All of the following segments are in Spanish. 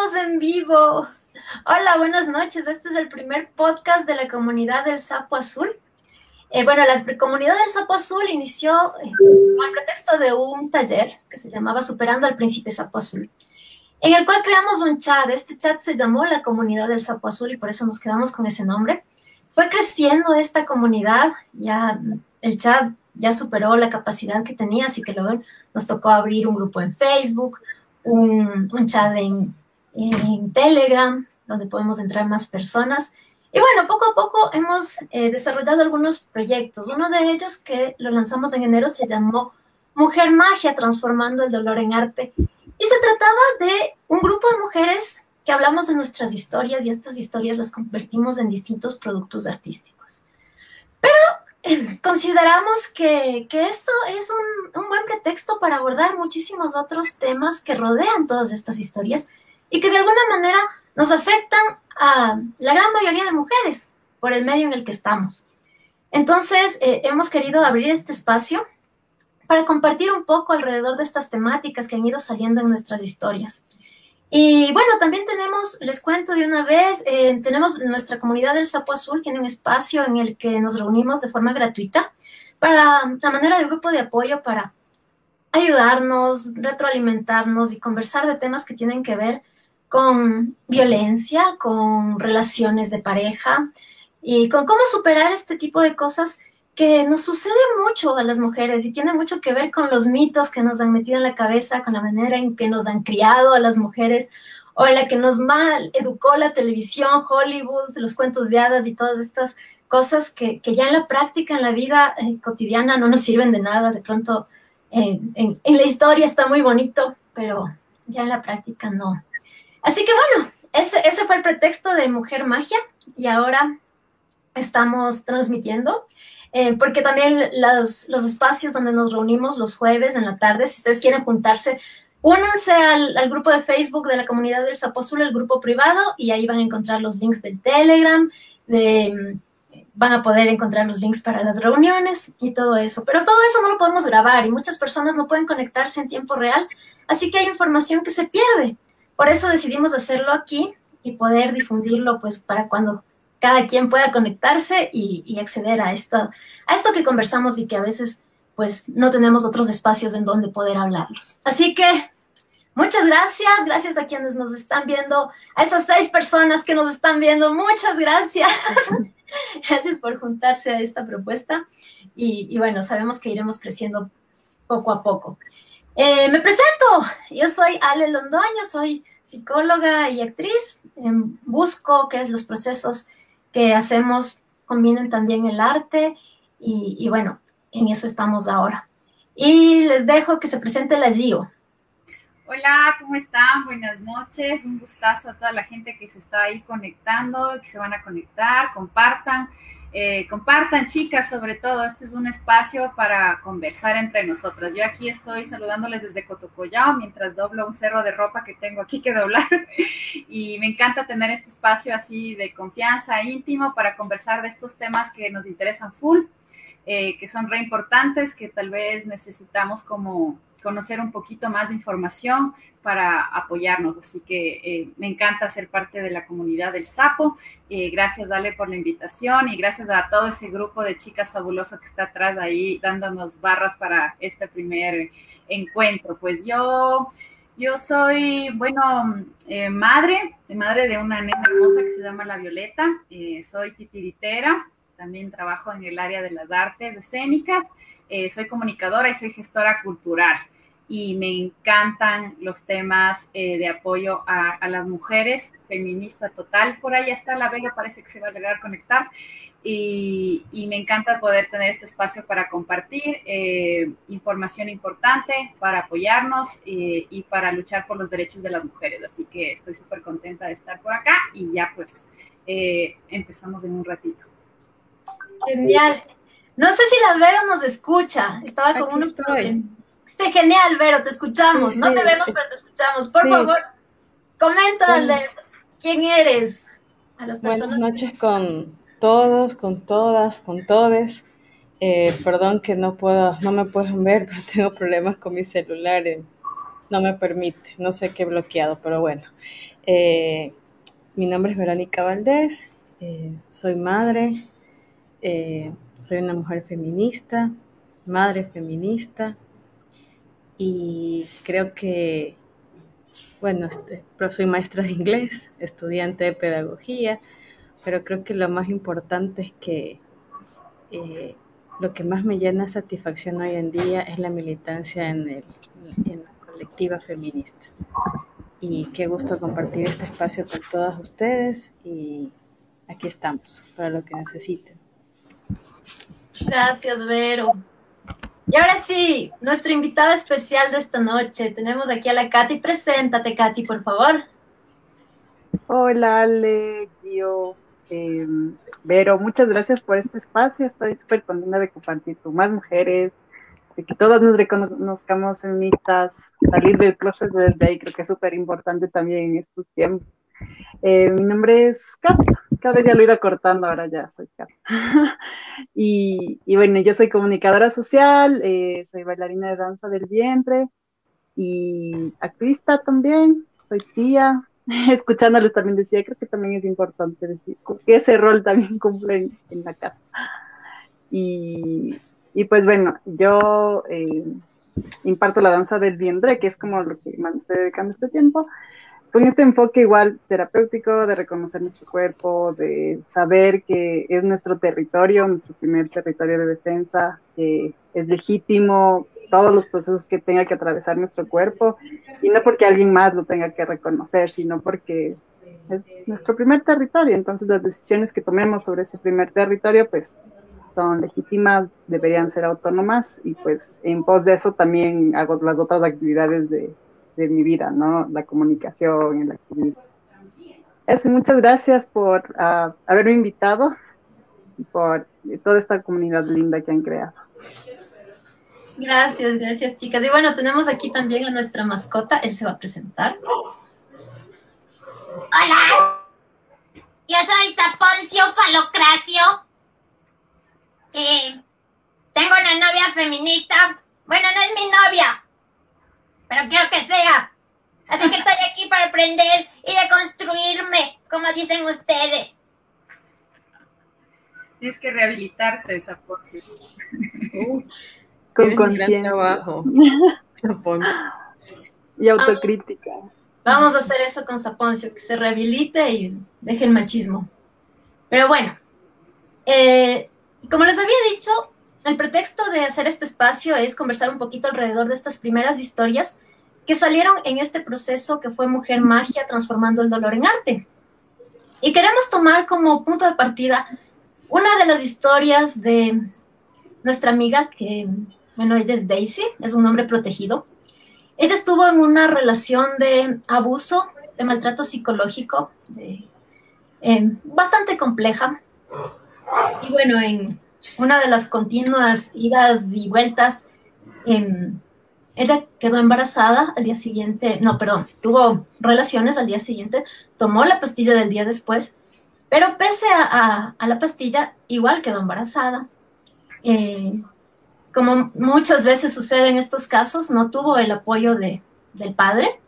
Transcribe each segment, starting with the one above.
estamos en vivo. Hola, buenas noches. Este es el primer podcast de la comunidad del Sapo Azul. Eh, bueno, la comunidad del Sapo Azul inició eh, con el pretexto de un taller que se llamaba Superando al Príncipe Sapo Azul, en el cual creamos un chat. Este chat se llamó la comunidad del Sapo Azul y por eso nos quedamos con ese nombre. Fue creciendo esta comunidad, ya el chat ya superó la capacidad que tenía, así que luego nos tocó abrir un grupo en Facebook, un, chat en, Telegram, donde podemos entrar más personas. Y bueno, poco a poco hemos eh, desarrollado algunos proyectos. Uno de ellos que lo lanzamos en enero se llamó Mujer Magia, transformando el dolor en arte. Y se trataba de un grupo de mujeres que hablamos de nuestras historias y estas historias las convertimos en distintos productos artísticos. Pero consideramos que, esto es un, buen pretexto para abordar muchísimos otros temas que rodean todas estas historias y que de alguna manera nos afectan a la gran mayoría de mujeres por el medio en el que estamos. Entonces, eh, hemos querido abrir este espacio para compartir un poco alrededor de estas temáticas que han ido saliendo en nuestras historias. Y bueno, también tenemos, les cuento de una vez, eh, tenemos nuestra comunidad del Sapo Azul, tiene un espacio en el que nos reunimos de forma gratuita para la manera de grupo de apoyo para ayudarnos, retroalimentarnos y conversar de temas que tienen que ver con violencia, con relaciones de pareja y con cómo superar este tipo de cosas que nos sucede mucho a las mujeres y tiene mucho que ver con los mitos que nos han metido en la cabeza, con la manera en que nos han criado a las mujeres o en la que nos mal educó la televisión, Hollywood, los cuentos de hadas y todas estas cosas que, ya en la práctica, en la vida eh, cotidiana no nos sirven de nada. De pronto eh, en, la historia está muy bonito, pero ya en la práctica no. Así que bueno, ese, ese fue el pretexto de Mujer Magia y ahora estamos transmitiendo. Eh, porque también los, espacios donde nos reunimos los jueves en la tarde, si ustedes quieren juntarse, únanse al, grupo de Facebook de la comunidad del Sapo Azul, el grupo privado, y ahí van a encontrar los links del Telegram, de, van a poder encontrar los links para las reuniones y todo eso. Pero todo eso no lo podemos grabar y muchas personas no pueden conectarse en tiempo real, así que hay información que se pierde. Por eso decidimos hacerlo aquí y poder difundirlo pues para cuando cada quien pueda conectarse y, acceder a esto, a esto que conversamos y que a veces pues no tenemos otros espacios en donde poder hablarlos. Así que muchas gracias, gracias a quienes nos están viendo, a esas seis personas que nos están viendo, muchas gracias. gracias por juntarse a esta propuesta y, bueno, sabemos que iremos creciendo poco a poco. Eh, me presento, yo soy Ale Londoño, soy psicóloga y actriz, busco qué es los procesos que hacemos combinen también el arte y, bueno, en eso estamos ahora. Y les dejo que se presente la Gio. Hola, ¿cómo están? Buenas noches. Un gustazo a toda la gente que se está ahí conectando, que se van a conectar, compartan. Eh, compartan, chicas, sobre todo, este es un espacio para conversar entre nosotras. Yo aquí estoy saludándoles desde Cotocollao mientras doblo un cerro de ropa que tengo aquí que doblar y me encanta tener este espacio así de confianza íntimo para conversar de estos temas que nos interesan full, eh, que son re importantes, que tal vez necesitamos como conocer un poquito más de información para apoyarnos. Así que eh, me encanta ser parte de la comunidad del Sapo. Eh, gracias, Dale, por la invitación y gracias a todo ese grupo de chicas fabuloso que está atrás ahí dándonos barras para este primer encuentro. Pues yo, yo soy, bueno, eh, madre, madre de una nena hermosa que se llama La Violeta. soy titiritera, también trabajo en el área de las artes escénicas. soy comunicadora y soy gestora cultural y me encantan los temas eh, de apoyo a, las mujeres, feminista total. Por ahí está la Vega, parece que se va a llegar a conectar. Y, me encanta poder tener este espacio para compartir eh, información importante, para apoyarnos eh, y para luchar por los derechos de las mujeres. Así que estoy súper contenta de estar por acá y ya pues empezamos en un ratito. Genial. No sé si la Vero nos escucha. Estaba como unos Sí, genial, Vero, te escuchamos. no te vemos, pero te escuchamos. Por favor, coméntales quién eres a las personas. Buenas noches con todos, con todas, con todes. Eh, perdón que no puedo, no me pueden ver, pero tengo problemas con mi celular. no me permite, no sé qué bloqueado, pero bueno. Eh, mi nombre es Verónica Valdés, eh, soy madre, eh, soy una mujer feminista, madre feminista y creo que, bueno, este, soy maestra de inglés, estudiante de pedagogía, pero creo que lo más importante es que lo que más me llena satisfacción hoy en día es la militancia en, en la colectiva feminista. Y qué gusto compartir este espacio con todas ustedes y aquí estamos para lo que necesiten. Gracias, Vero. Y ahora sí, nuestra invitada especial de esta noche. Tenemos aquí a la Katy. Preséntate, Katy, por favor. Hola, Ale, yo, eh, Vero, muchas gracias por este espacio. Estoy súper contenta de compartir con más mujeres, de que todas nos reconozcamos feministas, salir del closet desde ahí, creo que es súper importante también en estos tiempos. Eh, mi nombre es Kat, cada vez ya lo he ido cortando, ahora ya soy Kat. y, y, bueno, yo soy comunicadora social, eh, soy bailarina de danza del vientre y activista también, soy tía, escuchándoles también decía, creo que también es importante decir que ese rol también cumple en, la casa. Y, y, pues bueno, yo eh, imparto la danza del vientre, que es como lo que más estoy dedicando este tiempo, con este enfoque igual terapéutico de reconocer nuestro cuerpo, de saber que es nuestro territorio, nuestro primer territorio de defensa, que es legítimo todos los procesos que tenga que atravesar nuestro cuerpo, y no porque alguien más lo tenga que reconocer, sino porque es nuestro primer territorio, entonces las decisiones que tomemos sobre ese primer territorio, pues son legítimas, deberían ser autónomas, y pues en pos de eso también hago las otras actividades de, de mi vida, ¿no? La comunicación, el activismo. Eso, muchas gracias por uh, haberme invitado y por toda esta comunidad linda que han creado. Gracias, gracias chicas. Y bueno, tenemos aquí también a nuestra mascota, él se va a presentar. Hola, yo soy Saponcio Falocracio. Eh, tengo una novia feminista. Bueno, no es mi novia, pero quiero que sea. Así que estoy aquí para aprender y deconstruirme, como dicen ustedes. Tienes que rehabilitarte, Saponcio. con conciencia. y autocrítica. Vamos, a hacer eso con Saponcio, que se rehabilite y deje el machismo. Pero bueno, eh, como les había dicho, el pretexto de hacer este espacio es conversar un poquito alrededor de estas primeras historias que salieron en este proceso que fue Mujer Magia transformando el dolor en arte. Y queremos tomar como punto de partida una de las historias de nuestra amiga que bueno, ella es Daisy, es un nombre protegido. Ella estuvo en una relación de abuso, de maltrato psicológico, eh, bastante compleja. Y bueno, en una de las continuas idas y vueltas, em, ella quedó embarazada al día siguiente, no, perdón, tuvo relaciones al día siguiente, tomó la pastilla del día después, pero pese a, la pastilla, igual quedó embarazada. Eh, como muchas veces sucede en estos casos, no tuvo el apoyo de, del padre,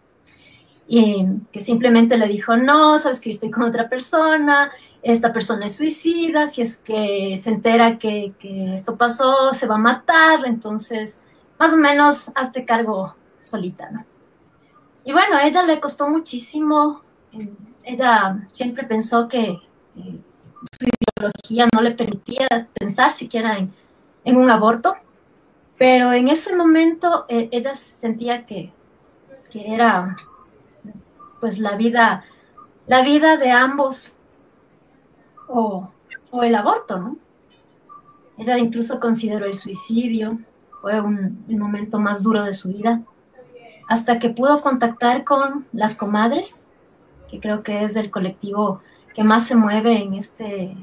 y que simplemente le dijo, no, sabes que yo estoy con otra persona, esta persona es suicida, si es que se entera que, que esto pasó, se va a matar, entonces más o menos hazte cargo solita, ¿no? Y bueno, a ella le costó muchísimo, ella siempre pensó que su ideología no le permitía pensar siquiera en, en un aborto, pero en ese momento eh, ella sentía que, era pues la vida, la vida de ambos o, el aborto, ¿no? Ella incluso consideró el suicidio, fue un, el momento más duro de su vida, hasta que pudo contactar con las comadres, que creo que es el colectivo que más se mueve en este,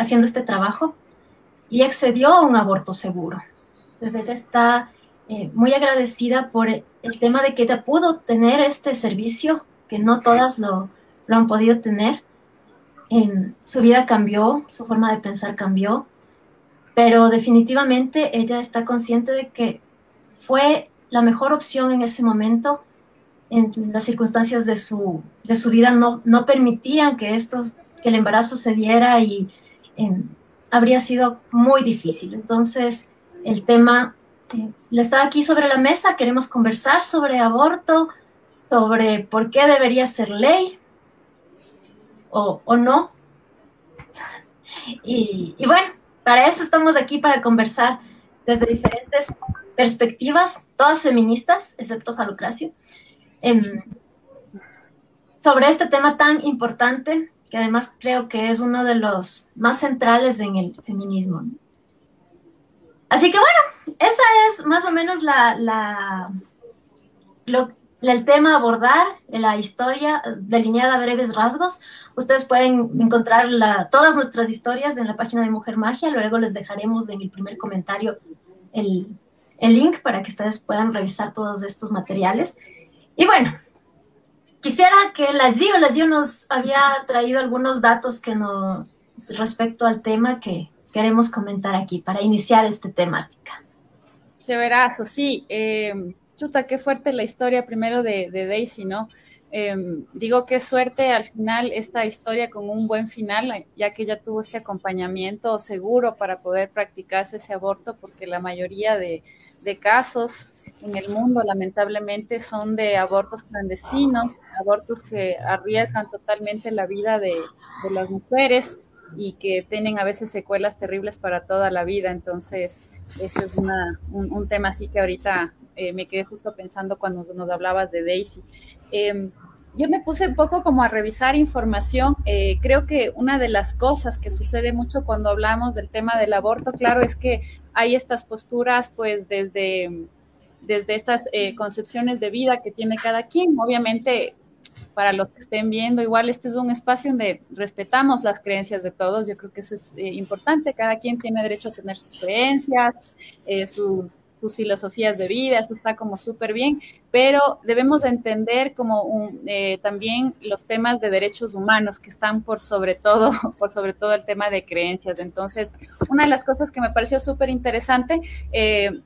haciendo este trabajo y accedió a un aborto seguro. Entonces ella está eh, muy agradecida por el tema de que ella pudo tener este servicio, que no todas lo, lo han podido tener. su vida cambió, su forma de pensar cambió, pero definitivamente ella está consciente de que fue la mejor opción en ese momento, en las circunstancias de su, de su vida no, no permitían que, esto, que el embarazo se diera y em, habría sido muy difícil. Entonces, el tema le está aquí sobre la mesa, queremos conversar sobre aborto, sobre por qué debería ser ley o, o no. Y, y bueno, para eso estamos aquí, para conversar desde diferentes perspectivas, todas feministas, excepto Falocracio, em, sobre este tema tan importante que además creo que es uno de los más centrales en el feminismo. Así que bueno, esa es más o menos la, el tema a abordar, la historia delineada a breves rasgos. Ustedes pueden encontrar todas nuestras historias en la página de Mujer Magia, luego les dejaremos en el primer comentario el, link para que ustedes puedan revisar todos estos materiales. Y bueno, quisiera que la Gio, la Gio nos había traído algunos datos que nos respecto al tema que queremos comentar aquí para iniciar esta temática. Chéverazo, sí. Eh, chuta, qué fuerte la historia primero de, Daisy, ¿no? Em, digo qué suerte al final esta historia con un buen final, ya que ella tuvo este acompañamiento seguro para poder practicarse ese aborto, porque la mayoría de, casos en el mundo lamentablemente son de abortos clandestinos, abortos que arriesgan totalmente la vida de, las mujeres y que tienen a veces secuelas terribles para toda la vida. Entonces, ese es un, un, tema así que ahorita eh, me quedé justo pensando cuando nos hablabas de Daisy. Em, yo me puse un poco como a revisar información. Eh, creo que una de las cosas que sucede mucho cuando hablamos del tema del aborto, claro, es que hay estas posturas, pues desde, desde estas eh, concepciones de vida que tiene cada quien. Obviamente, para los que estén viendo, igual este es un espacio donde respetamos las creencias de todos. Yo creo que eso es importante. Cada quien tiene derecho a tener sus creencias, sus sus filosofías de vida, eso está como súper bien, pero debemos entender como eh, también los temas de derechos humanos que están por sobre todo, por sobre todo el tema de creencias. Entonces, una de las cosas que me pareció súper interesante eh,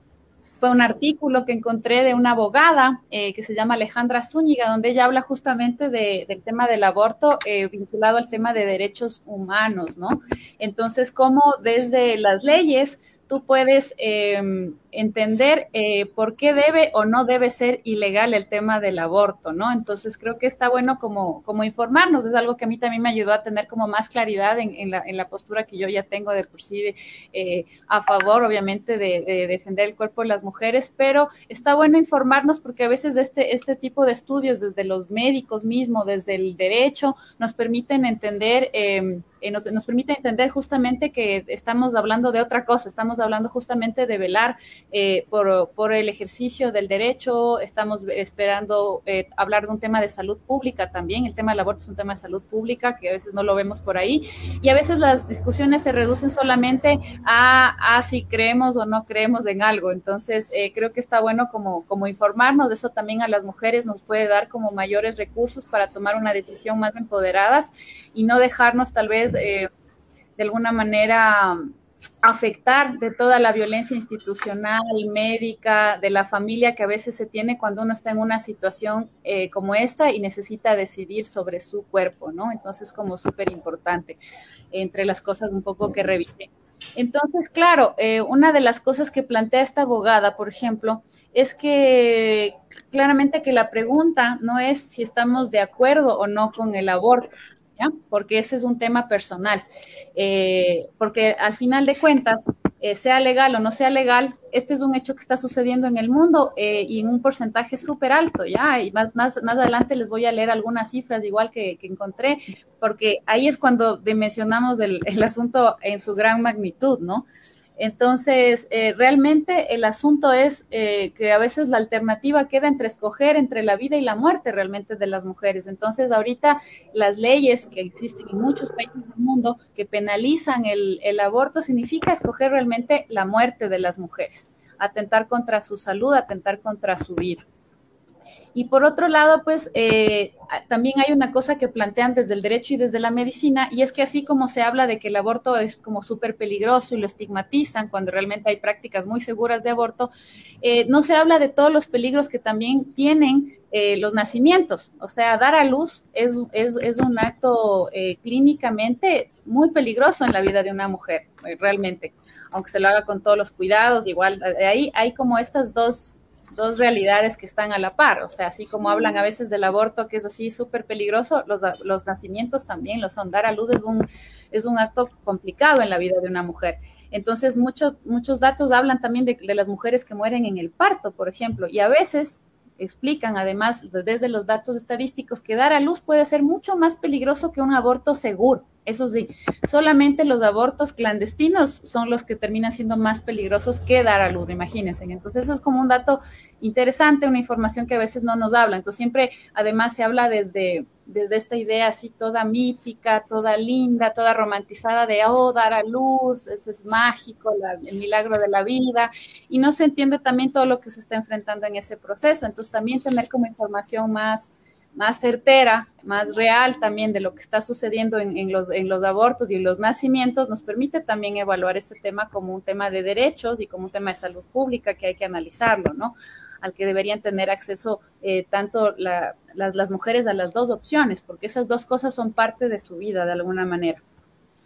fue un artículo que encontré de una abogada eh, que se llama Alejandra Zúñiga, donde ella habla justamente del tema del aborto vinculado al tema de derechos humanos, ¿no? Entonces, cómo desde las leyes tú puedes em, entender eh, por qué debe o no debe ser ilegal el tema del aborto, ¿no? Entonces creo que está bueno como, como informarnos, es algo que a mí también me ayudó a tener como más claridad en, la, en la, postura que yo ya tengo de por sí eh, a favor, obviamente, de, defender el cuerpo de las mujeres, pero está bueno informarnos porque a veces este, este tipo de estudios desde los médicos mismos, desde el derecho, nos permiten entender, em, eh, nos, nos permite entender justamente que estamos hablando de otra cosa, estamos hablando justamente de velar eh, por, el ejercicio del derecho, estamos esperando eh, hablar de un tema de salud pública también, el tema del aborto es un tema de salud pública que a veces no lo vemos por ahí. Y a veces las discusiones se reducen solamente a, si creemos o no creemos en algo, entonces eh, creo que está bueno como, como informarnos, de eso también a las mujeres nos puede dar como mayores recursos para tomar una decisión más empoderadas y no dejarnos tal vez de alguna manera afectar de toda la violencia institucional, médica, de la familia que a veces se tiene cuando uno está en una situación eh, como esta y necesita decidir sobre su cuerpo, ¿no? Entonces, como súper importante, entre las cosas un poco que revisé. Entonces, claro, eh, una de las cosas que plantea esta abogada, por ejemplo, es que claramente que la pregunta no es si estamos de acuerdo o no con el aborto, porque ese es un tema personal. Eh, porque al final de cuentas, eh, sea legal o no sea legal, este es un hecho que está sucediendo en el mundo eh, y en un porcentaje súper alto, ¿ya? Y más, más, más adelante les voy a leer algunas cifras igual que, encontré, porque ahí es cuando dimensionamos el, el asunto en su gran magnitud, ¿no? Entonces, eh, realmente el asunto es eh, que a veces la alternativa queda entre escoger entre la vida y la muerte realmente de las mujeres. Entonces, ahorita las leyes que existen en muchos países del mundo que penalizan el, el aborto significa escoger realmente la muerte de las mujeres, atentar contra su salud, atentar contra su vida. Y por otro lado, pues eh, también hay una cosa que plantean desde el derecho y desde la medicina, y es que así como se habla de que el aborto es como súper peligroso y lo estigmatizan cuando realmente hay prácticas muy seguras de aborto, eh, no se habla de todos los peligros que también tienen eh, los nacimientos. O sea, dar a luz es, es un acto clínicamente muy peligroso en la vida de una mujer, realmente, aunque se lo haga con todos los cuidados, igual, ahí hay como estas dos dos realidades que están a la par. O sea, así como hablan a veces del aborto, que es así súper peligroso, los, los, nacimientos también lo son. Dar a luz es un, es un acto complicado en la vida de una mujer. Entonces, muchos muchos datos hablan también de, de las mujeres que mueren en el parto, por ejemplo, y a veces explican además desde los datos estadísticos que dar a luz puede ser mucho más peligroso que un aborto seguro. Eso sí, solamente los abortos clandestinos son los que terminan siendo más peligrosos que dar a luz, imagínense. Entonces eso es como un dato interesante, una información que a veces no nos habla. Entonces siempre, además, se habla desde, desde esta idea así toda mítica, toda linda, toda romantizada de, oh, dar a luz, eso es mágico, el milagro de la vida. Y no se entiende también todo lo que se está enfrentando en ese proceso. Entonces también tener como información más más certera, más real también de lo que está sucediendo en, los, en los abortos y en los nacimientos, nos permite también evaluar este tema como un tema de derechos y como un tema de salud pública que hay que analizarlo, ¿no? Al que deberían tener acceso eh, tanto las, las mujeres a las dos opciones, porque esas dos cosas son parte de su vida de alguna manera.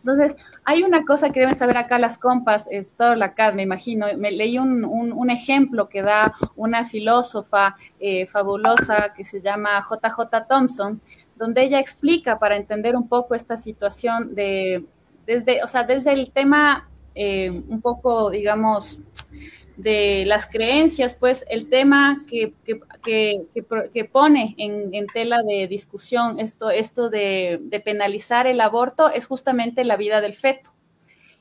Entonces, hay una cosa que deben saber acá las compas, es toda la CAD, me imagino. Me leí un, un, ejemplo que da una filósofa eh, fabulosa que se llama JJ Thompson, donde ella explica para entender un poco esta situación de, desde, o sea, desde el tema eh, un poco, digamos, de las creencias, pues el tema que, que, pone en, tela de discusión esto, esto de, de, penalizar el aborto es justamente la vida del feto.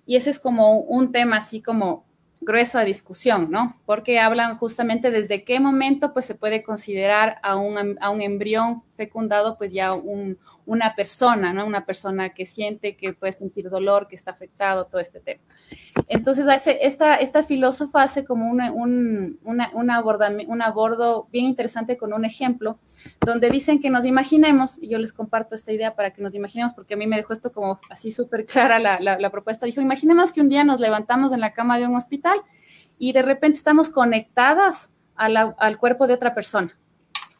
Y ese es como un tema así como grueso a discusión, ¿no? Porque hablan justamente desde qué momento pues se puede considerar a un, a un embrión fecundado pues ya un, una persona, ¿no? Una persona que siente, que puede sentir dolor, que está afectado, todo este tema. Entonces, hace, esta, esta filósofa hace como una, un, una, un abordo bien interesante con un ejemplo, donde dicen que nos imaginemos, y yo les comparto esta idea para que nos imaginemos, porque a mí me dejó esto como así súper clara la, la, propuesta. Dijo, imaginemos que un día nos levantamos en la cama de un hospital y de repente estamos conectadas al cuerpo de otra persona.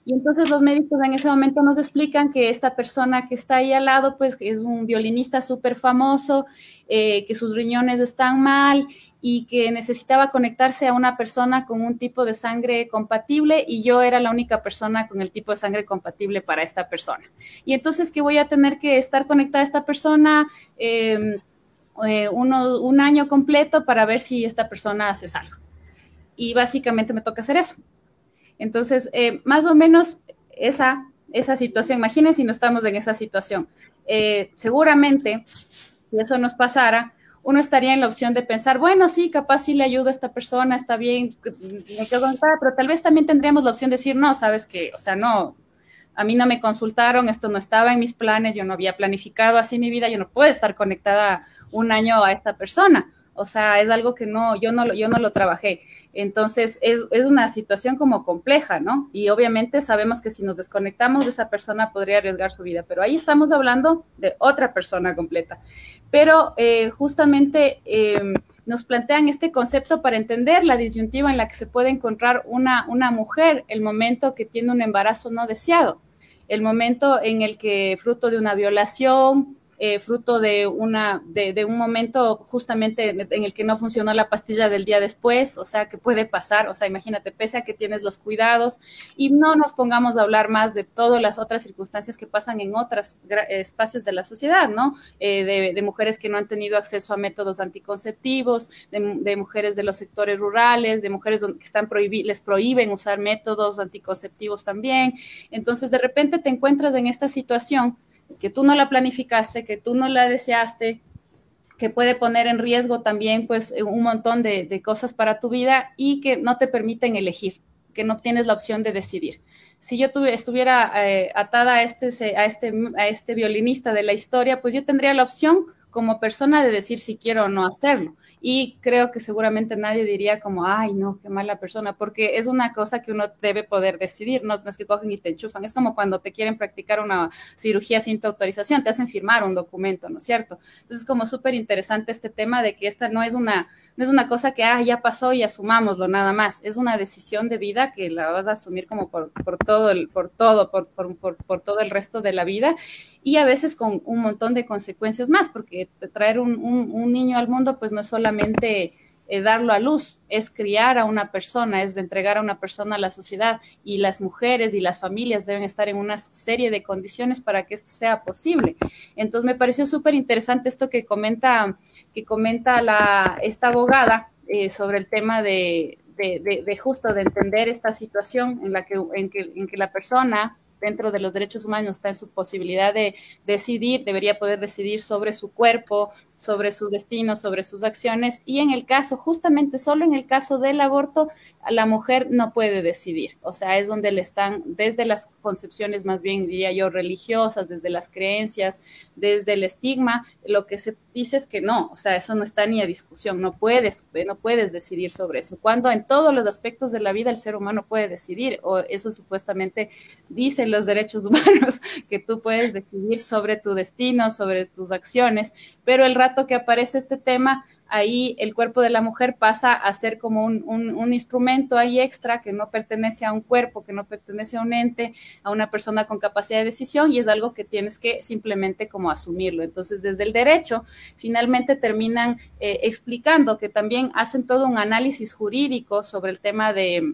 Y entonces los médicos en ese momento nos explican que esta persona que está ahí al lado, pues es un violinista súper famoso, eh, que sus riñones están mal y que necesitaba conectarse a una persona con un tipo de sangre compatible y yo era la única persona con el tipo de sangre compatible para esta persona. Y entonces que voy a tener que estar conectada a esta persona em, eh, un año completo para ver si esta persona hace algo. Y básicamente me toca hacer eso. Entonces, eh, más o menos esa, esa situación, imagínense si no estamos en esa situación. Eh, seguramente, si eso nos pasara, uno estaría en la opción de pensar, bueno, sí, capaz sí le ayudo a esta persona, está bien, me quedo conectada, pero tal vez también tendríamos la opción de decir, no, sabes que, o sea, no, a mí no me consultaron, esto no estaba en mis planes, yo no había planificado así mi vida, yo no puedo estar conectada un año a esta persona. O sea, es algo que no, yo no, yo no lo trabajé. Entonces, es, es, una situación como compleja, ¿no? Y obviamente sabemos que si nos desconectamos de esa persona podría arriesgar su vida, pero ahí estamos hablando de otra persona completa. Pero eh, justamente eh, nos plantean este concepto para entender la disyuntiva en la que se puede encontrar una, una mujer el momento que tiene un embarazo no deseado, el momento en el que fruto de una violación, eh, fruto de, una, de, un momento justamente en el que no funcionó la pastilla del día después, o sea, que puede pasar, o sea, imagínate, pese a que tienes los cuidados y no nos pongamos a hablar más de todas las otras circunstancias que pasan en otros espacios de la sociedad, ¿no? Eh, de, mujeres que no han tenido acceso a métodos anticonceptivos, de, mujeres de los sectores rurales, de mujeres que están les prohíben usar métodos anticonceptivos también. Entonces, de repente te encuentras en esta situación que tú no la planificaste, que tú no la deseaste, que puede poner en riesgo también pues un montón de, cosas para tu vida y que no te permiten elegir, que no tienes la opción de decidir. Si yo estuviera eh, atada a este, a, este, a este violinista de la historia, pues yo tendría la opción como persona de decir si quiero o no hacerlo. Y creo que seguramente nadie diría como, ay, no, qué mala persona, porque es una cosa que uno debe poder decidir, no, es que cogen y te enchufan, es como cuando te quieren practicar una cirugía sin tu autorización, te hacen firmar un documento, ¿no es cierto? Entonces es como súper interesante este tema de que esta no es una, no es una cosa que, ah, ya pasó y asumámoslo nada más, es una decisión de vida que la vas a asumir como por, por todo, el, por todo, por, por todo el resto de la vida y a veces con un montón de consecuencias más, porque traer un, un, niño al mundo pues no es solamente eh, darlo a luz, es criar a una persona, es de entregar a una persona a la sociedad y las mujeres y las familias deben estar en una serie de condiciones para que esto sea posible. Entonces me pareció súper interesante esto que comenta, que comenta la, esta abogada eh, sobre el tema de, de, de, justo de entender esta situación en la que, en que, en que la persona dentro de los derechos humanos está en su posibilidad de decidir, debería poder decidir sobre su cuerpo, sobre su destino, sobre sus acciones. Y en el caso, justamente solo en el caso del aborto, la mujer no puede decidir. O sea, es donde le están, desde las concepciones más bien, diría yo, religiosas, desde las creencias, desde el estigma, lo que se dice es que no, o sea, eso no está ni a discusión, no puedes, no puedes decidir sobre eso. Cuando en todos los aspectos de la vida el ser humano puede decidir, o eso supuestamente dicen los derechos humanos, que tú puedes decidir sobre tu destino, sobre tus acciones, pero el rato que aparece este tema, ahí el cuerpo de la mujer pasa a ser como un, un, instrumento ahí extra que no pertenece a un cuerpo, que no pertenece a un ente, a una persona con capacidad de decisión y es algo que tienes que simplemente como asumirlo. Entonces, desde el derecho, finalmente terminan eh, explicando que también hacen todo un análisis jurídico sobre el tema de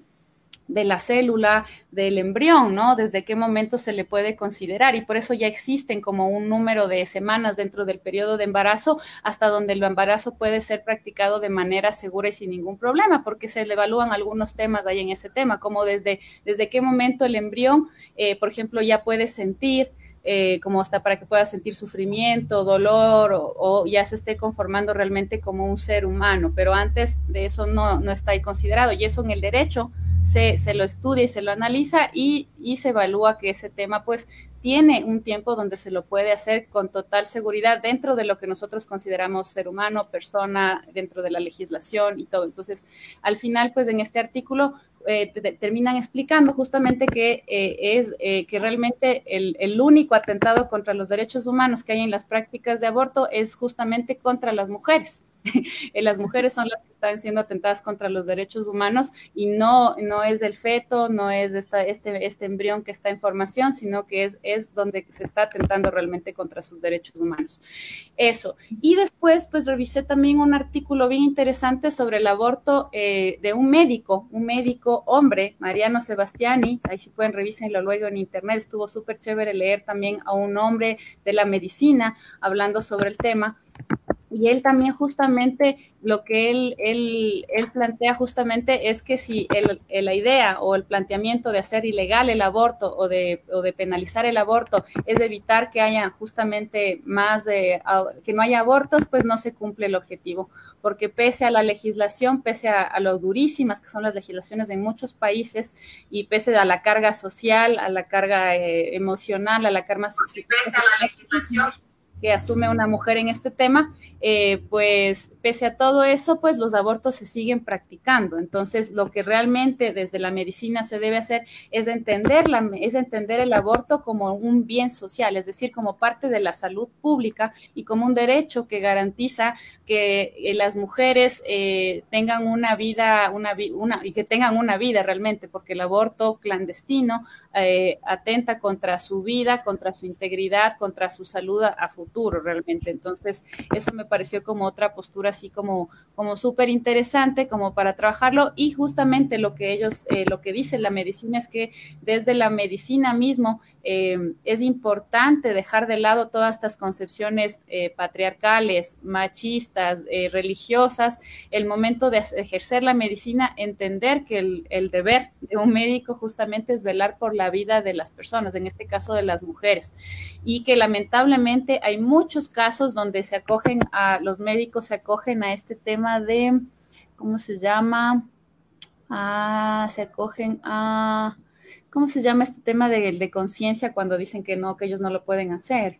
de la célula, del embrión, ¿no? Desde qué momento se le puede considerar y por eso ya existen como un número de semanas dentro del periodo de embarazo hasta donde el embarazo puede ser practicado de manera segura y sin ningún problema, porque se le evalúan algunos temas ahí en ese tema, como desde, desde qué momento el embrión, eh, por ejemplo, ya puede sentir, eh, como hasta para que pueda sentir sufrimiento, dolor o, ya se esté conformando realmente como un ser humano, pero antes de eso no, no está ahí considerado. Y eso en el derecho se, se lo estudia y se lo analiza y, y se evalúa que ese tema pues tiene un tiempo donde se lo puede hacer con total seguridad dentro de lo que nosotros consideramos ser humano, persona, dentro de la legislación y todo. Entonces, al final, pues en este artículo eh, terminan explicando justamente que eh, es eh, que realmente el, único atentado contra los derechos humanos que hay en las prácticas de aborto es justamente contra las mujeres. las mujeres son las que están siendo atentadas contra los derechos humanos y no, no es del feto, no es este, este embrión que está en formación, sino que es, es donde se está atentando realmente contra sus derechos humanos. Eso. Y después, pues revisé también un artículo bien interesante sobre el aborto eh, de un médico, un médico hombre, Mariano Sebastiani, ahí si pueden revísenlo luego en internet, estuvo súper chévere leer también a un hombre de la medicina hablando sobre el tema y él también justamente lo que él, él, él plantea justamente es que si el, la idea o el planteamiento de hacer ilegal el aborto o de, o de penalizar el aborto es evitar que haya justamente más, de, que no haya abortos, pues no se cumple el objetivo, porque pese a la legislación, pese a, lo durísimas que son las legislaciones en muchos países y pese a la carga social, a la carga eh, emocional, a la carga... Pese a la legislación que asume una mujer en este tema, eh, pues pese a todo eso, pues los abortos se siguen practicando. Entonces, lo que realmente desde la medicina se debe hacer es entender, es entender el aborto como un bien social, es decir, como parte de la salud pública y como un derecho que garantiza que eh, las mujeres eh, tengan una vida, una, una, y que tengan una vida realmente, porque el aborto clandestino atenta contra su vida, contra su integridad, contra su salud a realmente. Entonces, eso me pareció como otra postura así como, como súper interesante, como para trabajarlo. Y justamente lo que ellos, eh, lo que dice la medicina es que desde la medicina mismo eh, es importante dejar de lado todas estas concepciones eh, patriarcales, machistas, religiosas, el momento de ejercer la medicina, entender que el, el deber de un médico justamente es velar por la vida de las personas, en este caso de las mujeres, y que lamentablemente hay muchos casos donde se acogen a, los médicos se acogen a este tema de, ¿cómo se llama? Ah, se acogen a, ¿cómo se llama este tema de, de conciencia cuando dicen que no, que ellos no lo pueden hacer?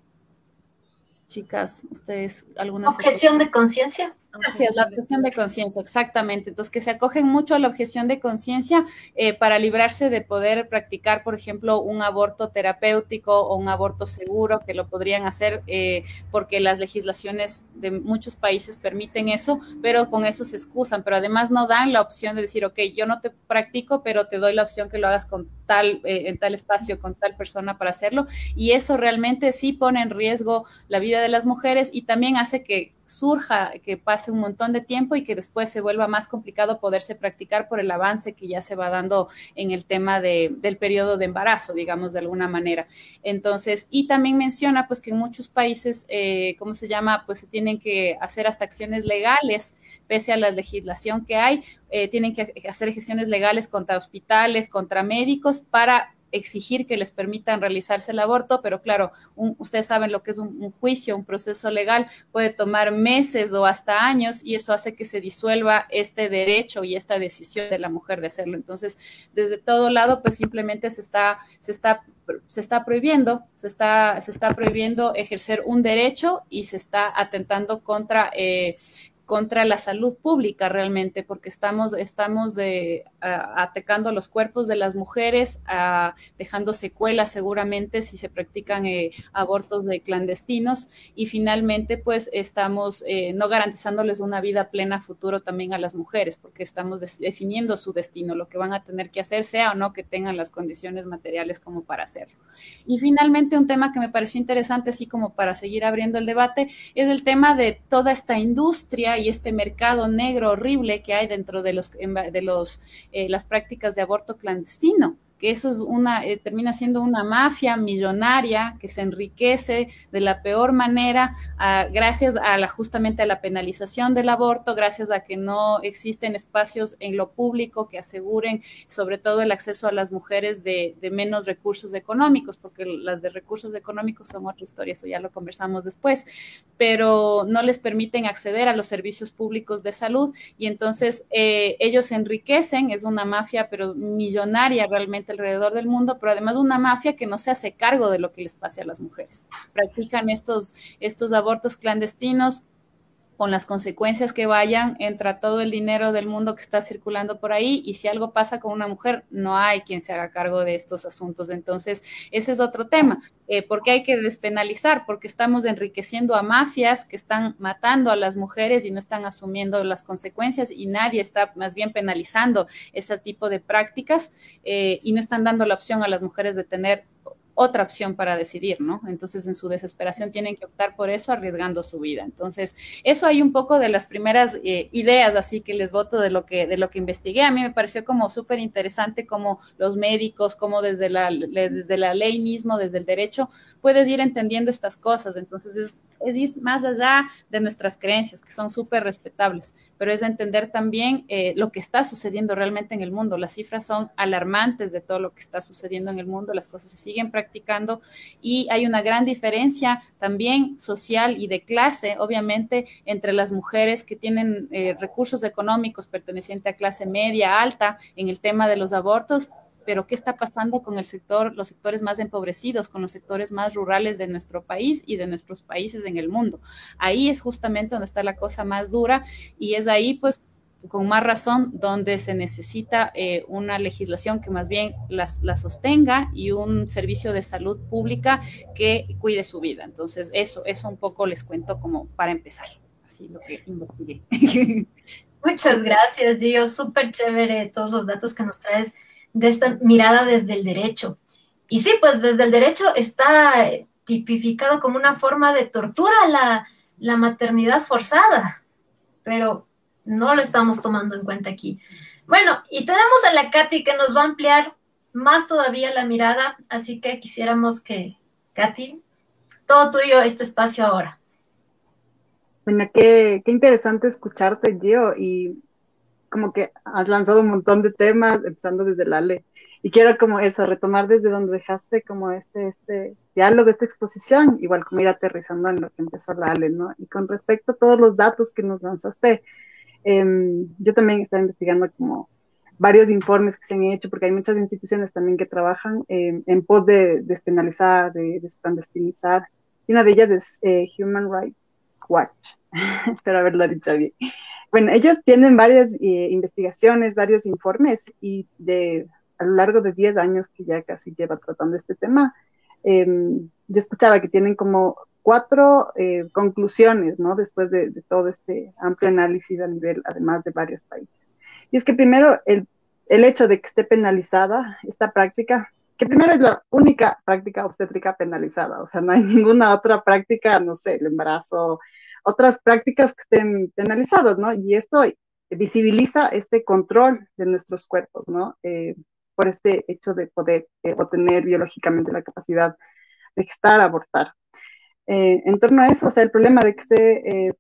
Chicas, ustedes, algunas... Objeción de conciencia. Gracias, la objeción de conciencia, exactamente. Entonces, que se acogen mucho a la objeción de conciencia eh, para librarse de poder practicar, por ejemplo, un aborto terapéutico o un aborto seguro, que lo podrían hacer eh, porque las legislaciones de muchos países permiten eso, pero con eso se excusan. Pero además no dan la opción de decir, ok, yo no te practico, pero te doy la opción que lo hagas con tal, eh, en tal espacio, con tal persona para hacerlo. Y eso realmente sí pone en riesgo la vida de las mujeres y también hace que surja, que pase un montón de tiempo y que después se vuelva más complicado poderse practicar por el avance que ya se va dando en el tema de, del periodo de embarazo, digamos, de alguna manera. Entonces, y también menciona pues que en muchos países, eh, ¿cómo se llama? Pues se tienen que hacer hasta acciones legales, pese a la legislación que hay, eh, tienen que hacer gestiones legales contra hospitales, contra médicos para exigir que les permitan realizarse el aborto, pero claro, ustedes saben lo que es un, juicio, un proceso legal, puede tomar meses o hasta años y eso hace que se disuelva este derecho y esta decisión de la mujer de hacerlo. Entonces, desde todo lado, pues simplemente se está, se está, se está prohibiendo, se está, se está prohibiendo ejercer un derecho y se está atentando contra eh, contra la salud pública realmente, porque estamos, estamos atacando los cuerpos de las mujeres, dejando secuelas seguramente si se practican eh, abortos de clandestinos y finalmente pues estamos eh, no garantizándoles una vida plena futuro también a las mujeres, porque estamos definiendo su destino, lo que van a tener que hacer, sea o no que tengan las condiciones materiales como para hacerlo. Y finalmente un tema que me pareció interesante, así como para seguir abriendo el debate, es el tema de toda esta industria y este mercado negro horrible que hay dentro de los de los eh, las prácticas de aborto clandestino que eso es una, eh, termina siendo una mafia millonaria que se enriquece de la peor manera gracias a la, justamente a la penalización del aborto, gracias a que no existen espacios en lo público que aseguren sobre todo el acceso a las mujeres de, de menos recursos económicos, porque las de recursos económicos son otra historia, eso ya lo conversamos después, pero no les permiten acceder a los servicios públicos de salud y entonces eh, ellos se enriquecen, es una mafia pero millonaria realmente alrededor del mundo, pero además una mafia que no se hace cargo de lo que les pase a las mujeres. Practican estos, estos abortos clandestinos con las consecuencias que vayan, entra todo el dinero del mundo que está circulando por ahí y si algo pasa con una mujer, no hay quien se haga cargo de estos asuntos. Entonces, ese es otro tema. Eh, ¿Por qué hay que despenalizar? Porque estamos enriqueciendo a mafias que están matando a las mujeres y no están asumiendo las consecuencias y nadie está más bien penalizando ese tipo de prácticas eh, y no están dando la opción a las mujeres de tener otra opción para decidir, ¿no? Entonces, en su desesperación tienen que optar por eso, arriesgando su vida. Entonces, eso hay un poco de las primeras eh, ideas, así que les voto de lo que, de lo que investigué. A mí me pareció como súper interesante como los médicos, como desde la, desde la ley mismo, desde el derecho, puedes ir entendiendo estas cosas. Entonces, es es más allá de nuestras creencias, que son súper respetables, pero es entender también eh, lo que está sucediendo realmente en el mundo. Las cifras son alarmantes de todo lo que está sucediendo en el mundo, las cosas se siguen practicando y hay una gran diferencia también social y de clase, obviamente, entre las mujeres que tienen eh, recursos económicos pertenecientes a clase media, alta, en el tema de los abortos pero ¿qué está pasando con el sector, los sectores más empobrecidos, con los sectores más rurales de nuestro país y de nuestros países en el mundo? Ahí es justamente donde está la cosa más dura y es ahí, pues, con más razón, donde se necesita eh, una legislación que más bien las, la sostenga y un servicio de salud pública que cuide su vida. Entonces, eso, eso un poco les cuento como para empezar. Así lo que investigué. Muchas gracias, Dios. Súper chévere todos los datos que nos traes de esta mirada desde el derecho. Y sí, pues desde el derecho está tipificado como una forma de tortura la, la maternidad forzada, pero no lo estamos tomando en cuenta aquí. Bueno, y tenemos a la Katy que nos va a ampliar más todavía la mirada, así que quisiéramos que, Katy, todo tuyo este espacio ahora. Bueno, qué, qué interesante escucharte, Gio, y como que has lanzado un montón de temas, empezando desde la ley. Y quiero como eso, retomar desde donde dejaste como este, este diálogo, esta exposición, igual como ir aterrizando en lo que empezó la Ale, ¿no? Y con respecto a todos los datos que nos lanzaste, em, yo también estaba investigando como varios informes que se han hecho, porque hay muchas instituciones también que trabajan em, en pos de despenalizar, de desclandestinizar, y una de ellas es eh, Human Rights Watch, espero haberlo dicho bien. Bueno, ellos tienen varias eh, investigaciones, varios informes y de a lo largo de 10 años que ya casi lleva tratando este tema, em, yo escuchaba que tienen como cuatro eh, conclusiones, ¿no? Después de, todo este amplio análisis a nivel, además de varios países. Y es que primero, el, el hecho de que esté penalizada esta práctica, que primero es la única práctica obstétrica penalizada, o sea, no hay ninguna otra práctica, no sé, el embarazo, otras prácticas que estén penalizadas, ¿no? Y esto visibiliza este control de nuestros cuerpos, ¿no? Eh, por este hecho de poder eh, obtener biológicamente la capacidad de gestar, abortar. Eh, en torno a eso, o sea, el problema de que esté eh,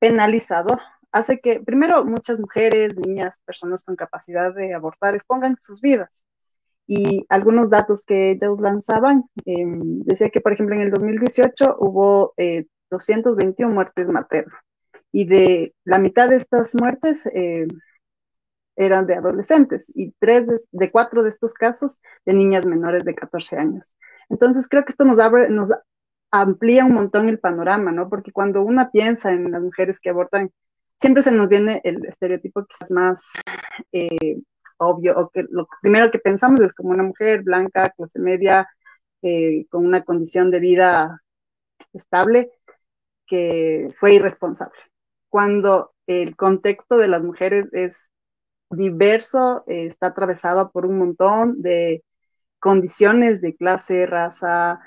penalizado hace que, primero, muchas mujeres, niñas, personas con capacidad de abortar expongan sus vidas. Y algunos datos que ellos lanzaban, em, decía que, por ejemplo, en el 2018 hubo 221 muertes maternas. Y de la mitad de estas muertes, eran de adolescentes y tres de, cuatro de estos casos de niñas menores de 14 años. Entonces creo que esto nos abre, nos amplía un montón el panorama, ¿no? Porque cuando uno piensa en las mujeres que abortan, siempre se nos viene el estereotipo quizás más eh, obvio, o que lo primero que pensamos es como una mujer blanca, clase media, eh, con una condición de vida estable, que fue irresponsable. Cuando el contexto de las mujeres es diverso, eh, está atravesado por un montón de condiciones de clase, raza,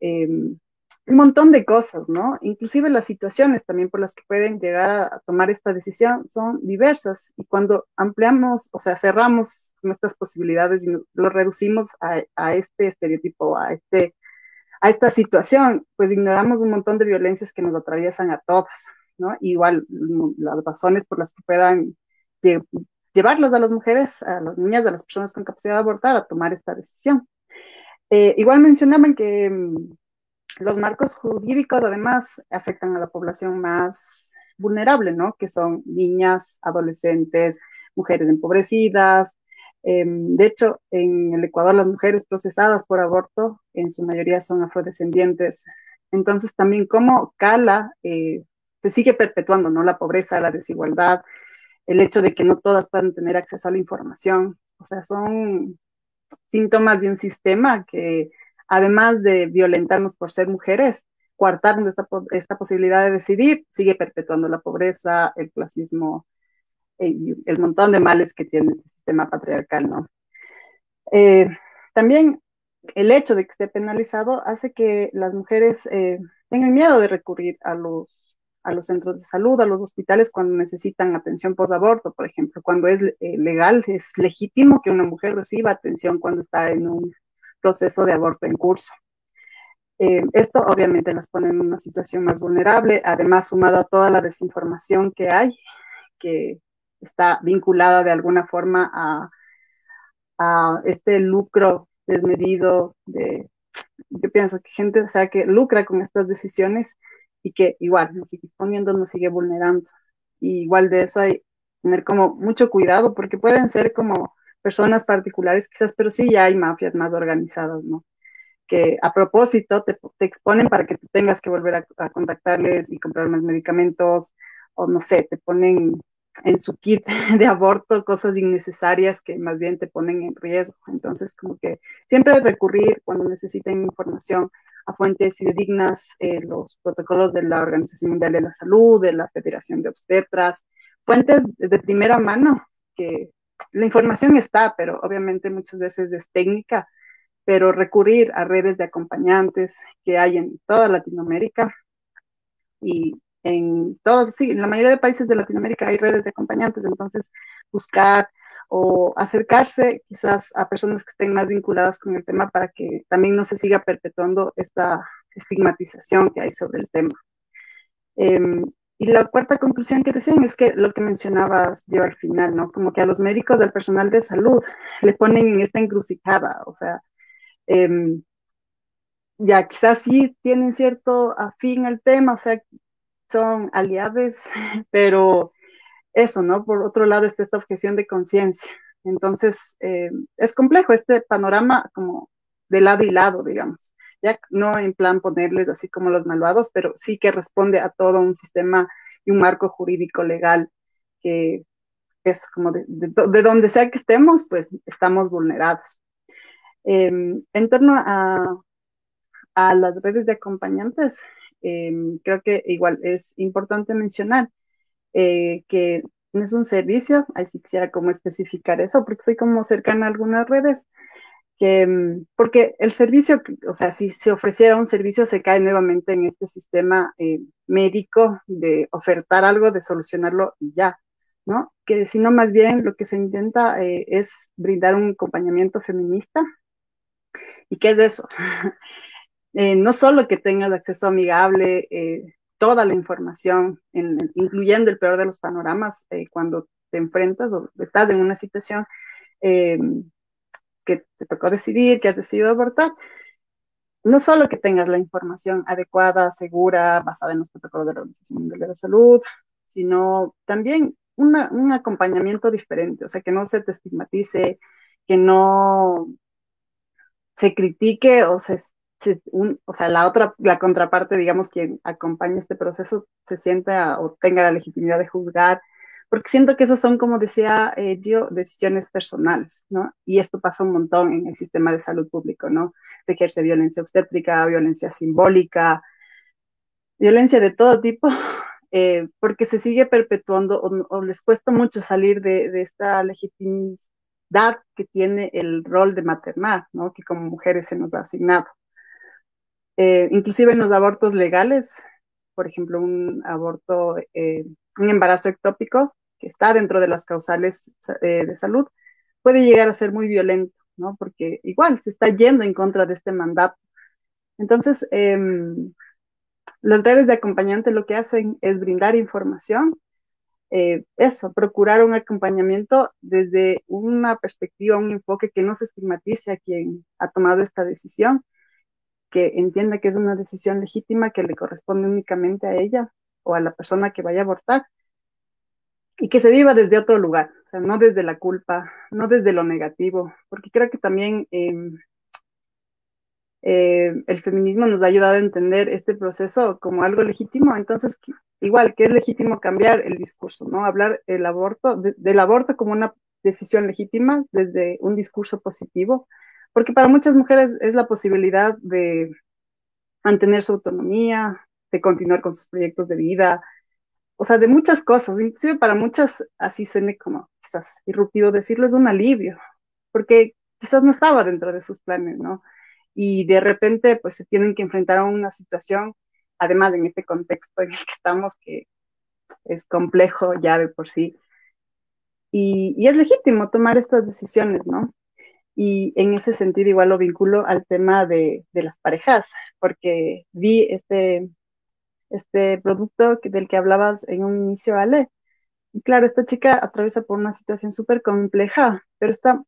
em, un montón de cosas, ¿no? Inclusive las situaciones también por las que pueden llegar a, tomar esta decisión son diversas y cuando ampliamos, o sea, cerramos nuestras posibilidades y lo reducimos a este estereotipo, a este a esta situación, pues ignoramos un montón de violencias que nos atraviesan a todas, ¿no? Igual las razones por las que puedan llevarlos a las mujeres, a las niñas, a las personas con capacidad de abortar a tomar esta decisión. Eh, igual mencionaban que mm, los marcos jurídicos además afectan a la población más vulnerable, ¿no? Que son niñas, adolescentes, mujeres empobrecidas. Em, de hecho, en el Ecuador las mujeres procesadas por aborto en su mayoría son afrodescendientes. Entonces también cómo cala, eh, se sigue perpetuando, ¿no? La pobreza, la desigualdad, el hecho de que no todas puedan tener acceso a la información. O sea, son síntomas de un sistema que, además de violentarnos por ser mujeres, coartarnos esta, esta posibilidad de decidir, sigue perpetuando la pobreza, el clasismo y el montón de males que tiene el sistema patriarcal, ¿no? Eh, también el hecho de que esté penalizado hace que las mujeres eh, tengan miedo de recurrir a los a los centros de salud, a los hospitales cuando necesitan atención post-aborto, por ejemplo, cuando es eh, legal, es legítimo que una mujer reciba atención cuando está en un proceso de aborto en curso. Eh, esto obviamente las pone en una situación más vulnerable, además sumado a toda la desinformación que hay, que está vinculada de alguna forma a, este lucro desmedido de, yo pienso que gente, o sea, que lucra con estas decisiones y que igual nos sigue exponiendo, nos sigue vulnerando. Igual de eso hay tener como mucho cuidado porque pueden ser como personas particulares quizás, pero sí ya hay mafias más organizadas, ¿no? Que a propósito te, exponen para que tengas que volver a, a, contactarles y comprar más medicamentos o no sé, te ponen en su kit de aborto cosas innecesarias que más bien te ponen en riesgo. Entonces, como que siempre recurrir cuando necesiten información a fuentes fidedignas, eh, los protocolos de la Organización Mundial de la Salud, de la Federación de Obstetras, fuentes de primera mano, que la información está, pero obviamente muchas veces es técnica, pero recurrir a redes de acompañantes que hay en toda Latinoamérica y en todos, sí, en la mayoría de países de Latinoamérica hay redes de acompañantes, entonces buscar o acercarse quizás a personas que estén más vinculadas con el tema para que también no se siga perpetuando esta estigmatización que hay sobre el tema. Eh, y la cuarta conclusión que decían es que lo que mencionabas yo al final, ¿no? Como que a los médicos del personal de salud le ponen en esta encrucijada, o sea, eh, ya quizás sí tienen cierto afín al tema, o sea, son aliados, pero eso, ¿no? Por otro lado está esta objeción de conciencia. Entonces, eh, es complejo este panorama como de lado y lado, digamos. ya no en plan ponerles así como los malvados, pero sí que responde a todo un sistema y un marco jurídico legal que es como de, donde sea que estemos, pues estamos vulnerados. Em, en torno a, a, las redes de acompañantes, em, creo que igual es importante mencionar eh, que no es un servicio, ahí sí quisiera como especificar eso, porque soy como cercana a algunas redes, que, em, porque el servicio, o sea, si se ofreciera un servicio, se cae nuevamente en este sistema eh, médico de ofertar algo, de solucionarlo y ya. ¿no? Que sino más bien lo que se intenta eh, es brindar un acompañamiento feminista. ¿Y qué es eso? Eh, no solo que tengas acceso amigable, eh, toda la información, incluyendo el peor de los panoramas, cuando te enfrentas o estás en una situación que te tocó decidir, que has decidido abortar, no solo que tengas la información adecuada, segura, basada en los protocolos de la Organización Mundial de la Salud, sino también un acompañamiento diferente, o sea, que no se te estigmatice, que no se critique o se, o sea, la otra, la contraparte, digamos, quien acompaña este proceso se sienta o tenga la legitimidad de juzgar, porque siento que esas son, como decía eh, yo, decisiones personales, ¿no? Y esto pasa un montón en el sistema de salud público, ¿no? Se ejerce violencia obstétrica, violencia simbólica, violencia de todo tipo, eh, porque se sigue perpetuando o, les cuesta mucho salir de, esta legitimidad que tiene el rol de maternar, ¿no? que como mujeres se nos ha asignado. Eh, inclusive en los abortos legales, por ejemplo, un aborto, eh, un embarazo ectópico que está dentro de las causales de salud, puede llegar a ser muy violento, ¿no? Porque igual se está yendo en contra de este mandato. Entonces, em, las redes de acompañante lo que hacen es brindar información, eh, eso, procurar un acompañamiento desde una perspectiva, un enfoque que no se estigmatice a quien ha tomado esta decisión, que entienda que es una decisión legítima que le corresponde únicamente a ella o a la persona que vaya a abortar y que se viva desde otro lugar, o sea, no desde la culpa, no desde lo negativo, porque creo que también em, eh, el feminismo nos ha ayudado a entender este proceso como algo legítimo, entonces igual que es legítimo cambiar el discurso, ¿no? Hablar el aborto, del aborto como una decisión legítima desde un discurso positivo, porque para muchas mujeres es la posibilidad de mantener su autonomía, de continuar con sus proyectos de vida, o sea, de muchas cosas, inclusive para muchas así suene como quizás irruptivo decirlo, es un alivio, porque quizás no estaba dentro de sus planes, ¿no? y de repente pues se tienen que enfrentar a una situación, además en este contexto en el que estamos, que es complejo ya de por sí. Y, y es legítimo tomar estas decisiones, ¿no? Y en ese sentido igual lo vinculo al tema de, de las parejas, porque vi este, este producto del que hablabas en un inicio, Ale. Y claro, esta chica atraviesa por una situación súper compleja, pero está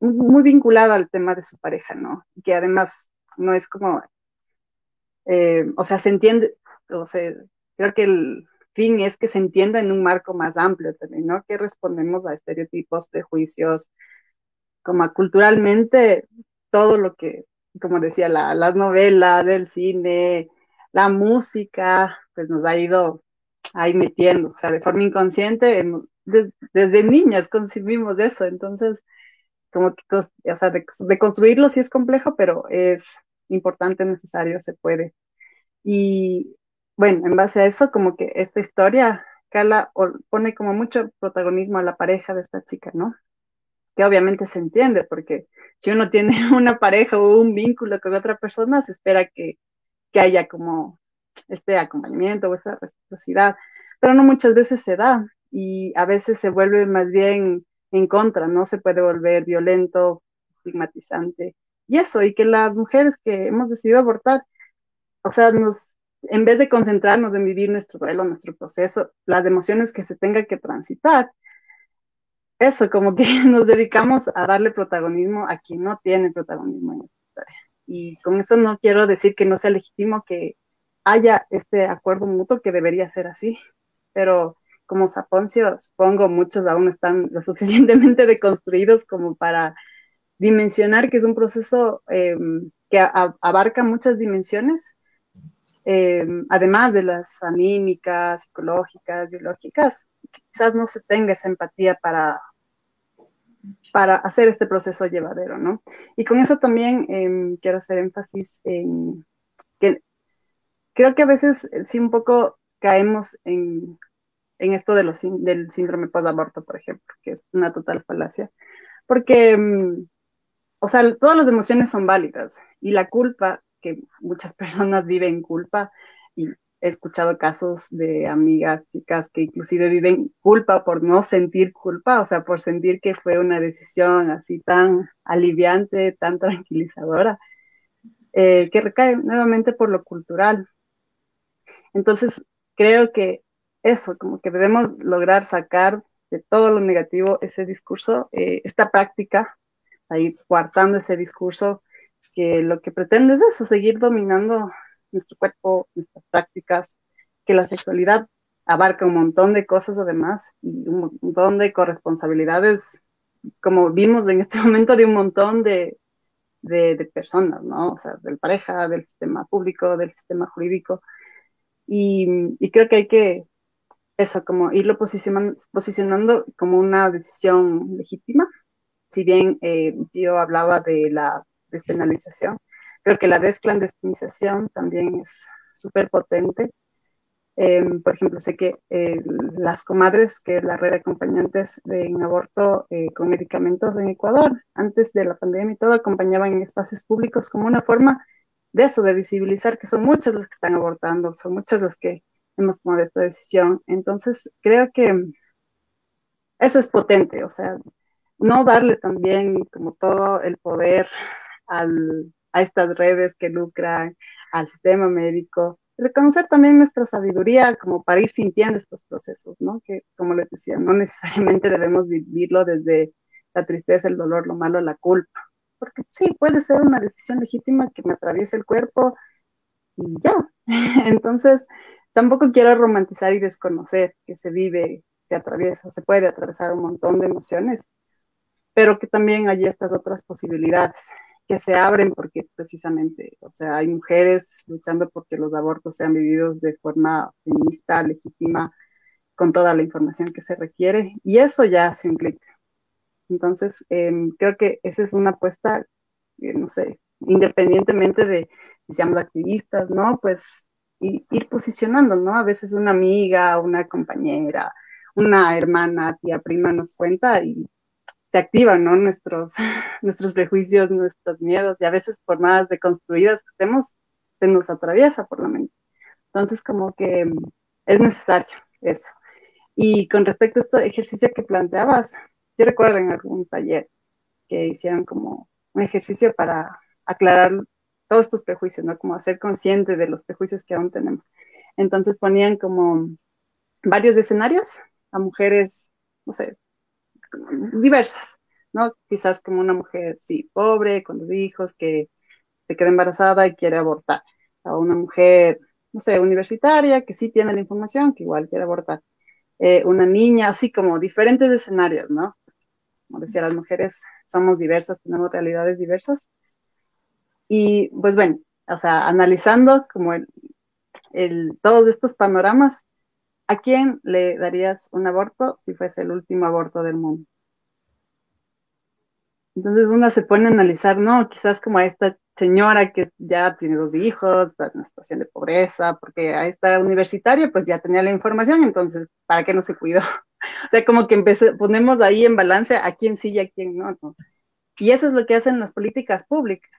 muy vinculado al tema de su pareja, ¿no? Que además no es como, eh, o sea, se entiende, o sea, creo que el fin es que se entienda en un marco más amplio también, ¿no? Que respondemos a estereotipos, prejuicios, como culturalmente todo lo que, como decía, la, las novelas, el cine, la música, pues nos ha ido ahí metiendo, o sea, de forma inconsciente, desde niñas concibimos eso, entonces como que, o sea, de, construirlo sí es complejo, pero es importante, necesario, se puede. Y bueno, en base a eso, como que esta historia, Cala pone como mucho protagonismo a la pareja de esta chica, ¿no? Que obviamente se entiende, porque si uno tiene una pareja o un vínculo con otra persona, se espera que, que haya como este acompañamiento o esta reciprocidad, pero no muchas veces se da y a veces se vuelve más bien en contra, no se puede volver violento, estigmatizante. Y eso, y que las mujeres que hemos decidido abortar, o sea, nos, en vez de concentrarnos en vivir nuestro duelo, nuestro proceso, las emociones que se tenga que transitar, eso, como que nos dedicamos a darle protagonismo a quien no tiene protagonismo en esta historia. Y con eso no quiero decir que no sea legítimo que haya este acuerdo mutuo que debería ser así, pero como Saponcio, supongo muchos aún están lo suficientemente deconstruidos como para dimensionar que es un proceso em, que abarca muchas dimensiones, eh, además de las anímicas, psicológicas, biológicas, quizás no se tenga esa empatía para, para hacer este proceso llevadero, ¿no? Y con eso también em, quiero hacer énfasis en que creo que a veces eh, sí un poco caemos en, esto de los, del síndrome post-aborto, por ejemplo, que es una total falacia, porque, em, o sea, todas las emociones son válidas y la culpa, que muchas personas viven culpa, y he escuchado casos de amigas, chicas que inclusive viven culpa por no sentir culpa, o sea, por sentir que fue una decisión así tan aliviante, tan tranquilizadora, eh, que recae nuevamente por lo cultural. Entonces, creo que eso, como que debemos lograr sacar de todo lo negativo ese discurso, eh, esta práctica, ahí coartando ese discurso, que lo que pretende es eso, seguir dominando nuestro cuerpo, nuestras prácticas, que la sexualidad abarca un montón de cosas además y un montón de corresponsabilidades, como vimos en este momento, de un montón de, de, personas, ¿no? O sea, del pareja, del sistema público, del sistema jurídico. Y, creo que hay que, eso, como irlo posicionando, posicionando como una decisión legítima. Si bien eh, yo hablaba de la despenalización, Creo que la desclandestinización también es súper potente. Em, por ejemplo, sé que eh, las comadres, que es la red de acompañantes de, en aborto eh, con medicamentos en Ecuador, antes de la pandemia y todo, acompañaban en espacios públicos como una forma de eso, de visibilizar que son muchas las que están abortando, son muchas las que hemos tomado esta decisión. Entonces, creo que eso es potente, o sea, no darle también como todo el poder al, a estas redes que lucran, al sistema médico, reconocer también nuestra sabiduría como para ir sintiendo estos procesos, ¿no? Que, como les decía, no necesariamente debemos vivirlo desde la tristeza, el dolor, lo malo, la culpa, porque sí, puede ser una decisión legítima que me atraviese el cuerpo y ya. Entonces, tampoco quiero romantizar y desconocer que se vive, se atraviesa, se puede atravesar un montón de emociones, pero que también hay estas otras posibilidades que se abren porque precisamente, o sea, hay mujeres luchando porque los abortos sean vividos de forma feminista, legítima, con toda la información que se requiere, y eso ya se implica. Entonces, em, creo que esa es una apuesta, eh, no sé, independientemente de si seamos activistas, ¿no? Pues ir posicionando, ¿no? A veces una amiga, una compañera, una hermana, tía, prima nos cuenta y se activan, ¿no? Nuestros, nuestros prejuicios, nuestros miedos, y a veces por más deconstruidas que estemos, se nos atraviesa por la mente. Entonces, como que mm, es necesario eso. Y con respecto a este ejercicio que planteabas, yo recuerdo en algún taller que hicieron como un ejercicio para aclarar todos estos prejuicios, ¿no? Como hacer consciente de los prejuicios que aún tenemos. Entonces ponían como varios escenarios a mujeres, no sé, diversas, ¿no? Quizás como una mujer, sí, pobre, con dos hijos, que se queda embarazada y quiere abortar. A una mujer, no sé, universitaria, que sí tiene la información, que igual quiere abortar. Eh, una niña, así como diferentes escenarios, ¿no? Como decía, las mujeres somos diversas, tenemos realidades diversas. Y pues bueno, o sea, analizando como el, el, todos estos panoramas, ¿A quién le darías un aborto si fuese el último aborto del mundo? Entonces uno se pone a analizar, no, quizás como a esta señora que ya tiene dos hijos, está en una situación de pobreza, porque a esta universitaria pues ya tenía la información, entonces, ¿para qué no se cuidó? o sea, como que ponemos ahí en balance a quién sí y a quién no. Y eso es lo que hacen las políticas públicas.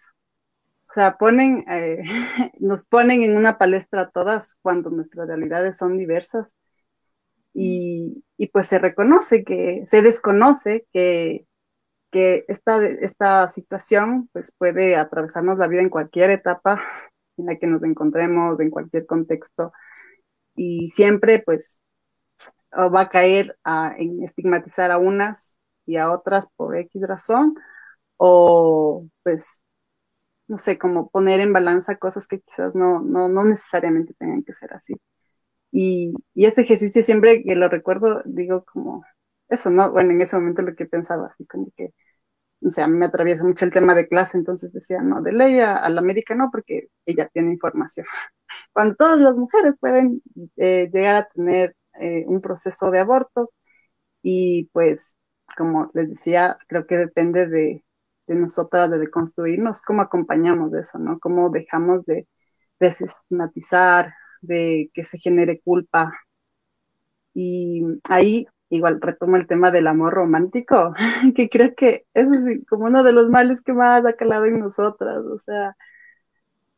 O sea, ponen, eh, nos ponen en una palestra todas cuando nuestras realidades son diversas. Y, y pues se reconoce que, se desconoce que que esta, esta situación pues, puede atravesarnos la vida en cualquier etapa en la que nos encontremos, en cualquier contexto, y siempre pues va a caer en estigmatizar a unas y a otras por X razón, o pues, no sé, como poner en balanza cosas que quizás no, no, no necesariamente tengan que ser así. Y, y este ejercicio siempre que lo recuerdo, digo como, eso, ¿no? Bueno, en ese momento lo que pensaba, así como que o sea, me atraviesa mucho el tema de clase, entonces decía, no, de ley a, la médica no, porque ella tiene información. Cuando todas las mujeres pueden eh, llegar a tener eh, un proceso de aborto y pues, como les decía, creo que depende de, de nosotras, de deconstruirnos, cómo acompañamos de eso, ¿no? Cómo dejamos de desestigmatizar, de que se genere culpa. Y ahí igual retomo el tema del amor romántico, que creo que eso es como uno de los males que más ha calado en nosotras, o sea,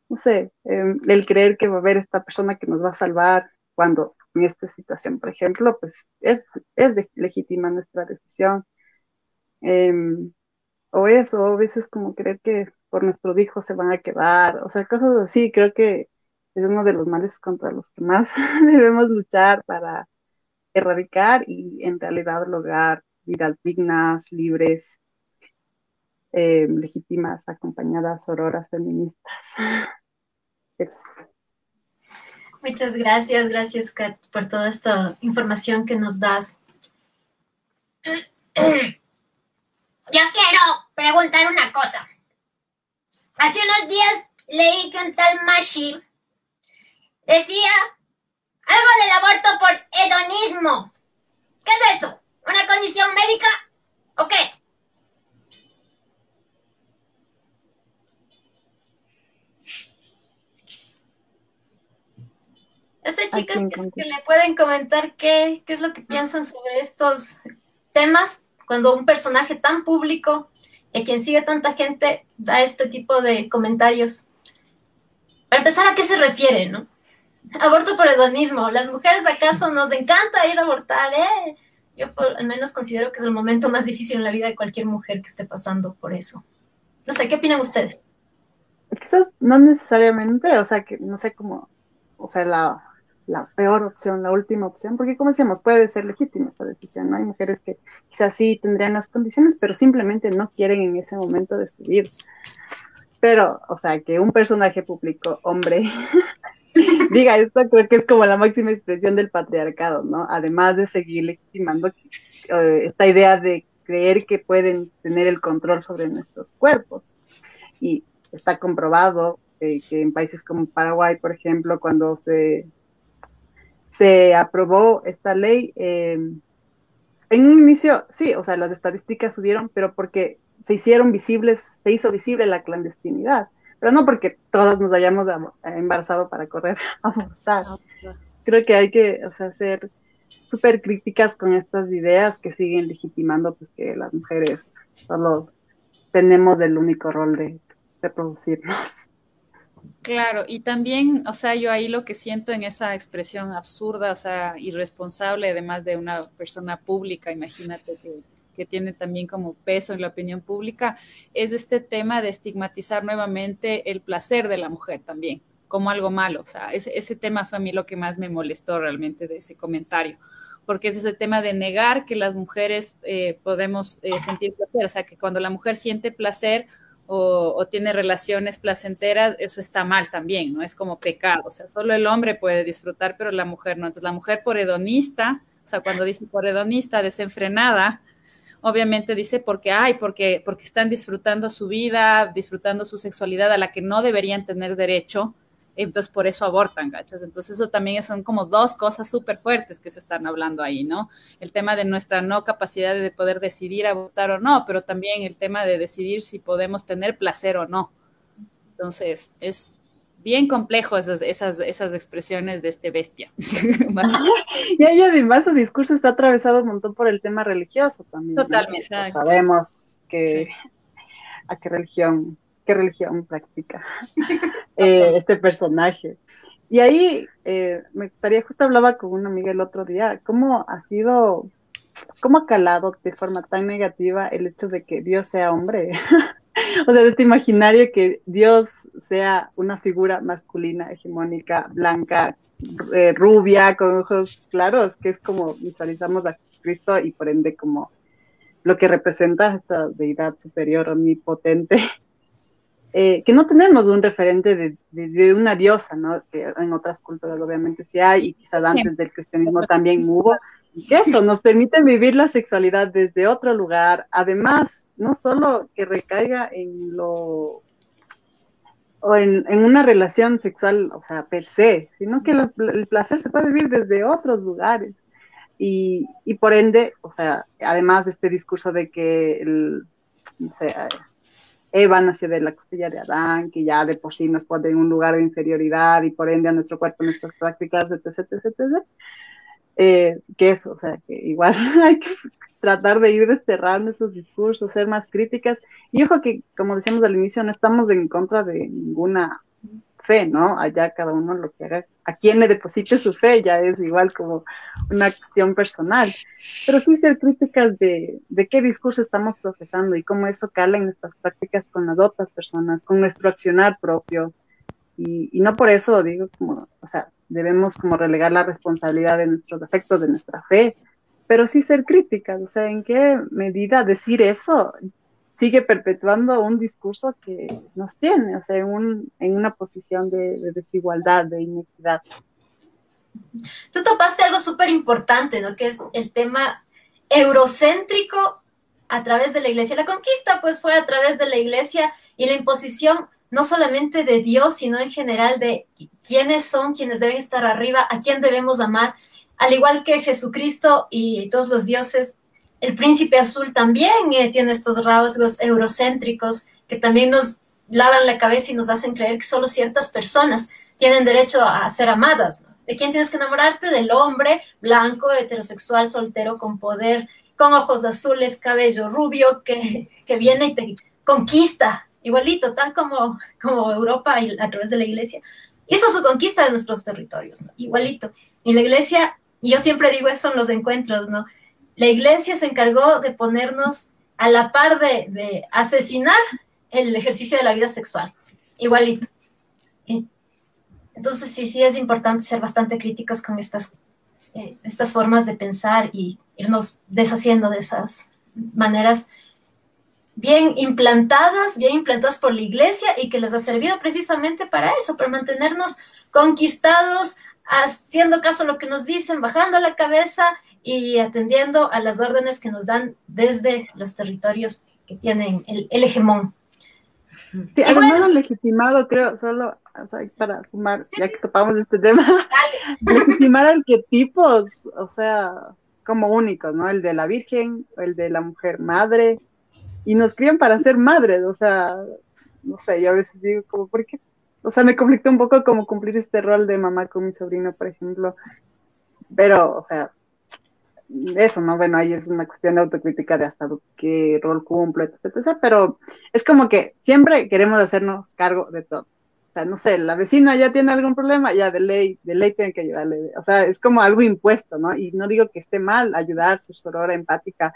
no sé, em, el creer que va a haber esta persona que nos va a salvar cuando en esta situación, por ejemplo, pues es, es legítima nuestra decisión. Em, o eso, a veces como creer que por nuestros hijos se van a quedar, o sea, cosas así, creo que es uno de los males contra los que más debemos luchar para erradicar y en realidad lograr vidas dignas, libres, eh, legítimas, acompañadas, auroras feministas. Muchas gracias, gracias Kat por toda esta información que nos das. Yo quiero preguntar una cosa. Hace unos días leí que un tal Mashi decía algo del aborto por hedonismo. ¿Qué es eso? ¿Una condición médica o qué? Ese chicas que, le pueden comentar qué, qué es lo que piensan sobre estos temas cuando un personaje tan público y quien sigue tanta gente da este tipo de comentarios. Para empezar, ¿a qué se refiere, no? Aborto por hedonismo. Las mujeres acaso nos encanta ir a abortar, ¿eh? Yo al menos considero que es el momento más difícil en la vida de cualquier mujer que esté pasando por eso. No sé, ¿qué opinan ustedes? Quizás no necesariamente, o sea, que no sé cómo, o sea, la, la peor opción, la última opción, porque como decíamos, puede ser legítima esa decisión, ¿no? Hay mujeres que quizás sí tendrían las condiciones, pero simplemente no quieren en ese momento decidir. Pero, o sea, que un personaje público, hombre, diga esto, creo que es como la máxima expresión del patriarcado, ¿no? Además de seguir legitimando eh, esta idea de creer que pueden tener el control sobre nuestros cuerpos. Y está comprobado eh, que en países como Paraguay, por ejemplo, cuando se, se aprobó esta ley, em, en un inicio, sí, o sea, las estadísticas subieron, pero porque se hicieron visibles, se hizo visible la clandestinidad pero no porque todas nos hayamos embarazado para correr a abortar. Ah, Creo que hay que o sea, ser súper críticas con estas ideas que siguen legitimando pues que las mujeres solo tenemos el único rol de reproducirnos. Claro, y también, o sea, yo ahí lo que siento en esa expresión absurda, o sea, irresponsable, además de una persona pública, imagínate que que tiene también como peso en la opinión pública, es este tema de estigmatizar nuevamente el placer de la mujer también como algo malo. O sea, ese, ese tema fue a mí lo que más me molestó realmente de ese comentario porque es ese tema de negar que las mujeres eh, podemos eh, sentir placer, o sea, que cuando la mujer siente placer o, o, tiene relaciones placenteras, eso está mal también, ¿no? Es como pecado, o sea, solo el hombre puede disfrutar, pero la mujer no. Entonces, la mujer por hedonista, o sea, cuando dice por hedonista, desenfrenada, obviamente dice porque hay, porque, porque están disfrutando su vida, disfrutando su sexualidad a la que no deberían tener derecho, entonces por eso abortan, gachas. Entonces eso también son como dos cosas súper fuertes que se están hablando ahí, ¿no? El tema de nuestra no capacidad de poder decidir abortar o no, pero también el tema de decidir si podemos tener placer o no. Entonces, es bien complejo esas, esas, esas expresiones de este bestia. y ahí además su discurso está atravesado un montón por el tema religioso también. Totalmente. Sabemos que a qué religión, qué religión practica eh, este personaje. Y ahí eh, me gustaría, justo hablaba con una amiga el otro día, cómo ha sido, cómo ha calado de forma tan negativa el hecho de que Dios sea hombre. o sea, de este imaginario que Dios sea una figura masculina, hegemónica, blanca, eh, rubia, con ojos claros, que es como visualizamos a Jesucristo y por ende como lo que representa esta deidad superior, omnipotente, eh, que no tenemos un referente de, de, una diosa, ¿no? Que en otras culturas obviamente sí hay, y quizás antes del cristianismo también hubo, que eso nos permite vivir la sexualidad desde otro lugar. Además, no solo que recaiga en lo o en, una relación sexual, o sea, per se, sino que el, placer se puede vivir desde otros lugares. Y, y, por ende, o sea, además de este discurso de que el, no sé, Eva nació de la costilla de Adán, que ya de por sí nos pone en un lugar de inferioridad y por ende a nuestro cuerpo, nuestras prácticas, etc., etc., etc., eh, que eso, o sea, que igual hay que tratar de ir desterrando esos discursos, ser más críticas. Y ojo que, como decíamos al inicio, no estamos en contra de ninguna fe, ¿no? Allá cada uno lo que haga, a quien le deposite su fe, ya es igual como una cuestión personal. Pero sí ser críticas de, de qué discurso estamos profesando y cómo eso cala en nuestras prácticas con las otras personas, con nuestro accionar propio. Y, y no por eso digo como, o sea, debemos como relegar la responsabilidad de nuestros defectos, de nuestra fe, pero sí ser críticas, o sea, en qué medida decir eso sigue perpetuando un discurso que nos tiene, o sea, un, en una posición de, desigualdad, de inequidad. Tú topaste algo súper importante, ¿no? Que es el tema eurocéntrico a través de la iglesia. La conquista, pues, fue a través de la iglesia y la imposición no solamente de Dios, sino en general de quiénes son quienes deben estar arriba, a quién debemos amar, al igual que Jesucristo y todos los dioses, el príncipe azul también eh, tiene estos rasgos eurocéntricos que también nos lavan la cabeza y nos hacen creer que solo ciertas personas tienen derecho a ser amadas. ¿De quién tienes que enamorarte? Del hombre blanco, heterosexual, soltero, con poder, con ojos azules, cabello rubio, que, que viene y te conquista igualito, tal como, como Europa y a través de la iglesia. Hizo su conquista de nuestros territorios, igualito. Y la iglesia, yo siempre digo eso en los encuentros, ¿no? La iglesia se encargó de ponernos a la par de, asesinar el ejercicio de la vida sexual, igualito. Entonces sí, sí es importante ser bastante críticos con estas, eh, estas formas de pensar y irnos deshaciendo de esas maneras bien implantadas, bien implantadas por la iglesia y que les ha servido precisamente para eso, para mantenernos conquistados, haciendo caso a lo que nos dicen, bajando la cabeza y atendiendo a las órdenes que nos dan desde los territorios que tienen el, hegemón. Sí, además lo legitimado, creo, solo para sumar, ya que topamos este tema, legitimar arquetipos, o sea, como únicos, ¿no? El de la Virgen, el de la mujer madre, y nos crían para ser madres, o sea, no sé, yo a veces digo como, ¿por qué? O sea, me conflicta un poco como cumplir este rol de mamá con mi sobrino, por ejemplo, pero, o sea, eso, ¿no? Bueno, ahí es una cuestión de autocrítica de hasta qué rol cumplo, etcétera, pero es como que siempre queremos hacernos cargo de todo. O sea, no sé, la vecina ya tiene algún problema, ya de ley, de ley tienen que ayudarle. O sea, es como algo impuesto, ¿no? Y no digo que esté mal ayudar, ser sorora, empática,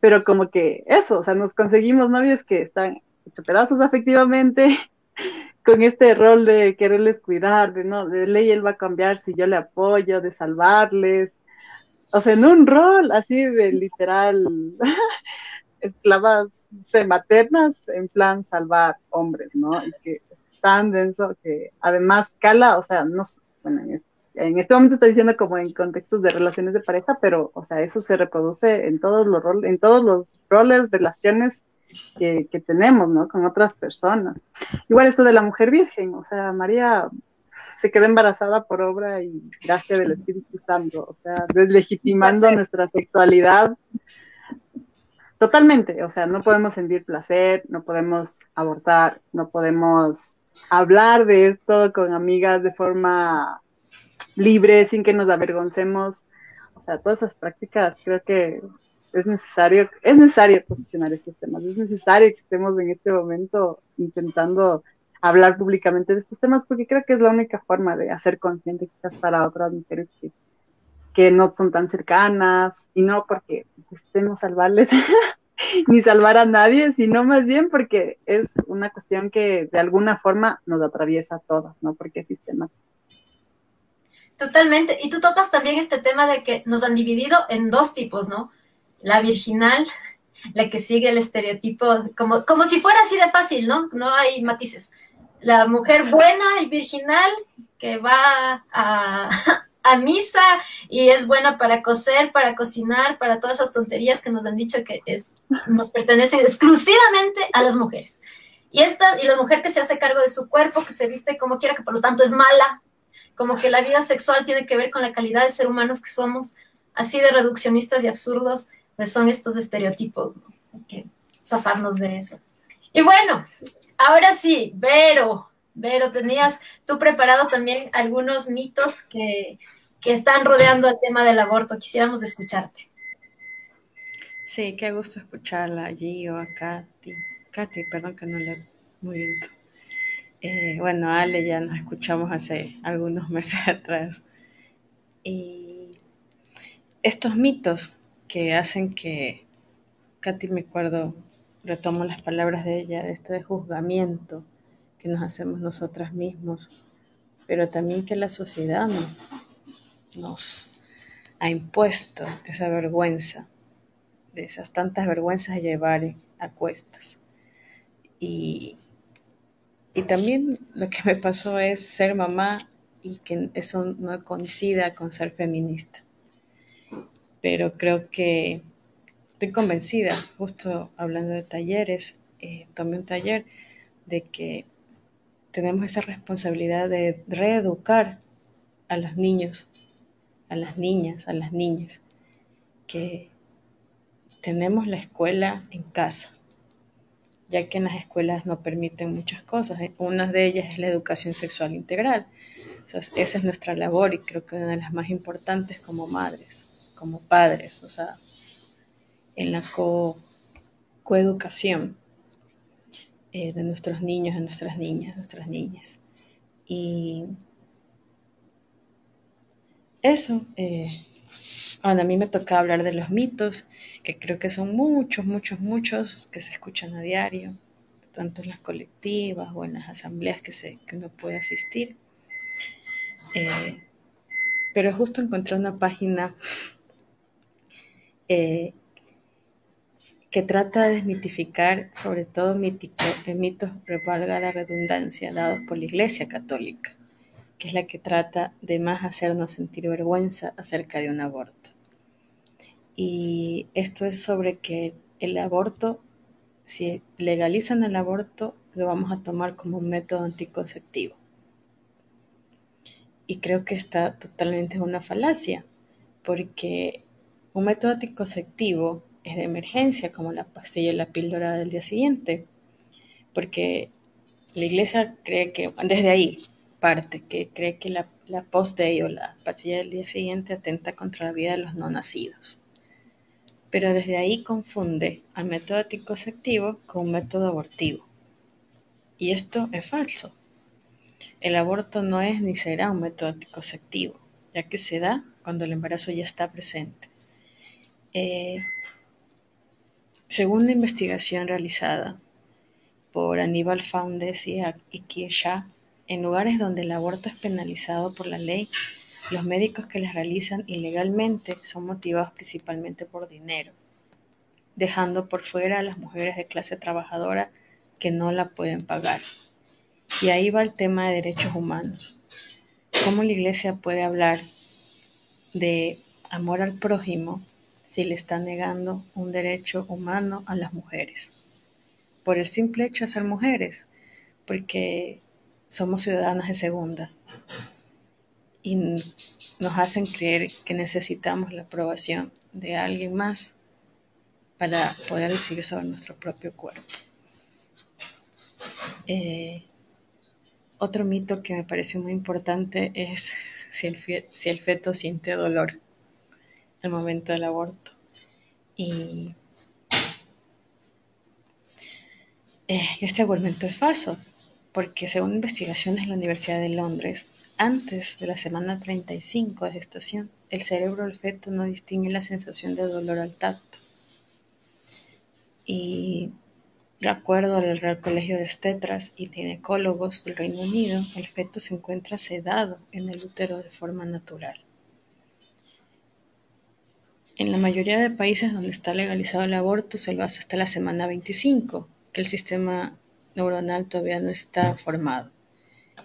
pero como que eso, o sea, nos conseguimos novios que están hecho pedazos afectivamente, con este rol de quererles cuidar, de no, de ley él va a cambiar si yo le apoyo, de salvarles, o sea, en un rol así de literal, esclavas maternas en plan salvar hombres, ¿no? Y que es tan denso que además cala, o sea, no, bueno, en este en este momento estoy diciendo como en contextos de relaciones de pareja, pero, o sea, eso se reproduce en todos los roles, en todos los roles, relaciones que, que, tenemos, ¿no? Con otras personas. Igual esto de la mujer virgen, o sea, María se quedó embarazada por obra y gracia del Espíritu Santo, o sea, deslegitimando nuestra sexualidad totalmente, o sea, no podemos sentir placer, no podemos abortar, no podemos hablar de esto con amigas de forma libre, sin que nos avergoncemos. O sea, todas esas prácticas creo que es necesario, es necesario posicionar estos temas, es necesario que estemos en este momento intentando hablar públicamente de estos temas porque creo que es la única forma de hacer consciente quizás para otras mujeres que, no son tan cercanas y no porque estemos salvarles ni salvar a nadie, sino más bien porque es una cuestión que de alguna forma nos atraviesa a todas, ¿no? Porque es sistemático. Totalmente. Y tú topas también este tema de que nos han dividido en dos tipos, ¿no? La virginal, la que sigue el estereotipo, como, como si fuera así de fácil, ¿no? No hay matices. La mujer buena y virginal que va a, a misa y es buena para coser, para cocinar, para todas esas tonterías que nos han dicho que es, nos pertenecen exclusivamente a las mujeres. Y esta, y la mujer que se hace cargo de su cuerpo, que se viste como quiera, que por lo tanto es mala, como que la vida sexual tiene que ver con la calidad de ser humanos que somos, así de reduccionistas y absurdos, pues son estos estereotipos, ¿no? Hay que zafarnos de eso. Y bueno, ahora sí, Vero, Vero, tenías tú preparado también algunos mitos que, que están rodeando el tema del aborto. Quisiéramos escucharte. Sí, qué gusto escucharla allí o a Katy. Katy, perdón que no le muy bien. Eh, bueno, Ale ya nos escuchamos hace algunos meses atrás. Y estos mitos que hacen que, Katy me acuerdo, retomo las palabras de ella, de este juzgamiento que nos hacemos nosotras mismos, pero también que la sociedad nos, nos ha impuesto esa vergüenza, de esas tantas vergüenzas de llevar a cuestas. Y, y también lo que me pasó es ser mamá y que eso no coincida con ser feminista. Pero creo que estoy convencida, justo hablando de talleres, eh, tomé un taller de que tenemos esa responsabilidad de reeducar a los niños, a las niñas, a las niñas, que tenemos la escuela en casa, ya que en las escuelas no permiten muchas cosas. Una de ellas es la educación sexual integral. Esa es nuestra labor y creo que una de las más importantes como madres, como padres, o sea, en la co coeducación eh, de nuestros niños, de nuestras niñas, nuestras niñas. Y eso, eh, bueno, a mí me toca hablar de los mitos, que creo que son muchos, muchos, muchos que se escuchan a diario, tanto en las colectivas o en las asambleas que, se, que uno puede asistir. Eh, pero justo encontré una página eh, que trata de desmitificar sobre todo eh, mitos, valga la redundancia, dados por la Iglesia Católica, que es la que trata de más hacernos sentir vergüenza acerca de un aborto. Y esto es sobre que el aborto, si legalizan el aborto, lo vamos a tomar como un método anticonceptivo. Y creo que está totalmente una falacia, porque un método anticonceptivo es de emergencia, como la pastilla y la píldora del día siguiente, porque la iglesia cree que, desde ahí parte, que cree que la, la post-day o la pastilla del día siguiente atenta contra la vida de los no nacidos. Pero desde ahí confunde al método anticonceptivo con un método abortivo. Y esto es falso. El aborto no es ni será un método anticonceptivo, ya que se da cuando el embarazo ya está presente. Eh, según una investigación realizada por Aníbal Foundes y Shah, en lugares donde el aborto es penalizado por la ley, los médicos que las realizan ilegalmente son motivados principalmente por dinero, dejando por fuera a las mujeres de clase trabajadora que no la pueden pagar. Y ahí va el tema de derechos humanos. ¿Cómo la Iglesia puede hablar de amor al prójimo si le está negando un derecho humano a las mujeres. Por el simple hecho de ser mujeres, porque somos ciudadanas de segunda y nos hacen creer que necesitamos la aprobación de alguien más para poder decidir sobre nuestro propio cuerpo. Eh, otro mito que me pareció muy importante es si el, si el feto siente dolor el momento del aborto. Y eh, este argumento es falso, porque según investigaciones de la Universidad de Londres, antes de la semana 35 de gestación, el cerebro del feto no distingue la sensación de dolor al tacto. Y de acuerdo al Real Colegio de Estetras y Ginecólogos del Reino Unido, el feto se encuentra sedado en el útero de forma natural. En la mayoría de países donde está legalizado el aborto se lo hace hasta la semana 25, que el sistema neuronal todavía no está formado.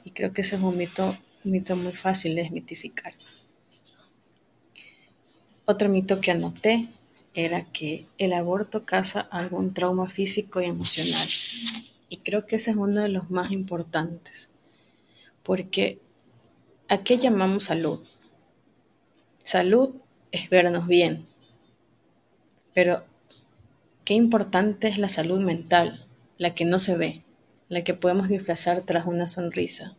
Y creo que ese es un mito, muy fácil de desmitificar. Otro mito que anoté era que el aborto causa algún trauma físico y emocional. Y creo que ese es uno de los más importantes. Porque ¿a qué llamamos salud? Salud es vernos bien. Pero qué importante es la salud mental, la que no se ve, la que podemos disfrazar tras una sonrisa.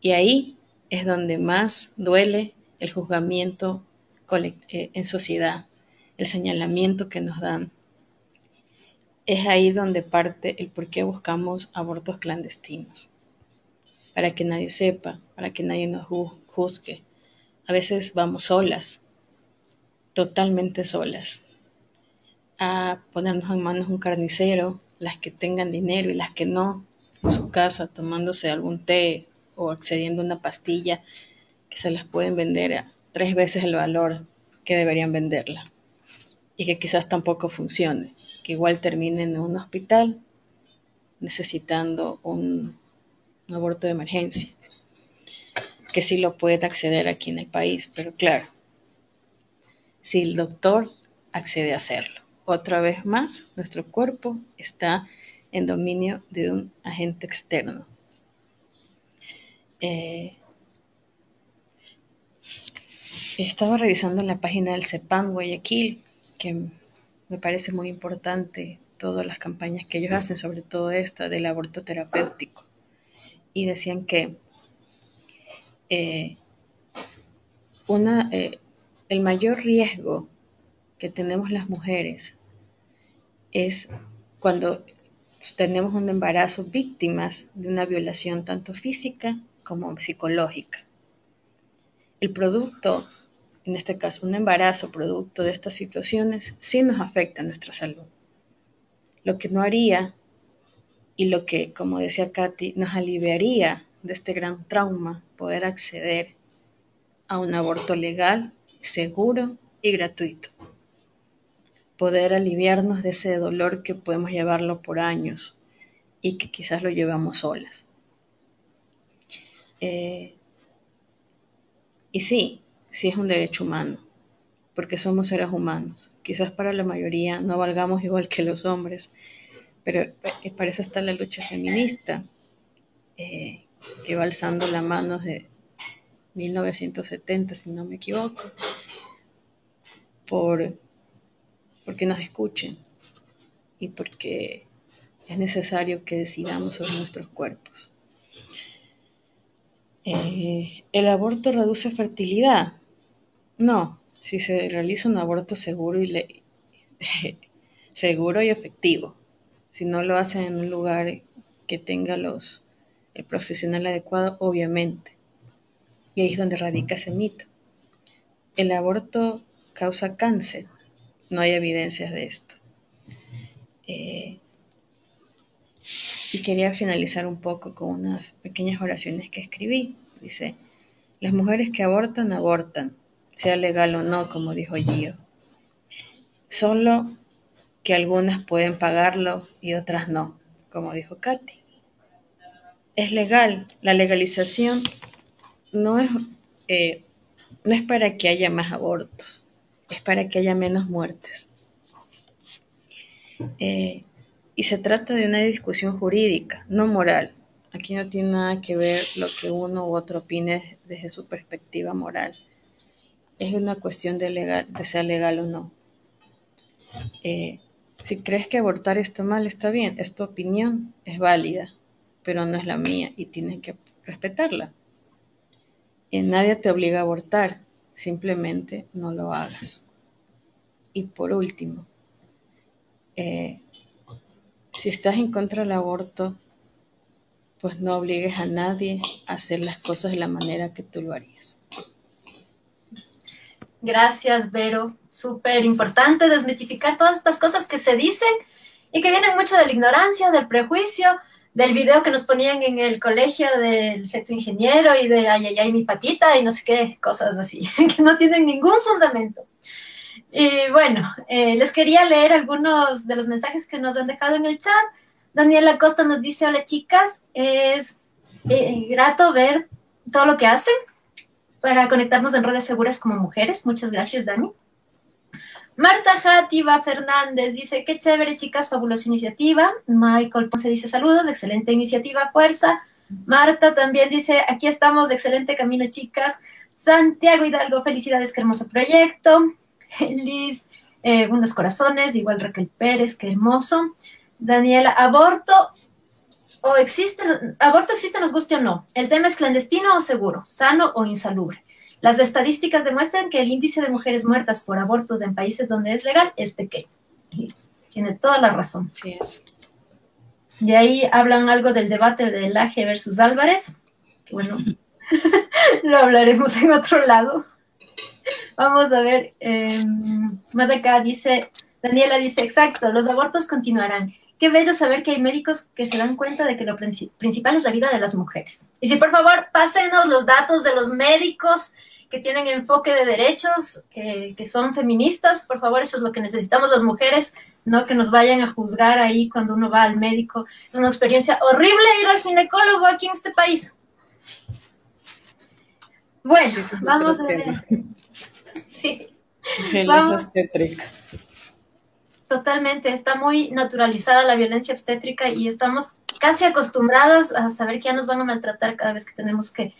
Y ahí es donde más duele el juzgamiento eh, en sociedad, el señalamiento que nos dan. Es ahí donde parte el por qué buscamos abortos clandestinos. Para que nadie sepa, para que nadie nos juzgue. A veces vamos solas, totalmente solas, a ponernos en manos un carnicero, las que tengan dinero y las que no, en su casa tomándose algún té o accediendo a una pastilla que se las pueden vender a tres veces el valor que deberían venderla. Y que quizás tampoco funcione, que igual terminen en un hospital necesitando un, un aborto de emergencia, que sí lo puede acceder aquí en el país, pero claro, si el doctor accede a hacerlo. Otra vez más, nuestro cuerpo está en dominio de un agente externo. Eh, estaba revisando la página del CEPAM Guayaquil, que me parece muy importante todas las campañas que ellos hacen, sobre todo esta del aborto terapéutico. Y decían que eh, eh, el mayor riesgo que tenemos las mujeres es cuando tenemos un embarazo víctimas de una violación tanto física como psicológica. El producto, en este caso un embarazo producto de estas situaciones, sí nos afecta a nuestra salud. Lo que no haría y lo que, como decía Katy, nos aliviaría de este gran trauma, poder acceder a un aborto legal, seguro y gratuito. Poder aliviarnos de ese dolor que podemos llevarlo por años y que quizás lo llevamos solas. Eh, y sí, sí es un derecho humano, porque somos seres humanos. Quizás para la mayoría no valgamos igual que los hombres, pero eh, para eso está la lucha feminista, eh, que va alzando la mano de, 1970, si no me equivoco, por, porque nos escuchen y porque es necesario que decidamos sobre nuestros cuerpos. Eh, ¿El aborto reduce fertilidad? No, si se realiza un aborto seguro y seguro y efectivo. Si no lo hacen en un lugar que tenga los el profesional adecuado, obviamente. Y ahí es donde radica ese mito. El aborto causa cáncer. No hay evidencias de esto. Eh, y quería finalizar un poco con unas pequeñas oraciones que escribí. Dice, las mujeres que abortan, abortan, sea legal o no, como dijo Gio. Solo que algunas pueden pagarlo y otras no, como dijo Katy. Es legal, la legalización no es, eh, no es para que haya más abortos, es para que haya menos muertes. Eh, y se trata de una discusión jurídica, no moral. Aquí no tiene nada que ver lo que uno u otro opine desde su perspectiva moral. Es una cuestión de, legal, de ser legal o no. Eh, si crees que abortar está mal, está bien, es tu opinión, es válida, pero no es la mía y tienes que respetarla nadie te obliga a abortar, simplemente no lo hagas. Y por último, eh, si estás en contra del aborto, pues no obligues a nadie a hacer las cosas de la manera que tú lo harías. Gracias, Vero. Súper importante desmitificar todas estas cosas que se dicen y que vienen mucho de la ignorancia, del prejuicio del video que nos ponían en el colegio del feto ingeniero y de ay, ay, mi patita y no sé qué, cosas así, que no tienen ningún fundamento. Y bueno, eh, les quería leer algunos de los mensajes que nos han dejado en el chat. Daniela Costa nos dice, hola chicas, es eh, grato ver todo lo que hacen. para conectarnos en redes seguras como mujeres. Muchas gracias, Dani. Marta Játiva Fernández dice, qué chévere, chicas, fabulosa iniciativa. Michael Ponce dice, saludos, excelente iniciativa, fuerza. Marta también dice, aquí estamos, de excelente camino, chicas. Santiago Hidalgo, felicidades, qué hermoso proyecto. Liz, eh, unos corazones, igual Raquel Pérez, qué hermoso. Daniela, aborto o existe, aborto existe, nos guste o no. El tema es clandestino o seguro, sano o insalubre. Las estadísticas demuestran que el índice de mujeres muertas por abortos en países donde es legal es pequeño. tiene toda la razón. Así es. De ahí hablan algo del debate de Laje versus Álvarez. Bueno, lo hablaremos en otro lado. Vamos a ver, em, más acá dice, Daniela dice, exacto, los abortos continuarán. Qué bello saber que hay médicos que se dan cuenta de que lo principal es la vida de las mujeres. Y si por favor, pásenos los datos de los médicos que tienen enfoque de derechos, que, que, son feministas, por favor, eso es lo que necesitamos las mujeres, no que nos vayan a juzgar ahí cuando uno va al médico. Es una experiencia horrible ir al ginecólogo aquí en este país. Bueno, vamos a ver. Sí. Vamos. Totalmente, está muy naturalizada la violencia obstétrica y estamos casi acostumbradas a saber que ya nos van a maltratar cada vez que tenemos que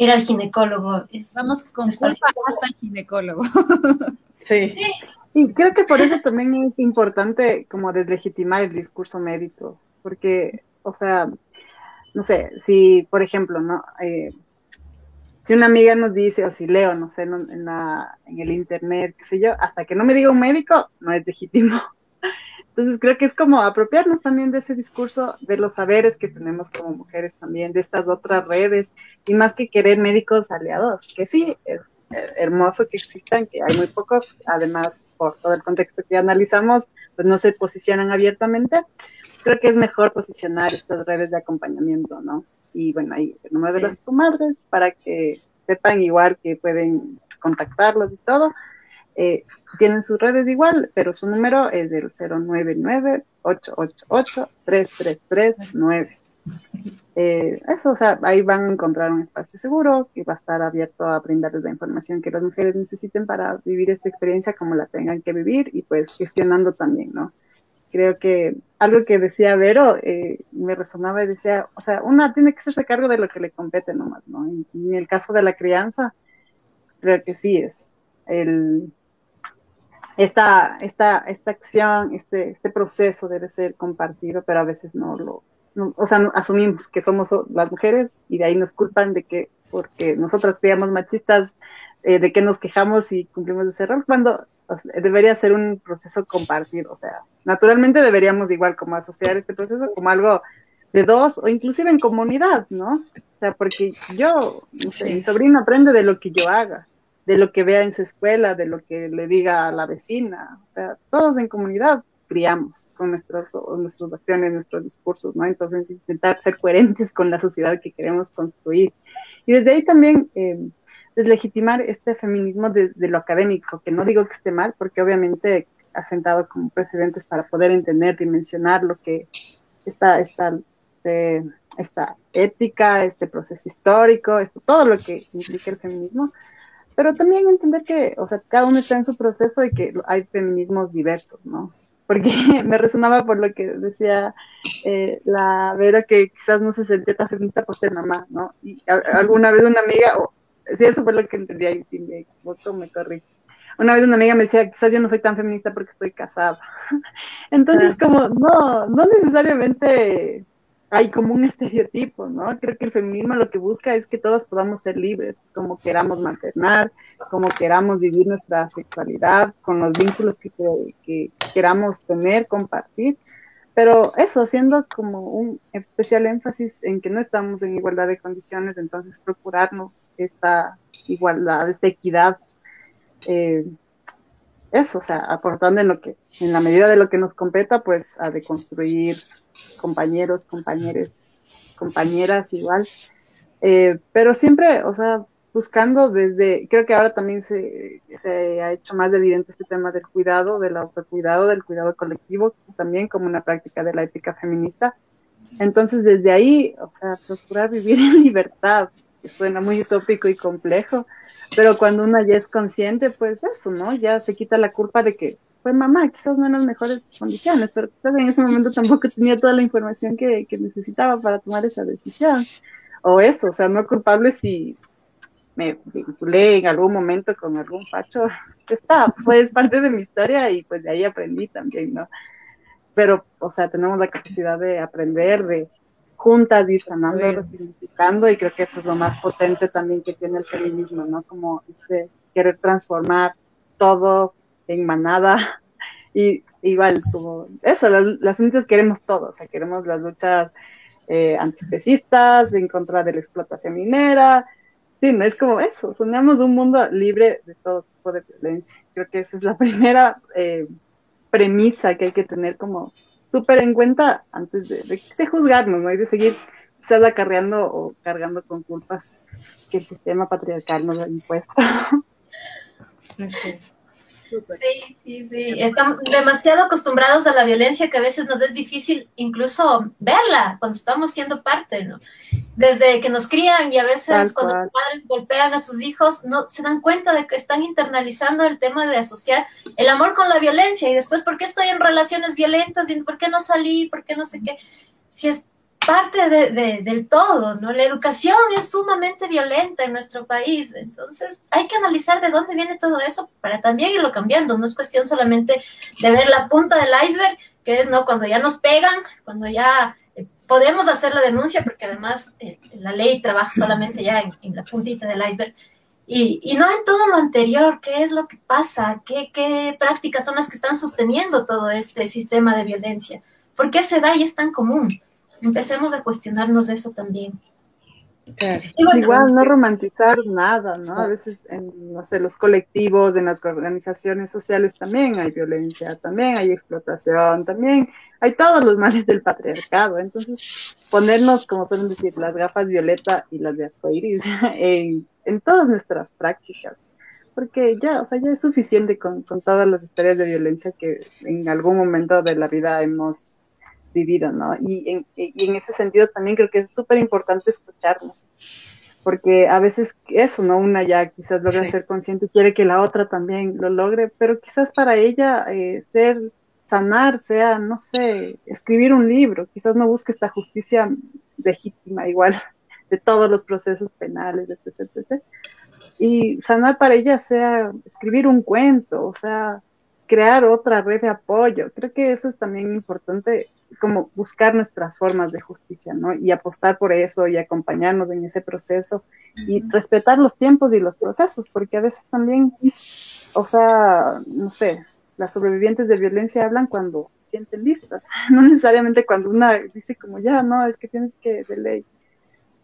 ir al ginecólogo. Vamos con culpa hasta el ginecólogo. Sí. sí. creo que por eso también es importante como deslegitimar el discurso médico, porque, o sea, no sé, si, por ejemplo, ¿no? Eh, si una amiga nos dice, o si leo, no sé, en, la, en el internet, qué sé yo, hasta que no me diga un médico, no es legítimo. Entonces creo que es como apropiarnos también de ese discurso, de los saberes que tenemos como mujeres también, de estas otras redes, y más que querer médicos aliados, que sí, es hermoso que existan, que hay muy pocos, además por todo el contexto que analizamos, pues no se posicionan abiertamente. Creo que es mejor posicionar estas redes de acompañamiento, ¿no? y bueno, ahí el número de las comadres para que sepan igual que pueden contactarlos y todo. Eh, tienen sus redes igual, pero su número es del 099-888-3339. Eh, eso, o sea, ahí van a encontrar un espacio seguro que va a estar abierto a brindarles la información que las mujeres necesiten para vivir esta experiencia como la tengan que vivir y pues gestionando también, ¿no? creo que algo que decía Vero eh, me resonaba y decía, o sea, una tiene que hacerse cargo de lo que le compete nomás, ¿no? Y, en el caso de la crianza, creo que sí es el esta, esta, esta acción, este, este proceso debe ser compartido, pero a veces no lo, o sea, asumimos que somos las mujeres y de ahí nos culpan de que porque nosotras criamos machistas, eh, de que nos quejamos y cumplimos ese rol, cuando debería ser un proceso compartido, o sea, naturalmente deberíamos igual como asociar este proceso como algo de dos o inclusive en comunidad, ¿no? O sea, porque yo, no sé, mi sobrino aprende de lo que yo haga, de lo que vea en su escuela, de lo que le diga a la vecina, o sea, todos en comunidad criamos con nuestras, nuestras acciones, nuestros discursos, ¿no? Entonces, intentar ser coherentes con la sociedad que queremos construir. Y desde ahí también eh, deslegitimar este feminismo desde lo académico, que no digo que esté mal, porque obviamente ha sentado como precedentes para poder entender, dimensionar lo que está esta, este, esta ética, este proceso histórico, esto, todo lo que implica el feminismo, pero también entender que, o sea, cada uno está en su proceso y que hay feminismos diversos, ¿no? Porque me resonaba por lo que decía eh, la Vera, que quizás no se sentía tan feminista por ser mamá, ¿no? Y alguna vez una amiga, Sí, eso fue lo que entendí ahí, si me equivoco, me corrí. Una vez una amiga me decía, quizás yo no soy tan feminista porque estoy casada. Entonces, como, no, no necesariamente hay como un estereotipo, ¿no? Creo que el feminismo lo que busca es que todos podamos ser libres, como queramos maternar, como queramos vivir nuestra sexualidad, con los vínculos que, que queramos tener, compartir pero eso, haciendo como un especial énfasis en que no estamos en igualdad de condiciones, entonces procurarnos esta igualdad, esta equidad, eh, eso, o sea, aportando en lo que, en la medida de lo que nos competa, pues a deconstruir compañeros, compañeros, compañeras igual, eh, pero siempre, o sea, buscando desde, creo que ahora también se, se, ha hecho más evidente este tema del cuidado, del autocuidado, del cuidado colectivo, también como una práctica de la ética feminista. Entonces, desde ahí, o sea, procurar vivir en libertad, suena muy utópico y complejo, pero cuando una ya es consciente, pues eso, ¿no? Ya se quita la culpa de que fue mamá, quizás no en las mejores condiciones, pero quizás en ese momento tampoco tenía toda la información que, que necesitaba para tomar esa decisión. O eso, o sea, no culpable si me vinculé en algún momento con algún facho, está, pues parte de mi historia y pues de ahí aprendí también, ¿no? Pero, o sea, tenemos la capacidad de aprender, de juntas ir sanando, resignificando y creo que eso es lo más potente también que tiene el feminismo, ¿no? Como este, querer transformar todo en manada y igual como eso, las, las queremos todo, o sea, queremos las luchas eh, antiespecistas, en contra de la explotación minera, sí, no es como eso, soñamos un mundo libre de todo tipo de violencia. Creo que esa es la primera eh, premisa que hay que tener como súper en cuenta antes de, juzgarnos, ¿no? Y de seguir quizás acarreando o cargando con culpas que el sistema patriarcal nos ha impuesto. Sí, sí, sí. Estamos demasiado acostumbrados a la violencia que a veces nos es difícil incluso verla cuando estamos siendo parte, ¿no? Desde que nos crían y a veces cuando los padres golpean a sus hijos, no se dan cuenta de que están internalizando el tema de asociar el amor con la violencia y después, ¿por qué estoy en relaciones violentas? ¿Y por qué no salí? ¿Por qué no sé qué? Si es parte de, del todo, ¿no? La educación es sumamente violenta en nuestro país, entonces hay que analizar de dónde viene todo eso para también irlo cambiando, no es cuestión solamente de ver la punta del iceberg, que es, ¿no? Cuando ya nos pegan, cuando ya eh, podemos hacer la denuncia, porque además eh, la ley trabaja solamente ya en, la puntita del iceberg, y, y, no en todo lo anterior, qué es lo que pasa, ¿Qué, qué prácticas son las que están sosteniendo todo este sistema de violencia, por qué se da y es tan común empecemos a cuestionarnos eso también. Igual no romantizar nada, ¿no? A veces en, no sé, los colectivos, en las organizaciones sociales también hay violencia, también hay explotación, también hay todos los males del patriarcado. Entonces, ponernos, como pueden decir, las gafas violeta y las de arcoiris en, en todas nuestras prácticas. Porque ya, o sea, ya es suficiente con, con todas las historias de violencia que en algún momento de la vida hemos vivido, ¿no? Y en, y en ese sentido también creo que es súper importante escucharnos, porque a veces eso, ¿no? Una ya quizás logra ser consciente y quiere que la otra también lo logre, pero quizás para ella eh, ser, sanar, sea, no sé, escribir un libro, quizás no busque esta justicia legítima igual de todos los procesos penales, etc., etc. Y sanar para ella sea escribir un cuento, o sea, crear otra red de apoyo. Creo que eso es también importante, como buscar nuestras formas de justicia, ¿no? Y apostar por eso y acompañarnos en ese proceso y respetar los tiempos y los procesos, porque a veces también, o sea, no sé, las sobrevivientes de violencia hablan cuando sienten listas, no necesariamente cuando una dice como ya, no, es que tienes que de ley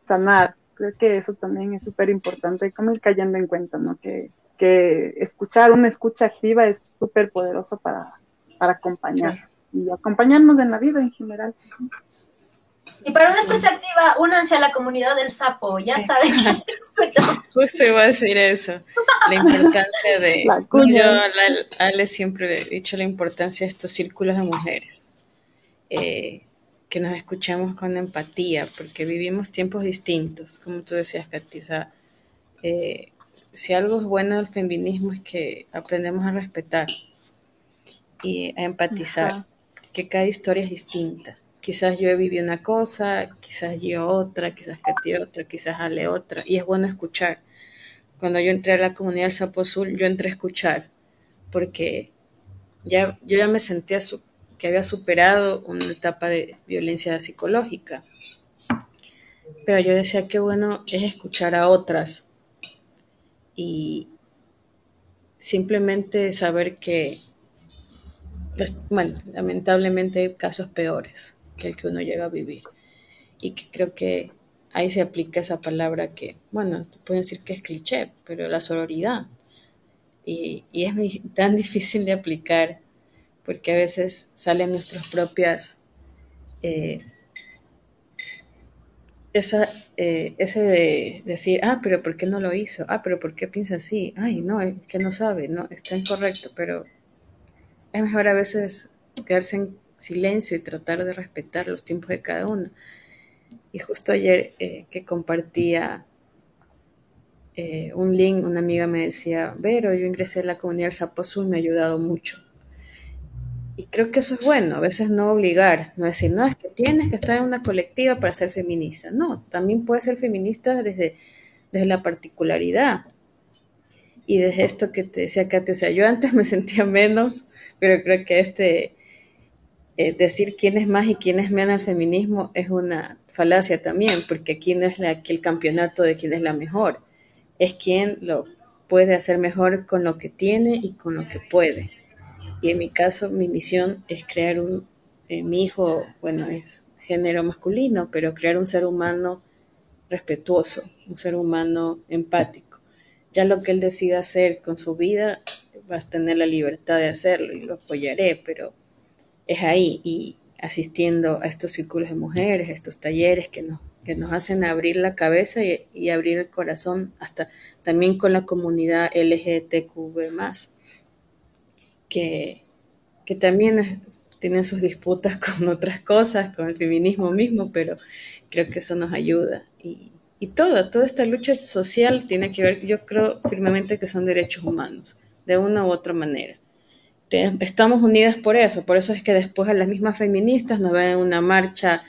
sanar. Creo que eso también es súper importante, como ir cayendo en cuenta, ¿no? Que que escuchar una escucha activa es súper poderoso para, para acompañar y acompañarnos en la vida en general. Y para una escucha activa, únanse a la comunidad del sapo, ya saben que Justo iba a decir eso, la importancia de... yo a Ale siempre he dicho la importancia de estos círculos de mujeres, eh, que nos escuchamos con empatía, porque vivimos tiempos distintos, como tú decías, Katy, o sea, eh, si algo es bueno del feminismo es que aprendemos a respetar y a empatizar, que cada historia es distinta. Quizás yo he vivido una cosa, quizás yo otra, quizás Katy otra, quizás Ale otra, y es bueno escuchar. Cuando yo entré a la comunidad del Sapo Azul, yo entré a escuchar, porque ya, yo ya me sentía que había superado una etapa de violencia psicológica. Pero yo decía que bueno es escuchar a otras, y simplemente saber que, pues, bueno, lamentablemente hay casos peores que el que uno llega a vivir. Y que creo que ahí se aplica esa palabra que, bueno, te pueden decir que es cliché, pero la sororidad. Y, y es tan difícil de aplicar porque a veces salen nuestras propias eh, esa, eh, ese de decir, ah, pero ¿por qué no lo hizo? Ah, pero ¿por qué piensa así? Ay, no, es que no sabe, no, está incorrecto, pero es mejor a veces quedarse en silencio y tratar de respetar los tiempos de cada uno. Y justo ayer eh, que compartía eh, un link, una amiga me decía, Vero, yo ingresé a la comunidad del Sapo Azul, me ha ayudado mucho. Y creo que eso es bueno, a veces no obligar, no decir, no, es que tienes que estar en una colectiva para ser feminista. No, también puedes ser feminista desde, desde la particularidad. Y desde esto que te decía Katy, o sea, yo antes me sentía menos, pero creo que este eh, decir quién es más y quién es menos al feminismo es una falacia también, porque aquí no es la, aquí el campeonato de quién es la mejor, es quien lo puede hacer mejor con lo que tiene y con lo que puede. Y en mi caso, mi misión es crear un, eh, mi hijo, bueno, es género masculino, pero crear un ser humano respetuoso, un ser humano empático. Ya lo que él decida hacer con su vida, vas a tener la libertad de hacerlo y lo apoyaré, pero es ahí y asistiendo a estos círculos de mujeres, estos talleres que nos, que nos hacen abrir la cabeza y, abrir el corazón, hasta también con la comunidad LGTQB que, también tienen sus disputas con otras cosas, con el feminismo mismo, pero creo que eso nos ayuda. Y, y toda, esta lucha social tiene que ver, yo creo firmemente que son derechos humanos, de una u otra manera. Estamos unidas por eso, por eso es que después las mismas feministas nos ven en una marcha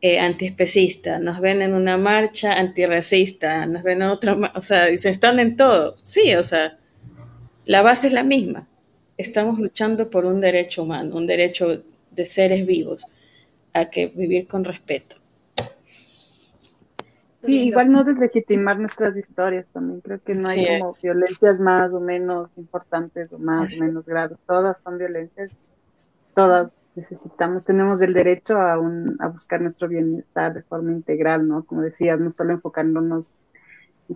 eh, antiespecista, nos ven en una marcha antirracista, nos ven en otra, o sea, se están en todo. Sí, o sea, la base es la misma estamos luchando por un derecho humano, un derecho de seres vivos, a que vivir con respeto. Sí, igual no deslegitimar nuestras historias también. Creo que no hay como violencias más o menos importantes o más o menos graves. Todas son violencias. Todas necesitamos, tenemos el derecho a, un, a buscar nuestro bienestar de forma integral, ¿no? Como decías, no solo enfocándonos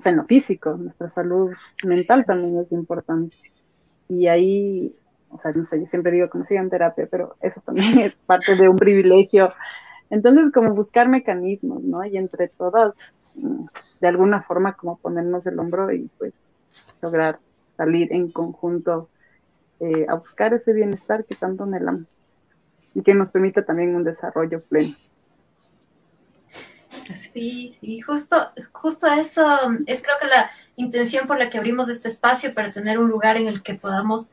en lo físico, nuestra salud mental también es importante y ahí, o sea, no sé, yo siempre digo como sigan terapia, pero eso también es parte de un privilegio. Entonces, como buscar mecanismos, ¿no? Y entre todas, mm, de alguna forma, como ponernos el hombro y pues lograr salir en conjunto eh, a buscar ese bienestar que tanto anhelamos y que nos permita también un desarrollo pleno. Sí, y justo, justo eso es creo que la intención por la que abrimos este espacio para tener un lugar en el que podamos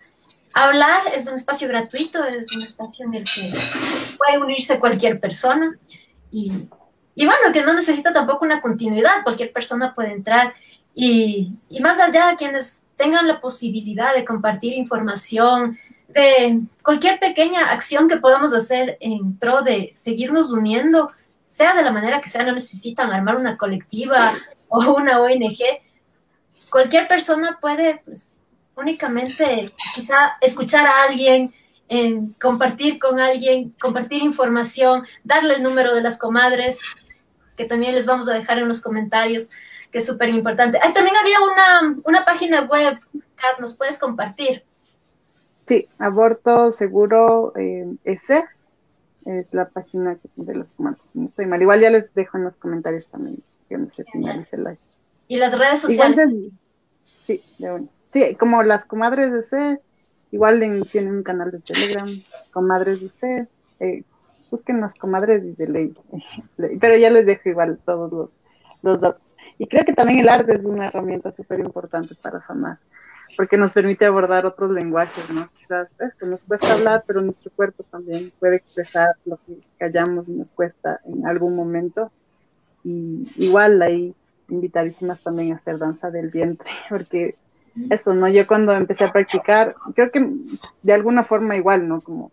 hablar. Es un espacio gratuito, es un espacio en el que puede unirse cualquier persona. Y, y bueno, que no necesita tampoco una continuidad, cualquier persona puede entrar y, y más allá, quienes tengan la posibilidad de compartir información, de cualquier pequeña acción que podamos hacer en pro de seguirnos uniendo sea de la manera que sea, no necesitan armar una colectiva o una ONG. Cualquier persona puede pues, únicamente quizá escuchar a alguien, compartir con alguien, compartir información, darle el número de las comadres, que también les vamos a dejar en los comentarios, que es súper importante. Ahí también había una, una página web, Kat, ¿nos puedes compartir? Sí, aborto seguro eh, es la página de las comadres. No estoy mal. Igual ya les dejo en los comentarios también que no se finalice live. ¿Y las redes sociales? sí, de una. Sí, como las comadres de C, igual tienen un canal de Telegram, comadres de C. Eh, busquen las comadres de ley. Pero ya les dejo igual todos los, los datos. Y creo que también el arte es una herramienta súper importante para sanar porque nos permite abordar otros lenguajes, ¿no? Quizás eso, nos cuesta hablar, pero nuestro cuerpo también puede expresar lo que callamos y nos cuesta en algún momento. Y igual ahí invitadísimas también a hacer danza del vientre, porque eso, ¿no? Yo cuando empecé a practicar, creo que de alguna forma igual, ¿no? Como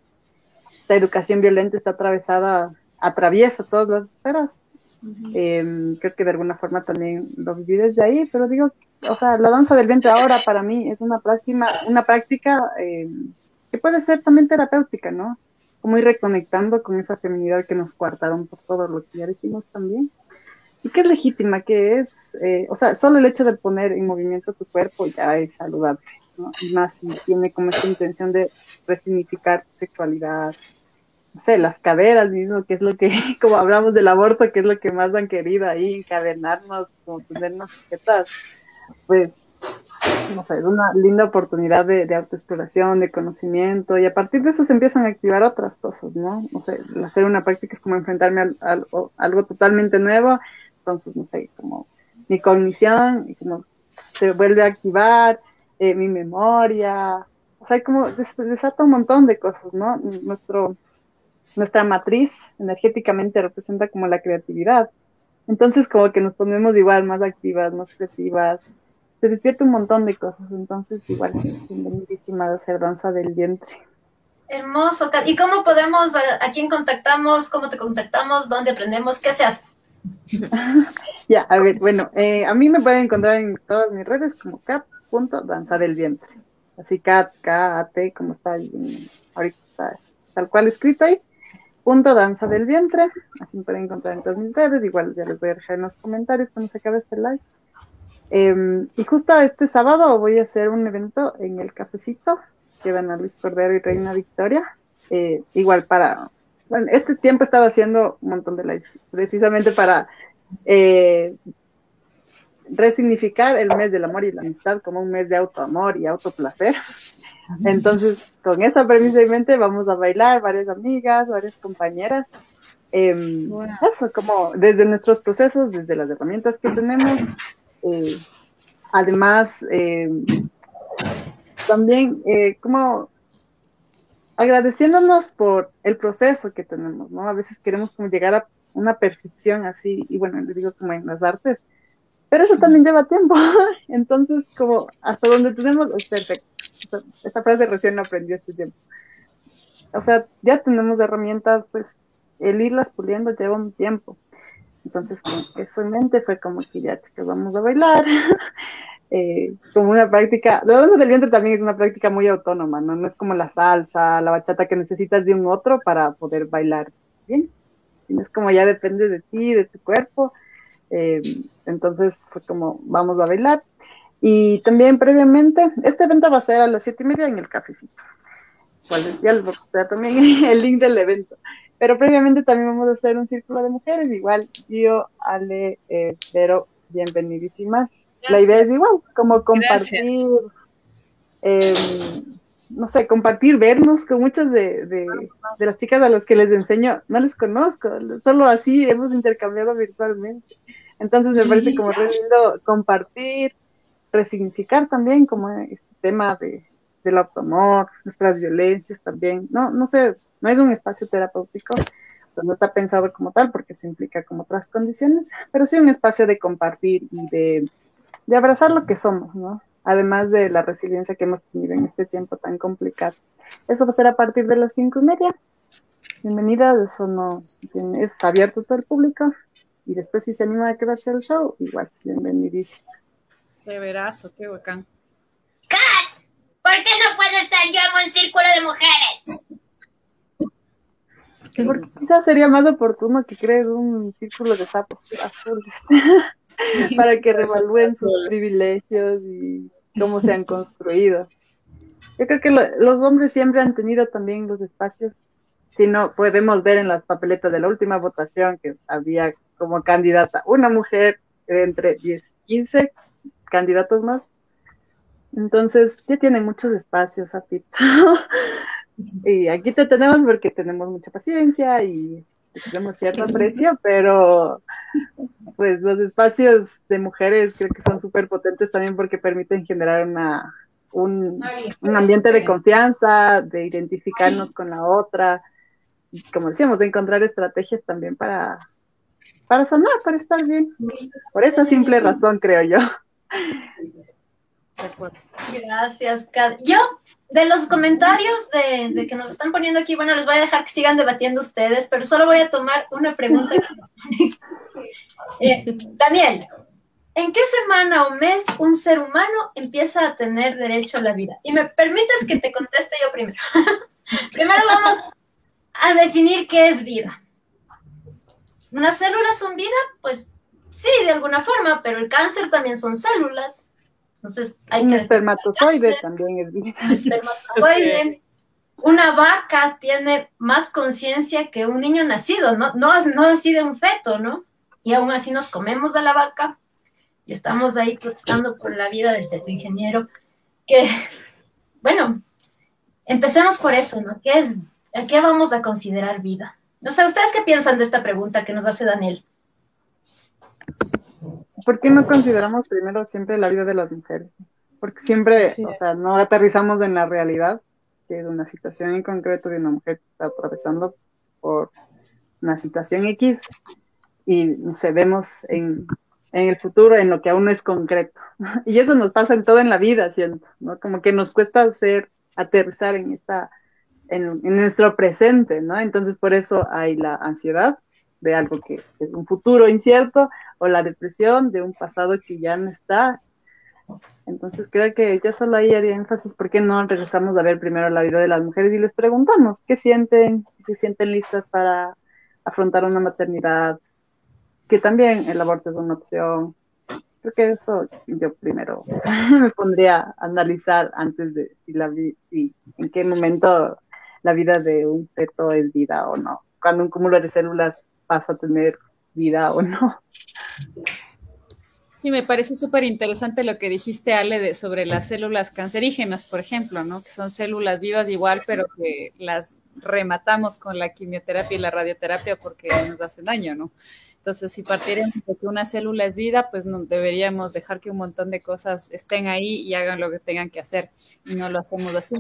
esta educación violenta está atravesada, atraviesa todas las esferas. Em, creo que de alguna forma también lo viví desde ahí, pero digo, o sea, la danza del vientre ahora para mí es una práctica, una práctica eh, que puede ser también terapéutica, ¿no? Como ir reconectando con esa feminidad que nos coartaron por todo lo que ya dijimos también. Y que es legítima, que es, eh, o sea, solo el hecho de poner en movimiento tu cuerpo ya es saludable, ¿no? Y más si tiene como esta intención de resignificar tu sexualidad, no sé, las caderas mismo, que es lo que, como hablamos del aborto, que es lo que más han querido ahí, encadenarnos, como tenernos sujetas pues, no sé, es una linda oportunidad de, autoexploración, de conocimiento, y a partir de eso se empiezan a activar otras cosas, ¿no? No sé, hacer una práctica es como enfrentarme a, algo totalmente nuevo, entonces, no sé, como mi cognición, como se vuelve a activar eh, mi memoria, o sea, como desata un montón de cosas, ¿no? Nuestro, nuestra matriz energéticamente representa como la creatividad. Entonces, como que nos ponemos igual más activas, más expresivas, se despierta un montón de cosas, entonces igual, bienvenidísima de ser danza del vientre. Hermoso. ¿Y cómo podemos, a, quién contactamos, cómo te contactamos, dónde aprendemos, qué se hace? ya, a ver, bueno, eh, a mí me pueden encontrar en todas mis redes como cat.danza del vientre. Así cat, k, t, como está ahí, ahorita está tal cual escrito ahí. Punto danza del vientre. Así me pueden encontrar en todas mis redes. Igual ya les voy a dejar en los comentarios cuando se acabe este live. Em, y justo este sábado voy a hacer un evento en el cafecito que van a Luis Cordero y Reina Victoria. Eh, igual para, bueno, este tiempo he estado haciendo un montón de lives, precisamente para eh, resignificar el mes del amor y la amistad como un mes de autoamor y autoplacer. Entonces, con esa premisa en mente, vamos a bailar varias amigas, varias compañeras. Em, eso, como desde nuestros procesos, desde las herramientas que tenemos, eh, además, eh, también eh, como agradeciéndonos por el proceso que tenemos, ¿no? A veces queremos como llegar a una perfección así, y bueno, le digo como en las artes, pero eso también lleva tiempo. Entonces, como hasta donde tenemos, es perfecto. Esta frase recién aprendí este tiempo. O sea, ya tenemos herramientas, pues el irlas puliendo lleva un tiempo. Entonces, con eso en mente fue como que ya, chicas, vamos a bailar. eh, como una práctica, lo danza del vientre también es una práctica muy autónoma, ¿no? No es como la salsa, la bachata que necesitas de un otro para poder bailar bien. Es como ya depende de ti, de tu cuerpo. Eh, entonces fue como, vamos a bailar. Y también previamente, este evento va a ser a las siete y media en el cafecito. ya les voy a también el link del evento. Pero previamente también vamos a hacer un círculo de mujeres, igual yo, Ale, eh, pero bienvenidísimas. La idea es igual, como compartir, eh, no sé, compartir, vernos con muchas de, de, las chicas a las que les enseño, no les conozco, solo así hemos intercambiado virtualmente. Entonces me parece como re lindo compartir, resignificar también como este tema de, del automor, nuestras violencias también. No, no sé, no es un espacio terapéutico, pues no está pensado como tal porque se implica como otras condiciones, pero sí un espacio de compartir y de, de abrazar lo que somos, ¿no? Además de la resiliencia que hemos tenido en este tiempo tan complicado. Eso va a ser a partir de las cinco y media. Bienvenida, eso no es abierto a todo el público. Y después si se anima a quedarse al show, igual, bienvenidísimo. Qué verazo, qué bacán. ¡Cat! ¿Por qué no puedo estar yo en un círculo de mujeres? Porque quizás sería más oportuno que crees un círculo de sapos azules para que revalúen sus privilegios y cómo se han construido. Yo creo que los hombres siempre han tenido también los espacios, si no podemos ver en las papeletas de la última votación que había como candidata una mujer entre 10 y 15 candidatos más. Entonces, ya tienen muchos espacios, Apito. Y aquí te tenemos porque tenemos mucha paciencia y tenemos cierto aprecio, pero pues los espacios de mujeres creo que son súper potentes también porque permiten generar una, un, un, ambiente de confianza, de identificarnos con la otra, y como decíamos, de encontrar estrategias también para, para sanar, para estar bien. Por esa simple razón, creo yo. Gracias, Kat. Yo, de los comentarios de, que nos están poniendo aquí, bueno, les voy a dejar que sigan debatiendo ustedes, pero solo voy a tomar una pregunta. eh, Daniel, ¿en qué semana o mes un ser humano empieza a tener derecho a la vida? Y me permites que te conteste yo primero. primero vamos a definir qué es vida. ¿Unas células son vida? Pues sí, de alguna forma, pero el cáncer también son células. Entonces hay un espermatozoide también es vida. espermatozoide. Una vaca tiene más conciencia que un niño nacido, ¿no? No, no así de un feto, ¿no? Y aún así nos comemos a la vaca y estamos ahí protestando por la vida del feto ingeniero. Que, bueno, empecemos por eso, ¿no? ¿Qué es, qué vamos a considerar vida? No sé, ¿ustedes qué piensan de esta pregunta que nos hace Daniel? ¿Por qué no consideramos primero siempre la vida de las mujeres? Porque siempre, o sea, no aterrizamos en la realidad, que es una situación en concreto de una mujer que está atravesando por una situación X y se vemos en, en el futuro en lo que aún no es concreto. Y eso nos pasa en todo en la vida, siento, ¿no? Como que nos cuesta hacer, aterrizar en esta, en, en nuestro presente, ¿no? Entonces por eso hay la ansiedad de algo que es un futuro incierto o la depresión de un pasado que ya no está. Entonces creo que ya solo ahí haría énfasis, ¿por qué no regresamos a ver primero la vida de las mujeres y les preguntamos qué sienten, si sienten listas para afrontar una maternidad, que también el aborto es una opción. Creo que eso yo primero me pondría a analizar antes de si la vi, si, en qué momento la vida de un feto es vida o no. Cuando un cúmulo de células pasa a tener vida o no. Sí, me parece súper interesante lo que dijiste, Ale, de, sobre las células cancerígenas, por ejemplo, ¿no? Que son células vivas igual, pero que las rematamos con la quimioterapia y la radioterapia porque nos hacen daño, ¿no? Entonces, si partiéramos de que una célula es vida, pues no, deberíamos dejar que un montón de cosas estén ahí y hagan lo que tengan que hacer. Y no lo hacemos así.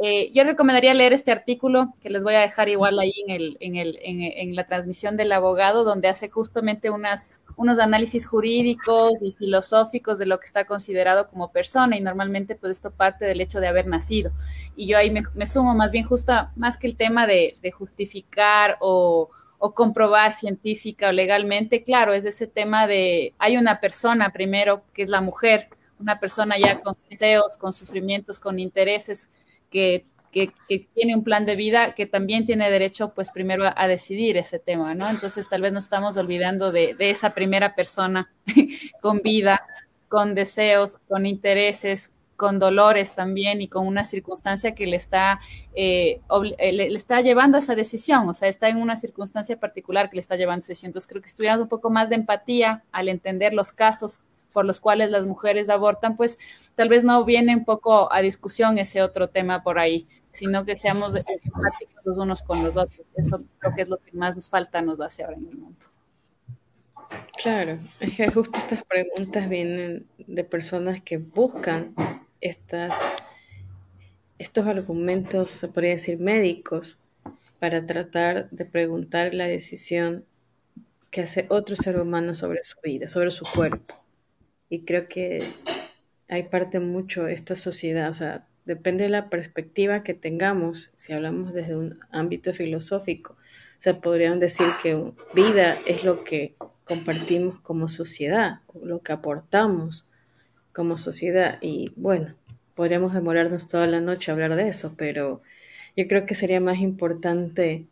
Eh, yo recomendaría leer este artículo que les voy a dejar igual ahí en, el, en, el, en, en la transmisión del abogado, donde hace justamente unas, unos análisis jurídicos y filosóficos de lo que está considerado como persona. Y normalmente, pues esto parte del hecho de haber nacido. Y yo ahí me, me sumo más bien justo, más que el tema de, de justificar o o comprobar científica o legalmente, claro, es ese tema de, hay una persona primero, que es la mujer, una persona ya con deseos, con sufrimientos, con intereses, que, que, tiene un plan de vida, que también tiene derecho, pues primero a, a, decidir ese tema, ¿no? Entonces tal vez nos estamos olvidando de, de esa primera persona con vida, con deseos, con intereses, con dolores también y con una circunstancia que le está, eh, eh, le, está llevando a esa decisión, o sea, está en una circunstancia particular que le está llevando a esa decisión. Entonces, creo que estuviéramos un poco más de empatía al entender los casos por los cuales las mujeres abortan, pues tal vez no viene un poco a discusión ese otro tema por ahí, sino que seamos empáticos los unos con los otros. Eso creo que es lo que más nos falta, nos hace ahora en el mundo. Claro, es que justo estas preguntas vienen de personas que buscan estas, estos argumentos, se podría decir, médicos, para tratar de preguntar la decisión que hace otro ser humano sobre su vida, sobre su cuerpo. Y creo que hay parte mucho esta sociedad, o sea, depende de la perspectiva que tengamos, si hablamos desde un ámbito filosófico, o sea, podrían decir que vida es lo que compartimos como sociedad, lo que aportamos como sociedad. Y bueno, podríamos demorarnos toda la noche a hablar de eso, pero yo creo que sería más importante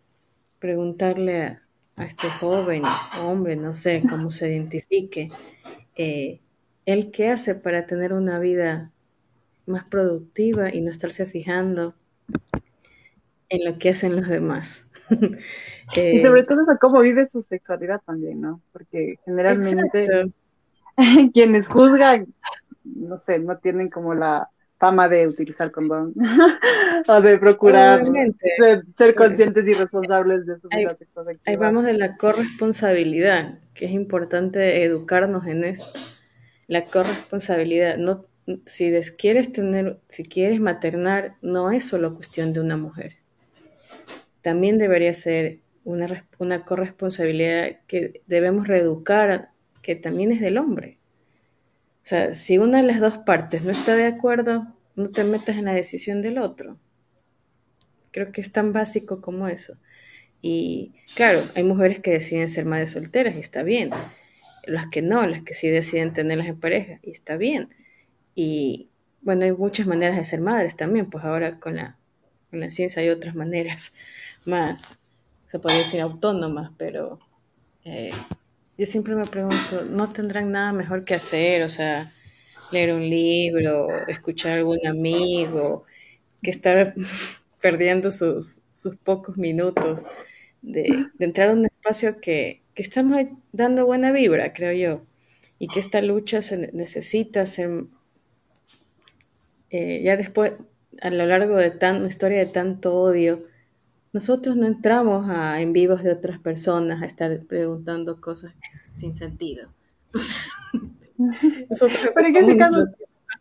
preguntarle a, a este joven, hombre, no sé cómo se identifique, eh, él qué hace para tener una vida más productiva y no estarse fijando en lo que hacen los demás. eh, y sobre todo eso, cómo vive su sexualidad también, ¿no? Porque generalmente exacto. quienes juzgan no sé, no tienen como la fama de utilizar condón o de procurar de ser conscientes y responsables de su ahí. Ahí vamos de la corresponsabilidad, que es importante educarnos en eso. La corresponsabilidad, no si quieres tener, si quieres maternar, no es solo cuestión de una mujer. También debería ser una, una corresponsabilidad que debemos reeducar, que también es del hombre. O sea, si una de las dos partes no está de acuerdo, no te metas en la decisión del otro. Creo que es tan básico como eso. Y claro, hay mujeres que deciden ser madres solteras y está bien. Las que no, las que sí deciden tenerlas en pareja y está bien. Y bueno, hay muchas maneras de ser madres también, pues ahora con la, con la ciencia hay otras maneras más, se podría decir autónomas, pero eh, yo siempre me pregunto, ¿no tendrán nada mejor que hacer? O sea, leer un libro, escuchar a algún amigo, que estar perdiendo sus, sus pocos minutos de, de, entrar a un espacio que, que estamos dando buena vibra, creo yo, y que esta lucha se necesita ser, eh, ya después, a lo largo de tan, una historia de tanto odio, nosotros no entramos a, en vivos de otras personas a estar preguntando cosas sin sentido. Pero en ese caso,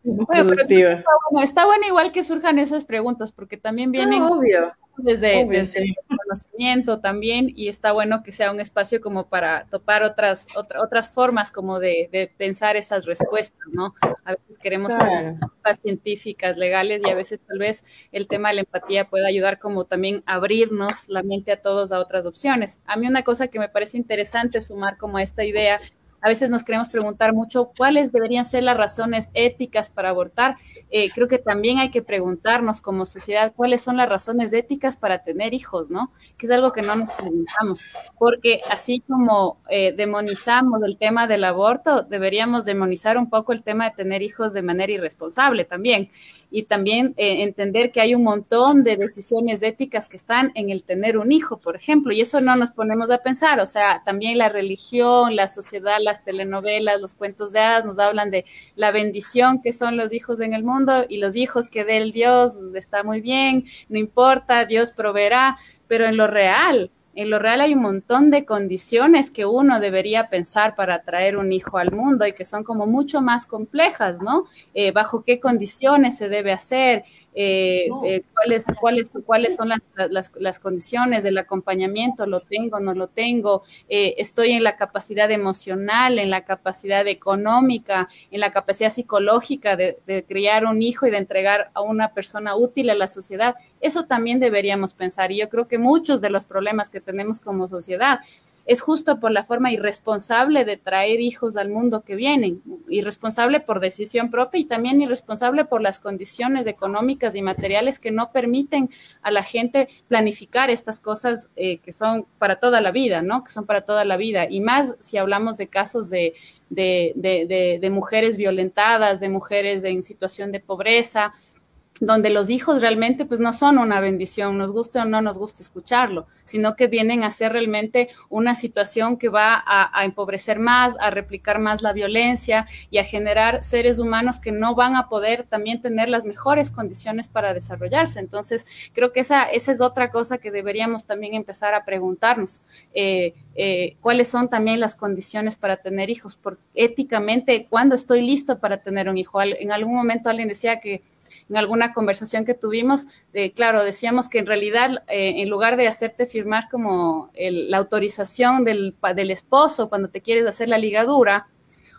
Bueno, pero está, bueno, está bueno igual que surjan esas preguntas, porque también vienen Ah, obvio. Desde, el conocimiento también, y está bueno que sea un espacio como para topar otras, otra- otras formas como de, de pensar esas respuestas, ¿no? A veces queremos Claro. respuestas científicas, legales, y a veces tal vez el tema de la empatía puede ayudar como también abrirnos la mente a todos a otras opciones. A mí una cosa que me parece interesante sumar como a esta idea, a veces nos queremos preguntar mucho cuáles deberían ser las razones éticas para abortar. Eh, creo que también hay que preguntarnos como sociedad cuáles son las razones éticas para tener hijos, ¿no? Que es algo que no nos preguntamos, porque así como eh, demonizamos el tema del aborto, deberíamos demonizar un poco el tema de tener hijos de manera irresponsable también. Y también eh, entender que hay un montón de decisiones éticas que están en el tener un hijo, por ejemplo, y eso no nos ponemos a pensar, o sea, también la religión, la sociedad, las telenovelas, los cuentos de hadas nos hablan de la bendición que son los hijos en el mundo y los hijos que dé el Dios está muy bien, no importa, Dios proveerá, pero en lo real, en lo real hay un montón de condiciones que uno debería pensar para traer un hijo al mundo y que son como mucho más complejas, ¿no? Eh, bajo qué condiciones se debe hacer, eh, eh, cuáles, cuáles, cuáles son las, las, las, condiciones del acompañamiento, lo tengo, no lo tengo, eh, estoy en la capacidad emocional, en la capacidad económica, en la capacidad psicológica de, de criar un hijo y de entregar a una persona útil a la sociedad. Eso también deberíamos pensar y yo creo que muchos de los problemas que tenemos como sociedad es justo por la forma irresponsable de traer hijos al mundo que vienen, irresponsable por decisión propia y también irresponsable por las condiciones económicas y materiales que no permiten a la gente planificar estas cosas eh, que son para toda la vida, ¿no? Que son para toda la vida. Y más si hablamos de casos de, de, de, de, de mujeres violentadas, de mujeres en situación de pobreza, donde los hijos realmente pues no son una bendición, nos guste o no nos gusta escucharlo, sino que vienen a ser realmente una situación que va a, a, empobrecer más, a replicar más la violencia y a generar seres humanos que no van a poder también tener las mejores condiciones para desarrollarse. Entonces, creo que esa, esa es otra cosa que deberíamos también empezar a preguntarnos. Eh, eh, cuáles son también las condiciones para tener hijos, porque éticamente, ¿cuándo estoy listo para tener un hijo? En algún momento alguien decía que en alguna conversación que tuvimos, eh, claro, decíamos que en realidad, eh, en lugar de hacerte firmar como el, la autorización del, del, esposo cuando te quieres hacer la ligadura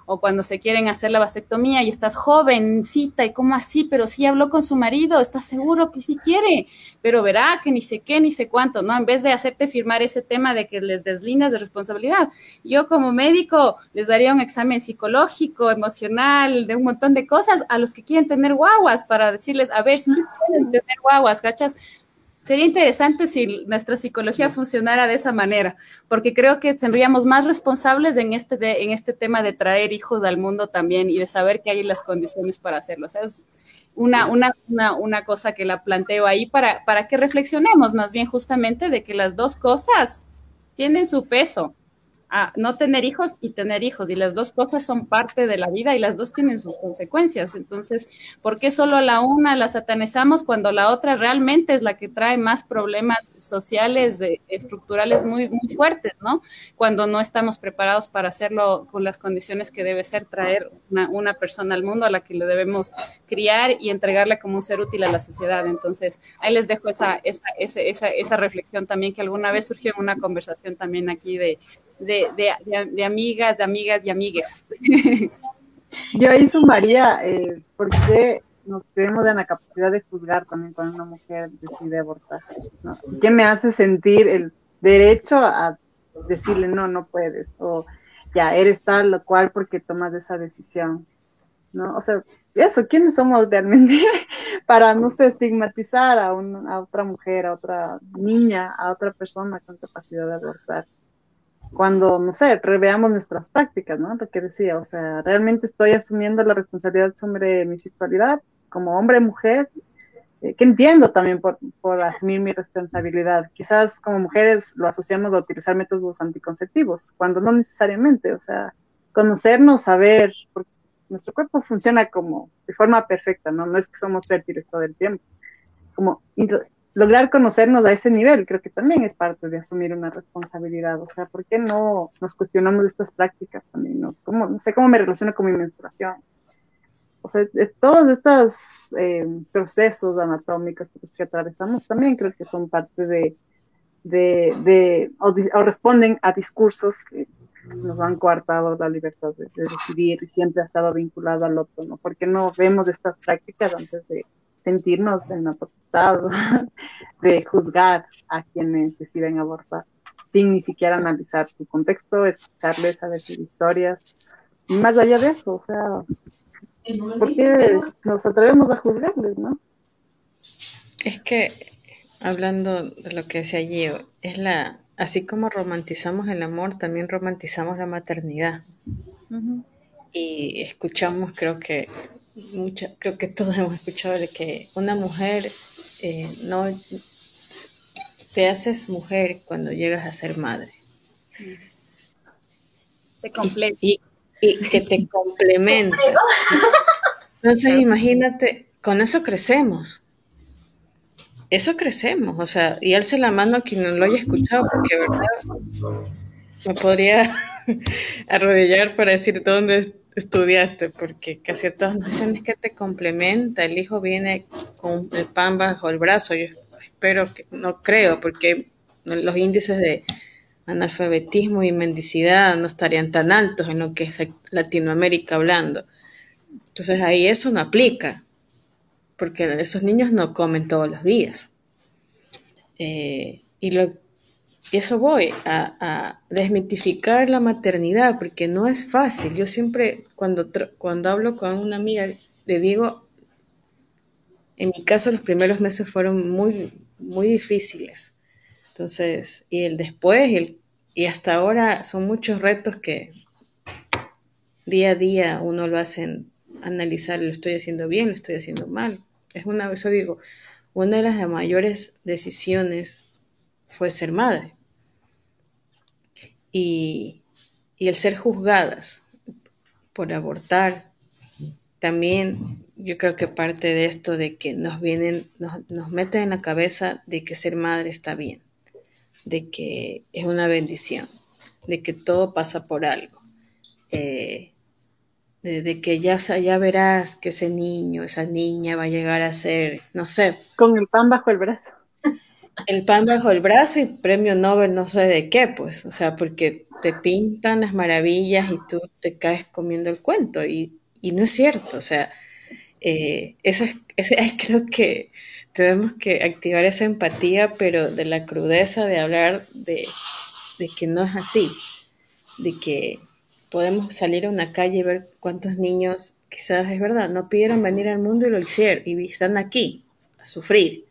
o cuando se quieren hacer la vasectomía y estás jovencita y cómo así, pero sí habló con su marido, está seguro que sí quiere, pero verá que ni sé qué, ni sé cuánto, ¿no? En vez de hacerte firmar ese tema de que les deslindas de responsabilidad. Yo como médico les daría un examen psicológico, emocional, de un montón de cosas a los que quieren tener guaguas para decirles, a ver si pueden tener guaguas, ¿cachas? Sería interesante si nuestra psicología funcionara de esa manera, porque creo que tendríamos más responsables en este, de, en este tema de traer hijos al mundo también y de saber que hay las condiciones para hacerlo. O sea, es una, una, una, una cosa que la planteo ahí para, para que reflexionemos más bien justamente de que las dos cosas tienen su peso. A no tener hijos y tener hijos. Y las dos cosas son parte de la vida y las dos tienen sus consecuencias. Entonces, ¿por qué solo la una la satanizamos cuando la otra realmente es la que trae más problemas sociales, de, estructurales muy, muy fuertes, ¿no? Cuando no estamos preparados para hacerlo con las condiciones que debe ser traer una, una persona al mundo a la que le debemos criar y entregarla como un ser útil a la sociedad. Entonces, ahí les dejo esa, esa, esa, esa, esa reflexión también que alguna vez surgió en una conversación también aquí de, de, de, de, amigas, de amigas y amigues. Yo ahí sumaría, eh, porque nos creemos en la capacidad de juzgar también cuando una mujer decide abortar. ¿Qué me hace sentir el derecho a decirle no, no puedes? O ya, eres tal o cual porque tomas esa decisión. ¿no? O sea, eso, ¿quiénes somos realmente para, no sé, estigmatizar a, un, a otra mujer, a otra niña, a otra persona con capacidad de abortar? Cuando, no sé, reveamos nuestras prácticas, ¿no? Lo que decía, o sea, realmente estoy asumiendo la responsabilidad sobre mi sexualidad como hombre, mujer, eh, que entiendo también por, por asumir mi responsabilidad. Quizás como mujeres lo asociamos a utilizar métodos anticonceptivos, cuando no necesariamente, o sea, conocernos, saber, porque nuestro cuerpo funciona como de forma perfecta, ¿no? No es que somos fértiles todo el tiempo, como lograr conocernos a ese nivel, creo que también es parte de asumir una responsabilidad. O sea, ¿por qué no nos cuestionamos estas prácticas también? ¿no? ¿Cómo, no sé cómo me relaciono con mi menstruación. O sea, todos estos eh, procesos anatómicos que atravesamos también creo que son parte de, o, responden a discursos que nos han coartado la libertad de, de, decidir y siempre ha estado vinculado al otro, ¿no? ¿Por qué no vemos estas prácticas antes de sentirnos en la potestad de juzgar a quienes deciden abortar, sin ni siquiera analizar su contexto, escucharles, saber sus historias. Y más allá de eso, o sea, ¿por qué nos atrevemos a juzgarles, no? Es que, hablando de lo que decía Gio, es la, así como romantizamos el amor, también romantizamos la maternidad. Y escuchamos, creo que mucha, creo que todos hemos escuchado de que una mujer eh, no te haces mujer cuando llegas a ser madre. Te. Y, que te complementa. Entonces, imagínate, con eso crecemos. Eso crecemos, o sea, y alce la mano a quien no lo haya escuchado, porque verdad me podría arrodillar para decir dónde estudiaste, porque casi todos nos dicen es que te complementa, el hijo viene con el pan bajo el brazo, yo espero que, no creo, porque los índices de analfabetismo y mendicidad no estarían tan altos en lo que es Latinoamérica hablando. Entonces ahí eso no aplica, porque esos niños no comen todos los días. Eh, y lo eso voy, a, desmitificar la maternidad, porque no es fácil. Yo siempre, cuando, cuando hablo con una amiga, le digo, en mi caso los primeros meses fueron muy, muy difíciles. Entonces, y el después, y, el, y hasta ahora son muchos retos que día a día uno lo hace analizar, lo estoy haciendo bien, lo estoy haciendo mal. Es una, eso digo, una de las mayores decisiones fue ser madre y, el ser juzgadas por abortar. También yo creo que parte de esto de que nos vienen, nos, meten en la cabeza de que ser madre está bien, de que es una bendición, de que todo pasa por algo. Eh, de, que ya, ya verás que ese niño, esa niña va a llegar a ser, no sé. Con el pan bajo el brazo el pan bajo el brazo y premio Nobel no sé de qué, pues, o sea, porque te pintan las maravillas y tú te caes comiendo el cuento y, no es cierto, o sea, eh, esa, creo que tenemos que activar esa empatía, pero de la crudeza de hablar de, de que no es así, de que podemos salir a una calle y ver cuántos niños quizás es verdad, no pidieron venir al mundo y lo hicieron y están aquí a sufrir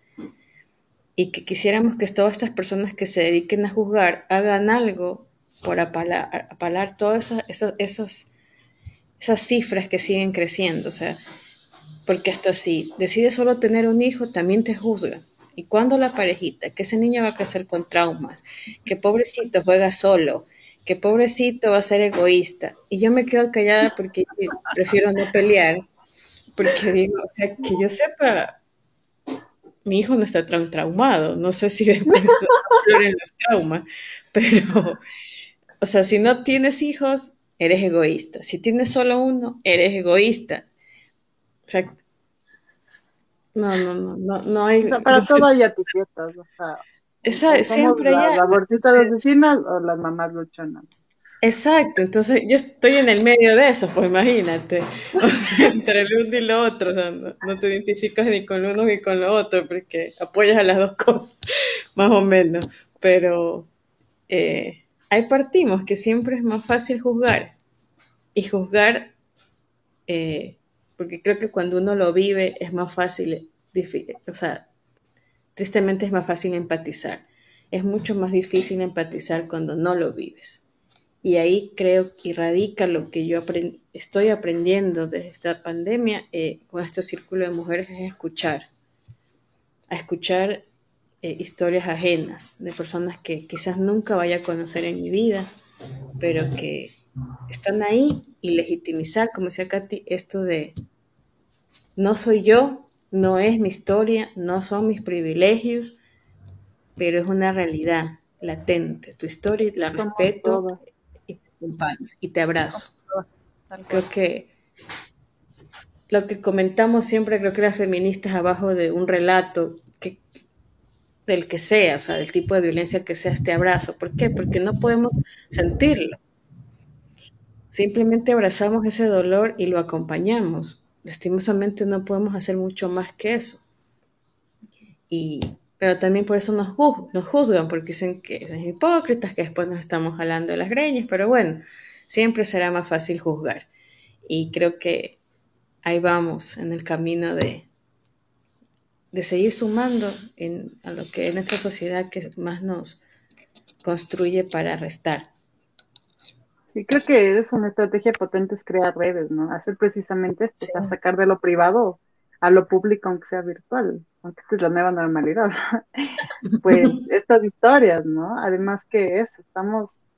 y que quisiéramos que todas estas personas que se dediquen a juzgar hagan algo por apalar, apalar todas esas, esas, esas, cifras que siguen creciendo. O sea, porque hasta si decides solo tener un hijo, también te juzgan. Y cuando la parejita, que ese niño va a crecer con traumas, que pobrecito juega solo, que pobrecito va a ser egoísta. Y yo me quedo callada porque prefiero no pelear, porque digo, o sea, que yo sepa, mi hijo no está tan traumado, no sé si después de los traumas, pero, o sea, si no tienes hijos, eres egoísta. Si tienes solo uno, eres egoísta. O sea, no, no, no, no, no hay... para todo hay etiquetas, o sea. Esa, siempre hay... ¿La de asesinas o las mamás luchonas? Exacto, entonces yo estoy en el medio de eso, pues imagínate, entre el uno y lo otro, o sea, no, te identificas ni con uno ni con lo otro, porque apoyas a las dos cosas, más o menos, pero eh, ahí partimos, que siempre es más fácil juzgar, y juzgar, eh, porque creo que cuando uno lo vive es más fácil, o sea, tristemente es más fácil empatizar, es mucho más difícil empatizar cuando no lo vives. Y ahí creo que radica lo que yo estoy aprendiendo desde esta pandemia eh, con este círculo de mujeres es escuchar, a escuchar eh, historias ajenas de personas que quizás nunca vaya a conocer en mi vida, pero que están ahí y legitimizar, como decía Katy, esto de no soy yo, no es mi historia, no son mis privilegios, pero es una realidad latente. Tu historia la respeto acompaño y te abrazo. Creo que lo que comentamos siempre, creo que las feministas abajo de un relato que, del que sea, o sea, del tipo de violencia que sea este abrazo. ¿Por qué? Porque no podemos sentirlo. Simplemente abrazamos ese dolor y lo acompañamos. Lastimosamente no podemos hacer mucho más que eso. Y, pero también por eso nos, nos juzgan, porque dicen que son hipócritas, que después nos estamos jalando de las greñas, pero bueno, siempre será más fácil juzgar. Y creo que ahí vamos en el camino de, de seguir sumando en, a lo que en esta sociedad que más nos construye para restar. Sí, creo que es una estrategia potente es crear redes, ¿no? Hacer precisamente esto, sacar de lo privado a lo público, aunque sea virtual, aunque esta es la nueva normalidad. pues estas historias, ¿no? Además que eso, estamos,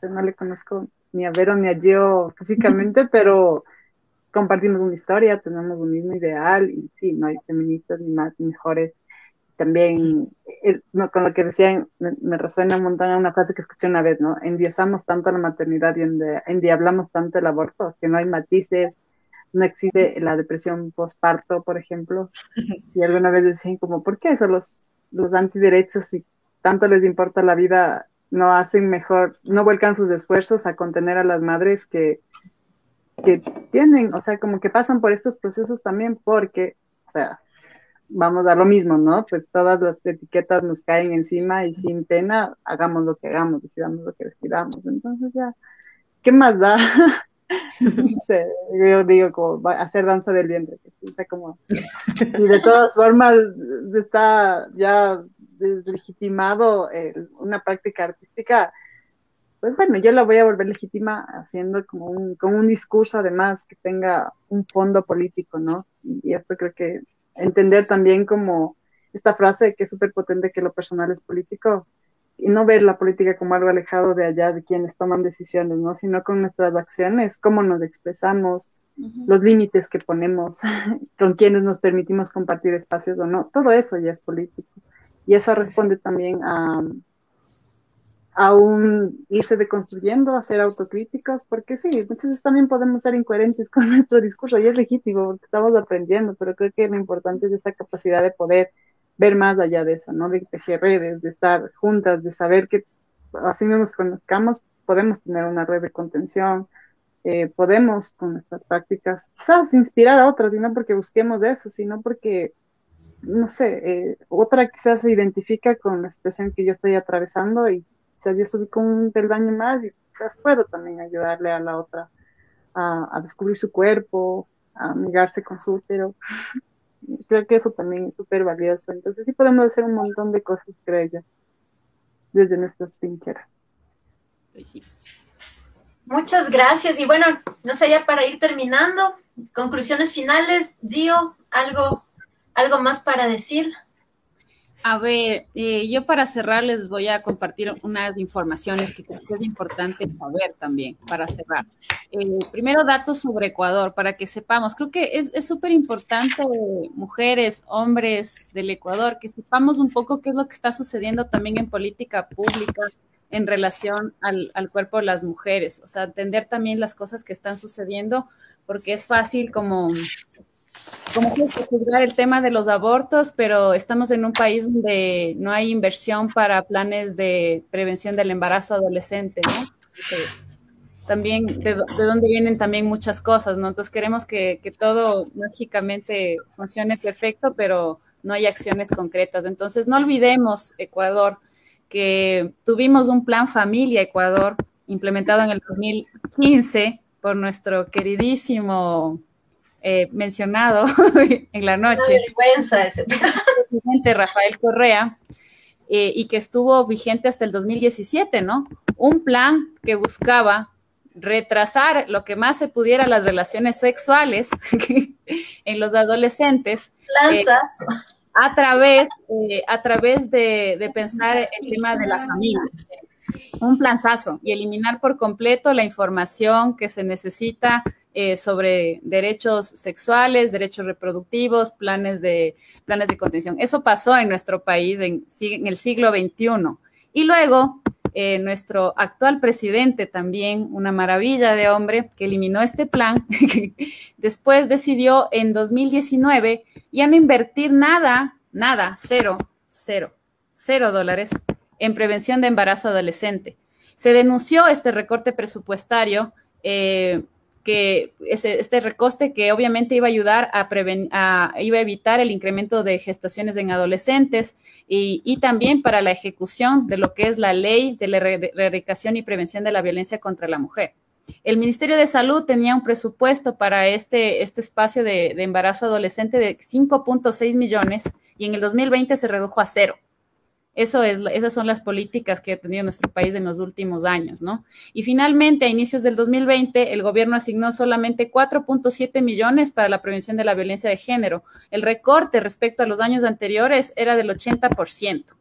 no le conozco ni a Vero ni a yo físicamente, pero compartimos una historia, tenemos un mismo ideal y sí, no hay feministas ni más ni mejores. También, no, con lo que decían, me, resuena un montón una frase que escuché una vez, ¿no? Endiosamos tanto la maternidad y endiablamos tanto el aborto, que no hay matices, no existe la depresión postparto, por ejemplo. Y alguna vez decían como, ¿por qué eso los, los antiderechos y tanto les importa la vida no hacen mejor, no vuelcan sus esfuerzos a contener a las madres que, que tienen, o sea, como que pasan por estos procesos también porque, o sea, vamos a lo mismo, ¿no? Pues todas las etiquetas nos caen encima y sin pena hagamos lo que hagamos, decidamos lo que decidamos. Entonces ya, ¿qué más da? yo digo como hacer danza del vientre, o como, y de todas formas está ya deslegitimado una práctica artística, pues bueno, yo la voy a volver legítima haciendo como un, con un discurso además que tenga un fondo político, ¿no? Y esto creo que entender también como esta frase que es súper potente que lo personal es político y no ver la política como algo alejado de allá de quienes toman decisiones, ¿no? Sino con nuestras acciones, cómo nos expresamos, los límites que ponemos, con quienes nos permitimos compartir espacios o no, todo eso ya es político. Y eso responde también a, a un irse deconstruyendo, a ser autocríticos, porque sí, muchas veces también podemos ser incoherentes con nuestro discurso y es legítimo porque estamos aprendiendo, pero creo que lo importante es esta capacidad de poder ver más allá de eso, ¿no? De tejer redes, de estar juntas, de saber que así no nos conozcamos, podemos tener una red de contención, eh, podemos con nuestras prácticas quizás inspirar a otras, y no porque busquemos de eso, sino porque no sé, eh, otra quizás se identifica con la situación que yo estoy atravesando y quizás yo subí con un peldaño más y quizás puedo también ayudarle a la otra a, descubrir su cuerpo, a amigarse con su útero. creo que eso también es súper valioso. Entonces sí podemos hacer un montón de cosas, creo yo, desde nuestras trincheras. Pues Muchas gracias. Y bueno, no sé, ya para ir terminando, conclusiones finales, Gio, algo ¿Algo más para decir? A ver, eh, yo para cerrar les voy a compartir unas informaciones que creo que es importante saber también para cerrar. Eh, primero, datos sobre Ecuador, para que sepamos. Creo que es súper importante, mujeres, hombres del Ecuador, que sepamos un poco qué es lo que está sucediendo también en política pública en relación al, al cuerpo de las mujeres. O sea, entender también las cosas que están sucediendo, porque es fácil como como que juzgar el tema de los abortos, pero estamos en un país donde no hay inversión para planes de prevención del embarazo adolescente, ¿no? también de, dónde vienen también muchas cosas, ¿no? Entonces queremos que, que, todo mágicamente funcione perfecto, pero no hay acciones concretas. Entonces no olvidemos, Ecuador, que tuvimos un plan familia Ecuador implementado en el 2015 por nuestro queridísimo eh, mencionado en la noche. vergüenza ese presidente Rafael Correa, eh, y que estuvo vigente hasta el 2017, ¿no? Un plan que buscaba retrasar lo que más se pudiera las relaciones sexuales en los adolescentes. Eh, a través, a través de, de pensar el tema de la familia un planzazo y eliminar por completo la información que se necesita eh, sobre derechos sexuales, derechos reproductivos, planes de, planes de contención. Eso pasó en nuestro país en, el siglo XXI. Y luego, eh, nuestro actual presidente también, una maravilla de hombre, que eliminó este plan, después decidió en 2019 ya no invertir nada, nada, cero, cero, cero dólares en prevención de embarazo adolescente. Se denunció este recorte presupuestario eh, que este recoste que obviamente iba a ayudar a, iba a evitar el incremento de gestaciones en adolescentes y, también para la ejecución de lo que es la ley de la erradicación y prevención de la violencia contra la mujer. El Ministerio de Salud tenía un presupuesto para este, este espacio de, de embarazo adolescente de 5.6 millones y en el 2020 se redujo a cero. Eso es, esas son las políticas que ha tenido nuestro país en los últimos años, ¿no? Y finalmente, a inicios del 2020, el gobierno asignó solamente 4.7 millones para la prevención de la violencia de género. El recorte respecto a los años anteriores era del 80%.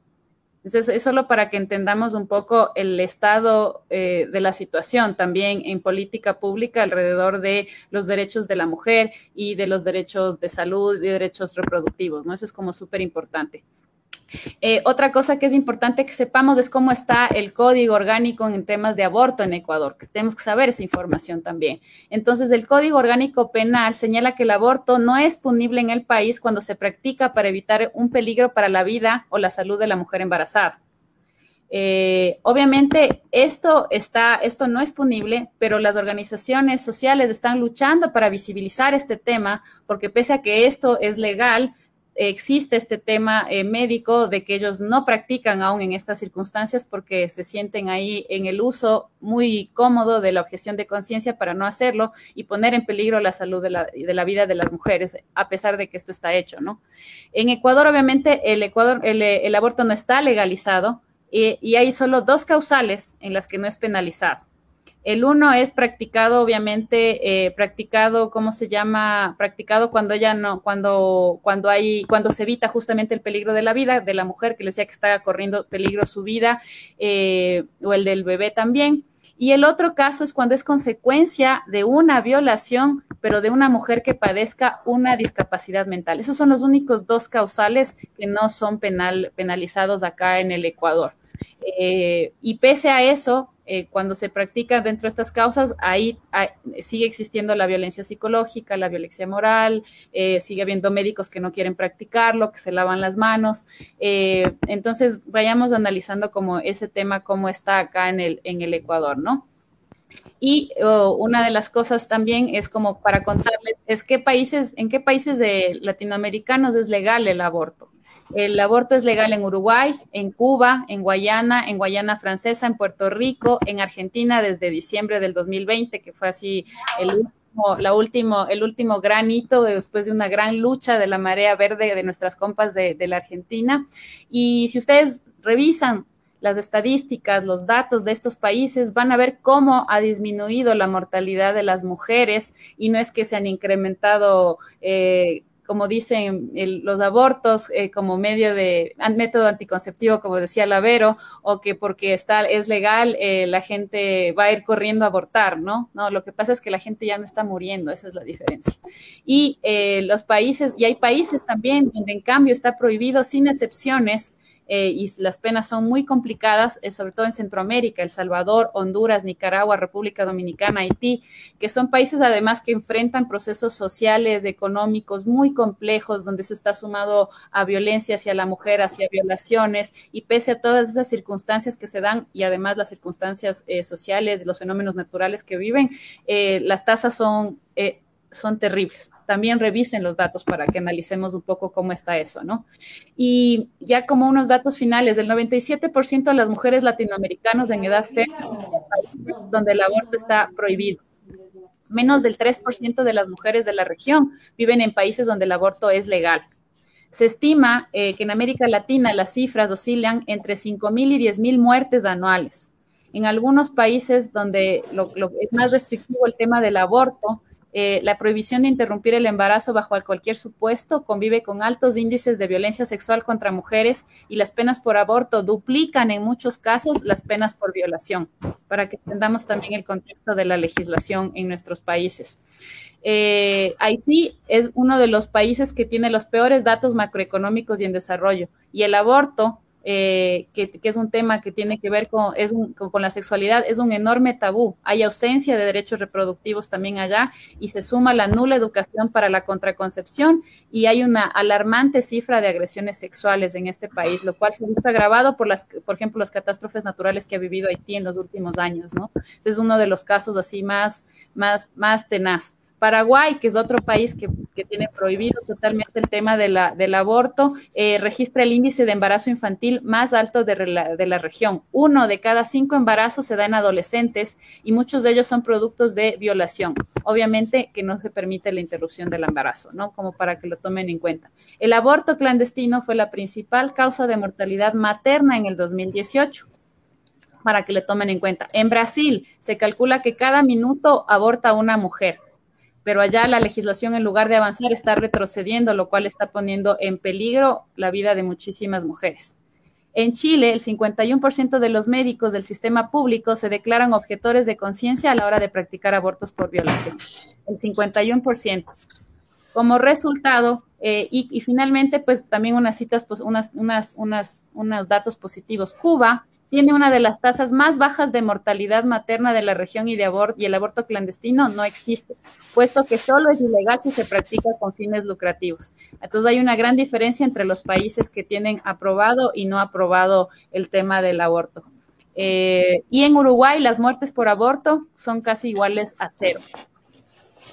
Entonces, es solo para que entendamos un poco el estado eh, de la situación también en política pública alrededor de los derechos de la mujer y de los derechos de salud y derechos reproductivos, ¿no? Eso es como súper importante. Eh, otra cosa que es importante que sepamos es cómo está el código orgánico en temas de aborto en Ecuador, que tenemos que saber esa información también. Entonces, el código orgánico penal señala que el aborto no es punible en el país cuando se practica para evitar un peligro para la vida o la salud de la mujer embarazada. Eh, obviamente, esto, está, esto no es punible, pero las organizaciones sociales están luchando para visibilizar este tema, porque pese a que esto es legal, existe este tema eh, médico de que ellos no practican aún en estas circunstancias porque se sienten ahí en el uso muy cómodo de la objeción de conciencia para no hacerlo y poner en peligro la salud de la, de la, vida de las mujeres, a pesar de que esto está hecho, ¿no? En Ecuador, obviamente, el, Ecuador, el, aborto no está legalizado y, y hay solo dos causales en las que no es penalizado. El uno es practicado, obviamente, eh, practicado, ¿cómo se llama? Practicado cuando ella no, cuando, cuando hay, cuando se evita justamente el peligro de la vida de la mujer que le decía que está corriendo peligro su vida, eh, o el del bebé también. Y el otro caso es cuando es consecuencia de una violación, pero de una mujer que padezca una discapacidad mental. Esos son los únicos dos causales que no son penal, penalizados acá en el Ecuador. Eh, y pese a eso, eh, cuando se practica dentro de estas causas, ahí, sigue existiendo la violencia psicológica, la violencia moral, eh, sigue habiendo médicos que no quieren practicarlo, que se lavan las manos. entonces, vayamos analizando como ese tema, cómo está acá en el, en el Ecuador, ¿no? Y oh, una de las cosas también es como para contarles, es qué países, en qué países de latinoamericanos es legal el aborto. El aborto es legal en Uruguay, en Cuba, en Guayana, en Guayana Francesa, en Puerto Rico, en Argentina desde diciembre del 2020, que fue así el último, la último, el último gran hito después de una gran lucha de la marea verde de nuestras compas de, la Argentina. Y si ustedes revisan las estadísticas, los datos de estos países, van a ver cómo ha disminuido la mortalidad de las mujeres y no es que se han incrementado eh, como dicen, los abortos eh, como medio de método anticonceptivo, como decía Lavero, o que porque está, es legal, eh, la gente va a ir corriendo a abortar, ¿no? No, lo que pasa es que la gente ya no está muriendo, esa es la diferencia. Y eh, los países, y hay países también donde en cambio está prohibido sin excepciones eh, y las penas son muy complicadas, eh, sobre todo en Centroamérica, El Salvador, Honduras, Nicaragua, República Dominicana, Haití, que son países además que enfrentan procesos sociales, económicos muy complejos, donde se está sumado a violencia hacia la mujer, hacia violaciones, y pese a todas esas circunstancias que se dan y además las circunstancias eh, sociales, los fenómenos naturales que viven, las tasas son son terribles. También revisen los datos para que analicemos un poco cómo está eso, ¿no? Y ya como unos datos finales, el 97% de las mujeres latinoamericanas en edad fértil en países donde el aborto está prohibido. Menos del 3% de las mujeres de la región viven en países donde el aborto es legal. Se estima eh, que en América Latina las cifras oscilan entre 5.000 y 10.000 muertes anuales. En algunos países donde lo, es más restrictivo el tema del aborto, eh, la prohibición de interrumpir el embarazo bajo cualquier supuesto convive con altos índices de violencia sexual contra mujeres y las penas por aborto duplican en muchos casos las penas por violación, para que entendamos también el contexto de la legislación en nuestros países. Eh, Haití es uno de los países que tiene los peores datos macroeconómicos y en desarrollo, y el aborto eh, que, es un tema que tiene que ver con, con, la sexualidad, es un enorme tabú. Hay ausencia de derechos reproductivos también allá y se suma la nula educación para la contraconcepción y hay una alarmante cifra de agresiones sexuales en este país, lo cual se visto agravado por las, por ejemplo, las catástrofes naturales que ha vivido Haití en los últimos años, ¿no? es uno de los casos así más, más, más tenaz. Paraguay, que es otro país que, tiene prohibido totalmente el tema del aborto, eh, registra el índice de embarazo infantil más alto de la, región. Uno de cada cinco embarazos se da en adolescentes y muchos de ellos son productos de violación. Obviamente que no se permite la interrupción del embarazo, ¿no? Como para que lo tomen en cuenta. El aborto clandestino fue la principal causa de mortalidad materna en el 2018 para que le tomen en cuenta. En Brasil se calcula que cada minuto aborta una mujer pero allá la legislación en lugar de avanzar está retrocediendo, lo cual está poniendo en peligro la vida de muchísimas mujeres. En Chile, el 51% de los médicos del sistema público se declaran objetores de conciencia a la hora de practicar abortos por violación. El 51%. Como resultado, eh, y, finalmente, pues también unas citas, pues unas, unas, unas, unos datos positivos. Cuba tiene una de las tasas más bajas de mortalidad materna de la región y, de aborto, y el aborto clandestino no existe, puesto que solo es ilegal si se practica con fines lucrativos. Entonces hay una gran diferencia entre los países que tienen aprobado y no aprobado el tema del aborto. Eh, y en Uruguay las muertes por aborto son casi iguales a cero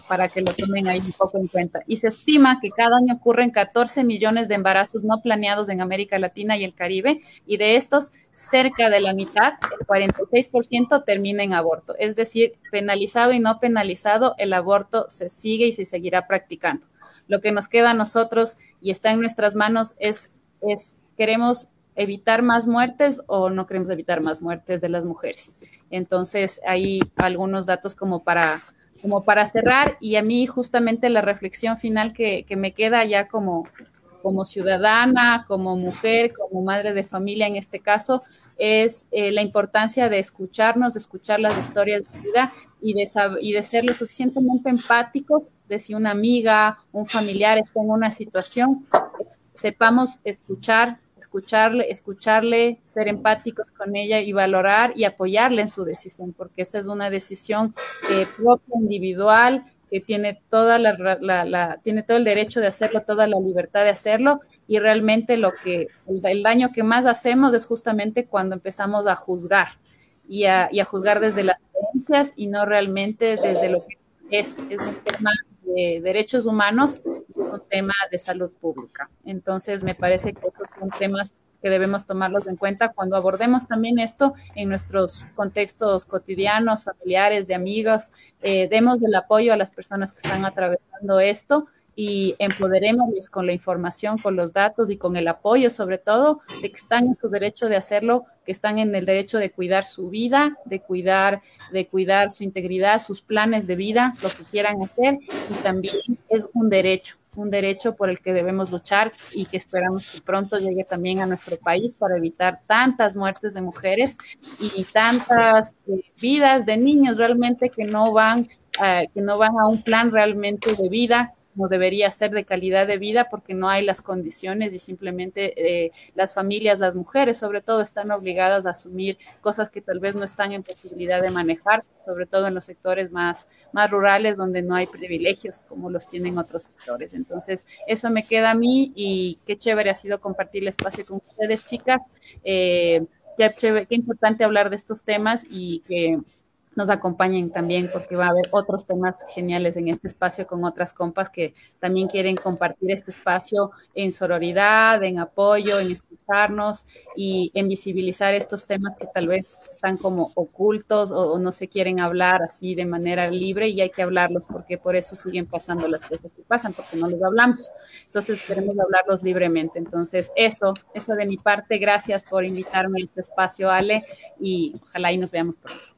para que lo tomen ahí un poco en cuenta. Y se estima que cada año ocurren 14 millones de embarazos no planeados en América Latina y el Caribe, y de estos, cerca de la mitad, el 46% termina en aborto. Es decir, penalizado y no penalizado, el aborto se sigue y se seguirá practicando. Lo que nos queda a nosotros y está en nuestras manos es, es queremos evitar más muertes o no queremos evitar más muertes de las mujeres. Entonces, hay algunos datos como para como para cerrar, y a mí justamente la reflexión final que, me queda ya como, como ciudadana, como mujer, como madre de familia en este caso, es eh, la importancia de escucharnos, de escuchar las historias de vida y de, y de ser lo suficientemente empáticos de si una amiga, un familiar está en una situación, sepamos escuchar, escucharle, escucharle, ser empáticos con ella y valorar y apoyarle en su decisión, porque esa es una decisión eh, propia, individual, que tiene toda la, tiene todo el derecho de hacerlo, toda la libertad de hacerlo, y realmente lo que, el, daño que más hacemos es justamente cuando empezamos a juzgar y a, y a juzgar desde las creencias y no realmente desde lo que es, es un tema de derechos humanos tema de salud pública. Entonces, me parece que esos son temas que debemos tomarlos en cuenta cuando abordemos también esto en nuestros contextos cotidianos, familiares, de amigos. Eh, demos el apoyo a las personas que están atravesando esto y empoderémosles con la información, con los datos y con el apoyo, sobre todo, de que están en su derecho de hacerlo, que están en el derecho de cuidar su vida, de cuidar, de cuidar su integridad, sus planes de vida, lo que quieran hacer, y también es un derecho, un derecho por el que debemos luchar y que esperamos que pronto llegue también a nuestro país para evitar tantas muertes de mujeres y tantas eh, vidas de niños realmente que no van, eh, que no van a un plan realmente de vida como debería ser de calidad de vida porque no hay las condiciones y simplemente eh, las familias, las mujeres sobre todo, están obligadas a asumir cosas que tal vez no están en posibilidad de manejar, sobre todo en los sectores más, más rurales donde no hay privilegios como los tienen otros sectores. Entonces, eso me queda a mí y qué chévere ha sido compartir el espacio con ustedes, chicas. Eh, qué, qué importante hablar de estos temas y que nos acompañen también porque va a haber otros temas geniales en este espacio con otras compas que también quieren compartir este espacio en sororidad, en apoyo, en escucharnos y en visibilizar estos temas que tal vez están como ocultos o, no se quieren hablar así de manera libre y hay que hablarlos porque por eso siguen pasando las cosas que pasan porque no los hablamos. Entonces queremos hablarlos libremente. Entonces eso, eso de mi parte, gracias por invitarme a este espacio, Ale, y ojalá y nos veamos pronto.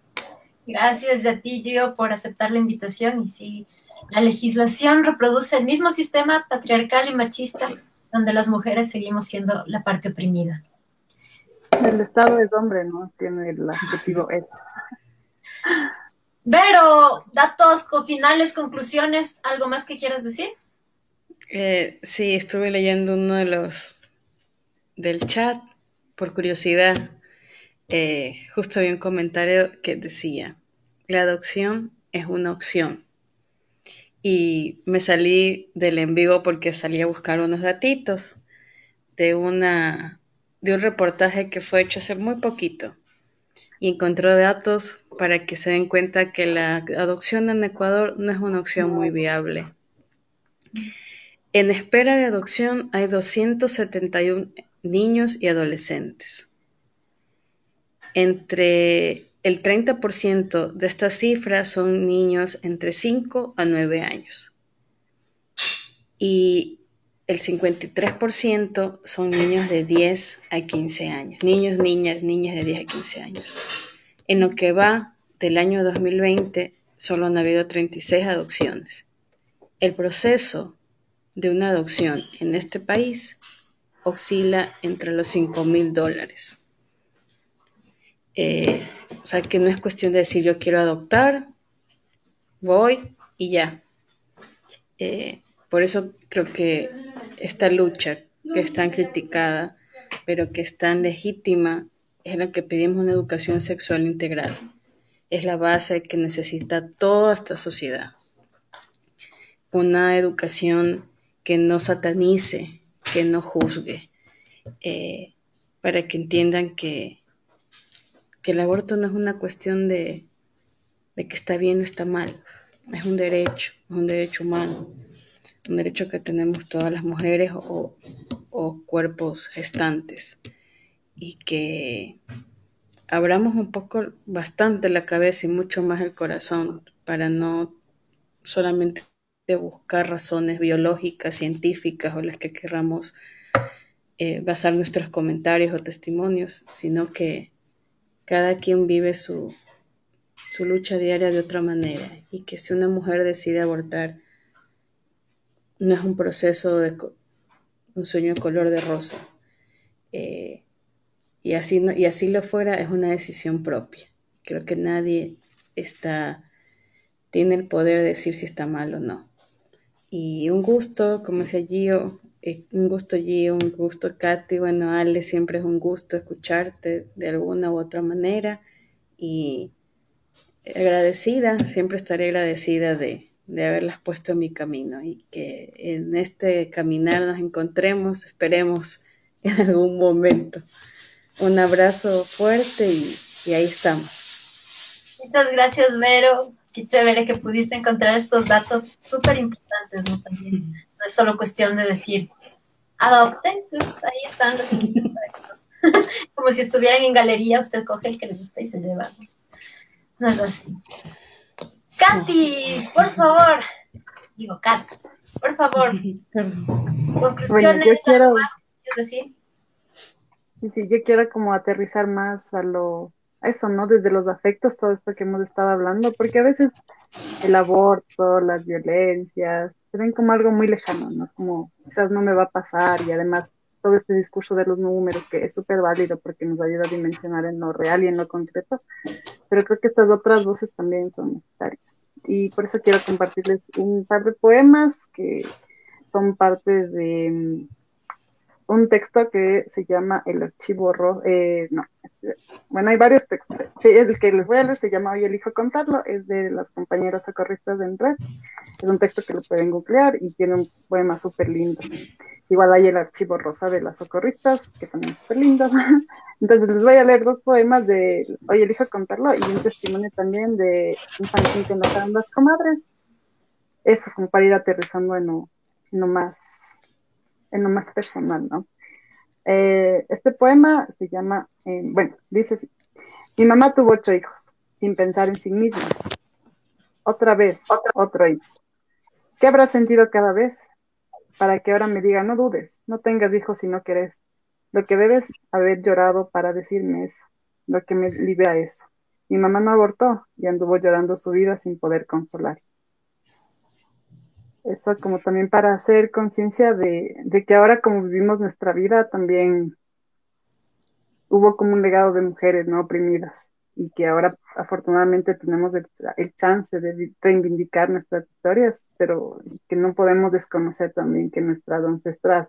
Gracias a ti, Gio, por aceptar la invitación. Y sí, La legislación reproduce el mismo sistema patriarcal y machista donde las mujeres seguimos siendo la parte oprimida. El Estado es hombre, ¿no? Tiene el adjetivo es. Vero, datos finales, conclusiones, ¿algo más que quieras decir? Eh, sí, estuve leyendo uno de los del chat por curiosidad. Eh, justo había un comentario que decía, la adopción es una opción. Y me salí del en vivo porque salí a buscar unos datitos de una de un reportaje que fue hecho hace muy poquito y encontró datos para que se den cuenta que la adopción en Ecuador no es una opción muy viable. En espera de adopción hay 271 niños y adolescentes. Entre el 30% de estas cifras son niños entre 5 a 9 años. Y el 53% son niños de 10 a 15 años, niños, niñas, niñas de 10 a 15 años. En lo que va del año 2020, solo han habido 36 adopciones. El proceso de una adopción en este país oscila entre los 5 mil dólares. Eh, o sea que no es cuestión de decir yo quiero adoptar, voy y ya. Eh, por eso creo que esta lucha que es tan criticada, pero que es tan legítima, es la que pedimos una educación sexual integral. Es la base que necesita toda esta sociedad. Una educación que no satanice, que no juzgue, eh, para que entiendan que, que el aborto no es una cuestión de, de que está bien o está mal, es un derecho, es un derecho humano. Un derecho que tenemos todas las mujeres o, cuerpos gestantes. Y que abramos un poco bastante la cabeza y mucho más el corazón para no solamente buscar razones biológicas, científicas o las que querramos eh, basar nuestros comentarios o testimonios, sino que cada quien vive su, su lucha diaria de otra manera y que si una mujer decide abortar, no es un proceso de un sueño de color de rosa. Eh, y, así y así lo fuera, es una decisión propia. Creo que nadie está, tiene el poder de decir si está mal o no. Y un gusto, como decía Gio, eh, un gusto Gio, un gusto Katy, bueno, Ale, siempre es un gusto escucharte de alguna u otra manera y agradecida, siempre estaré agradecida de, de haberlas puesto en mi camino y que en este caminar nos encontremos, esperemos en algún momento. Un abrazo fuerte y, ahí estamos. Muchas gracias, Vero. Qué chévere que pudiste encontrar estos datos súper importantes, ¿no? También no es solo cuestión de decir, adopten, pues ahí están los Como si estuvieran en galería, usted coge el que le gusta y se lleva. No es así. Katy, por favor. Digo, Kat, por favor. Conclusiones, yo quiero, más decir? Sí, sí, yo quiero como aterrizar más a lo, a eso, ¿no? Desde los afectos, todo esto que hemos estado hablando, porque a veces el aborto, las violencias, se ven como algo muy lejano, ¿no? Como quizás no me va a pasar y además todo este discurso de los números que es súper válido porque nos ayuda a dimensionar en lo real y en lo concreto, pero creo que estas otras voces también son necesarias y por eso quiero compartirles un par de poemas que son parte de un texto que se llama El Archivo Rojo. Eh, no, bueno, hay varios textos. el que les voy a leer se llama Hoy elijo contarlo, es de las compañeras socorristas de Red. Es un texto que lo pueden googlear y tiene un poema súper lindo. Igual hay el archivo rosa de las socorristas, que también súper lindo. Entonces les voy a leer dos poemas de Hoy elijo contarlo y un testimonio también de un fanzine que dan las comadres. Eso, como para ir aterrizando en lo, más, en lo más personal, ¿no? Eh, este poema se llama, eh, bueno, dice así. Mi mamá tuvo ocho hijos, sin pensar en sí misma. Otra vez, otro hijo. ¿Qué habrá sentido cada vez? para que ahora me diga, no dudes, no tengas hijos si no querés. Lo que debes haber llorado para decirme es lo que me libera eso. Mi mamá no abortó y anduvo llorando su vida sin poder consolar. Eso como también para hacer conciencia de, que ahora como vivimos nuestra vida también hubo como un legado de mujeres no oprimidas y que ahora afortunadamente tenemos el, el, chance de reivindicar nuestras historias, pero que no podemos desconocer también que nuestras ancestras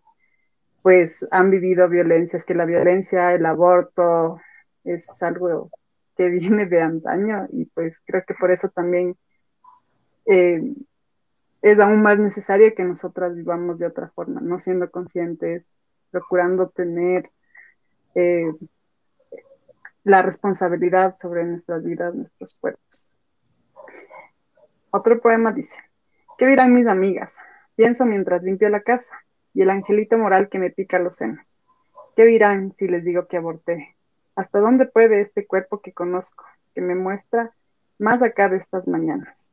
pues han vivido violencias, que la violencia, el aborto es algo que viene de antaño y pues creo que por eso también eh, es aún más necesario que nosotras vivamos de otra forma, no siendo conscientes, procurando tener eh, la responsabilidad sobre nuestras vidas, nuestros cuerpos. Otro poema dice, ¿qué dirán mis amigas? Pienso mientras limpio la casa y el angelito moral que me pica los senos. ¿Qué dirán si les digo que aborté? ¿Hasta dónde puede este cuerpo que conozco, que me muestra más acá de estas mañanas?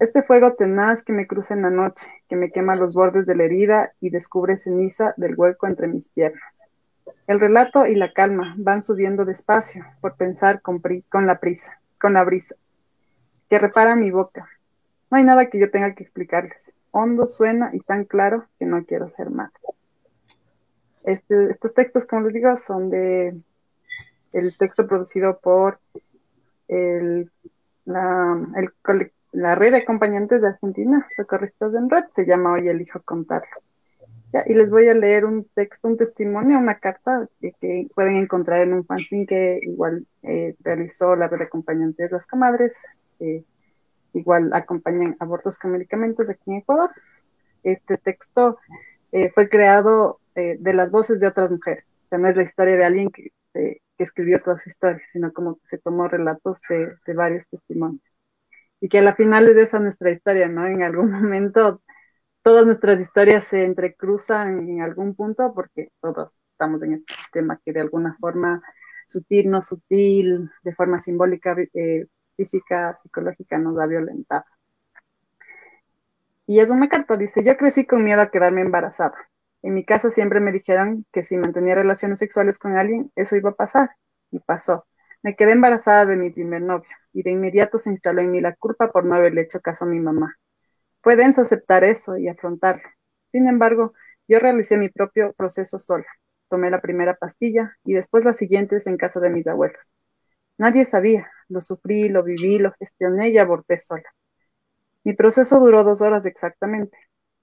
Este fuego tenaz que me cruza en la noche, que me quema los bordes de la herida y descubre ceniza del hueco entre mis piernas. El relato y la calma van subiendo despacio por pensar con, la prisa, con la brisa, que repara mi boca. No hay nada que yo tenga que explicarles. Hondo suena y tan claro que no quiero ser más. Este, estos textos, como les digo, son de el texto producido por el, el colectivo la red de acompañantes de Argentina, Socorristas en Red, se llama Hoy elijo contarlo. y les voy a leer un texto, un testimonio, una carta que, pueden encontrar en un fanzine que igual eh, realizó la red de acompañantes de las comadres, igual acompañan abortos con medicamentos aquí en Ecuador. Este texto eh, fue creado eh, de las voces de otras mujeres, o sea, no es la historia de alguien que, escribió toda su historia, sino como que se tomó relatos de varios testimonios y que a la final es esa nuestra historia, ¿no? En algún momento todas nuestras historias se entrecruzan en algún punto porque todos estamos en este sistema que de alguna forma sutil, no sutil, de forma simbólica, eh, física, psicológica nos ha violentado. Y es una carta, dice, yo crecí con miedo a quedarme embarazada. En mi casa siempre me dijeron que si mantenía relaciones sexuales con alguien, eso iba a pasar. Y pasó. Me quedé embarazada de mi primer novio y de inmediato se instaló en mí la culpa por no haberle hecho caso a mi mamá. Fue denso aceptar eso y afrontarlo. Sin embargo, yo realicé mi propio proceso sola. Tomé la primera pastilla y después las siguientes en casa de mis abuelos. Nadie sabía, lo sufrí, lo viví, lo gestioné y aborté sola. Mi proceso duró dos horas exactamente.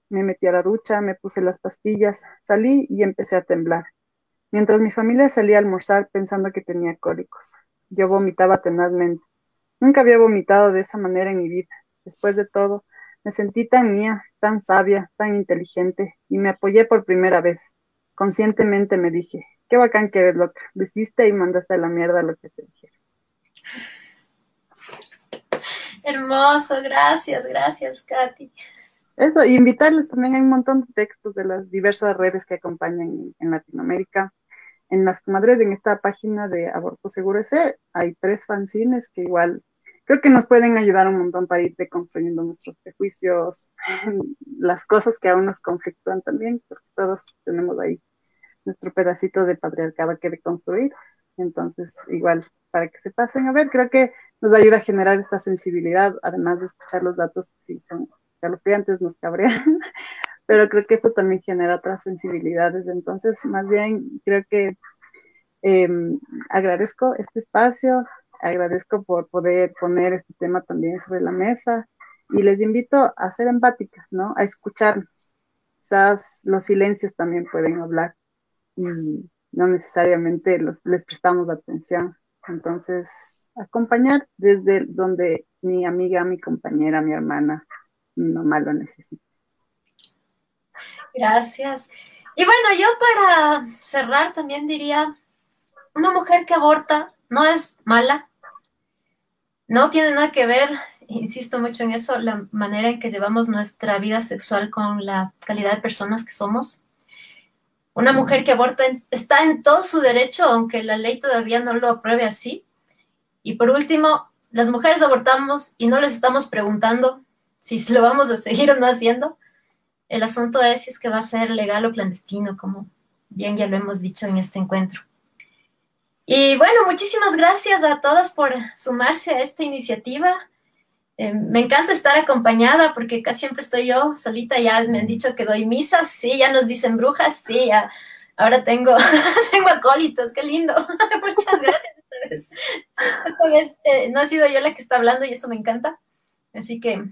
Me metí a la ducha, me puse las pastillas, salí y empecé a temblar. Mientras mi familia salía a almorzar pensando que tenía cólicos. Yo vomitaba tenazmente. Nunca había vomitado de esa manera en mi vida. Después de todo, me sentí tan mía, tan sabia, tan inteligente, y me apoyé por primera vez. Conscientemente me dije, qué bacán que eres loca, lo hiciste y mandaste a la mierda lo que te dije. Hermoso, gracias, gracias, Katy. Eso, y invitarles también, hay un montón de textos de las diversas redes que acompañan en Latinoamérica en las comadres, en esta página de Aborto Seguro ese, hay tres fanzines que igual creo que nos pueden ayudar un montón para ir deconstruyendo nuestros prejuicios, las cosas que aún nos conflictúan también, porque todos tenemos ahí nuestro pedacito de patriarcado que deconstruir. Entonces, igual, para que se pasen a ver, creo que nos ayuda a generar esta sensibilidad, además de escuchar los datos que sí son antes nos cabrean, pero creo que esto también genera otras sensibilidades. Entonces, más bien, creo que em, agradezco este espacio, agradezco por poder poner este tema también sobre la mesa y les invito a ser empáticas, ¿no? A escucharnos. Quizás los silencios también pueden hablar y no necesariamente los, les prestamos atención. Entonces, acompañar desde donde mi amiga, mi compañera, mi hermana, mi mamá lo necesita. Gracias. Y bueno, yo para cerrar también diría, una mujer que aborta no es mala, no tiene nada que ver, insisto mucho en eso, la manera en que llevamos nuestra vida sexual con la calidad de personas que somos. Una mujer que aborta está en todo su derecho, aunque la ley todavía no lo apruebe así. Y por último, las mujeres abortamos y no les estamos preguntando si lo vamos a seguir o no haciendo. El asunto es si es que va a ser legal o clandestino, como bien ya lo hemos dicho en este encuentro. Y bueno, muchísimas gracias a todas por sumarse a esta iniciativa. Eh, me encanta estar acompañada porque casi siempre estoy yo solita, ya me han dicho que doy misas, sí, ya nos dicen brujas, sí, ya. ahora tengo, tengo acólitos, qué lindo. Muchas gracias esta vez. Esta vez eh, no ha sido yo la que está hablando y eso me encanta. Así que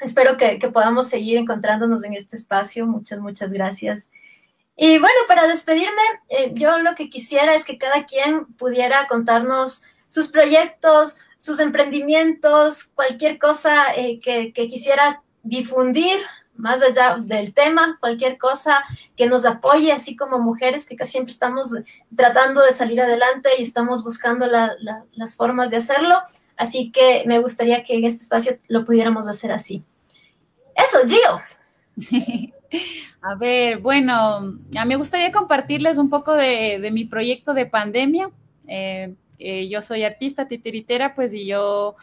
espero que, podamos seguir encontrándonos en este espacio. Muchas, muchas gracias. Y bueno, para despedirme, eh, yo lo que quisiera es que cada quien pudiera contarnos sus proyectos, sus emprendimientos, cualquier cosa eh, que, quisiera difundir más allá del tema, cualquier cosa que nos apoye, así como mujeres que casi siempre estamos tratando de salir adelante y estamos buscando las formas de hacerlo. Así que me gustaría que en este espacio lo pudiéramos hacer así. Eso, Gio. A ver, bueno, a mí me gustaría compartirles un poco de, mi proyecto de pandemia. Eh, eh, yo soy artista titiritera, pues, y yo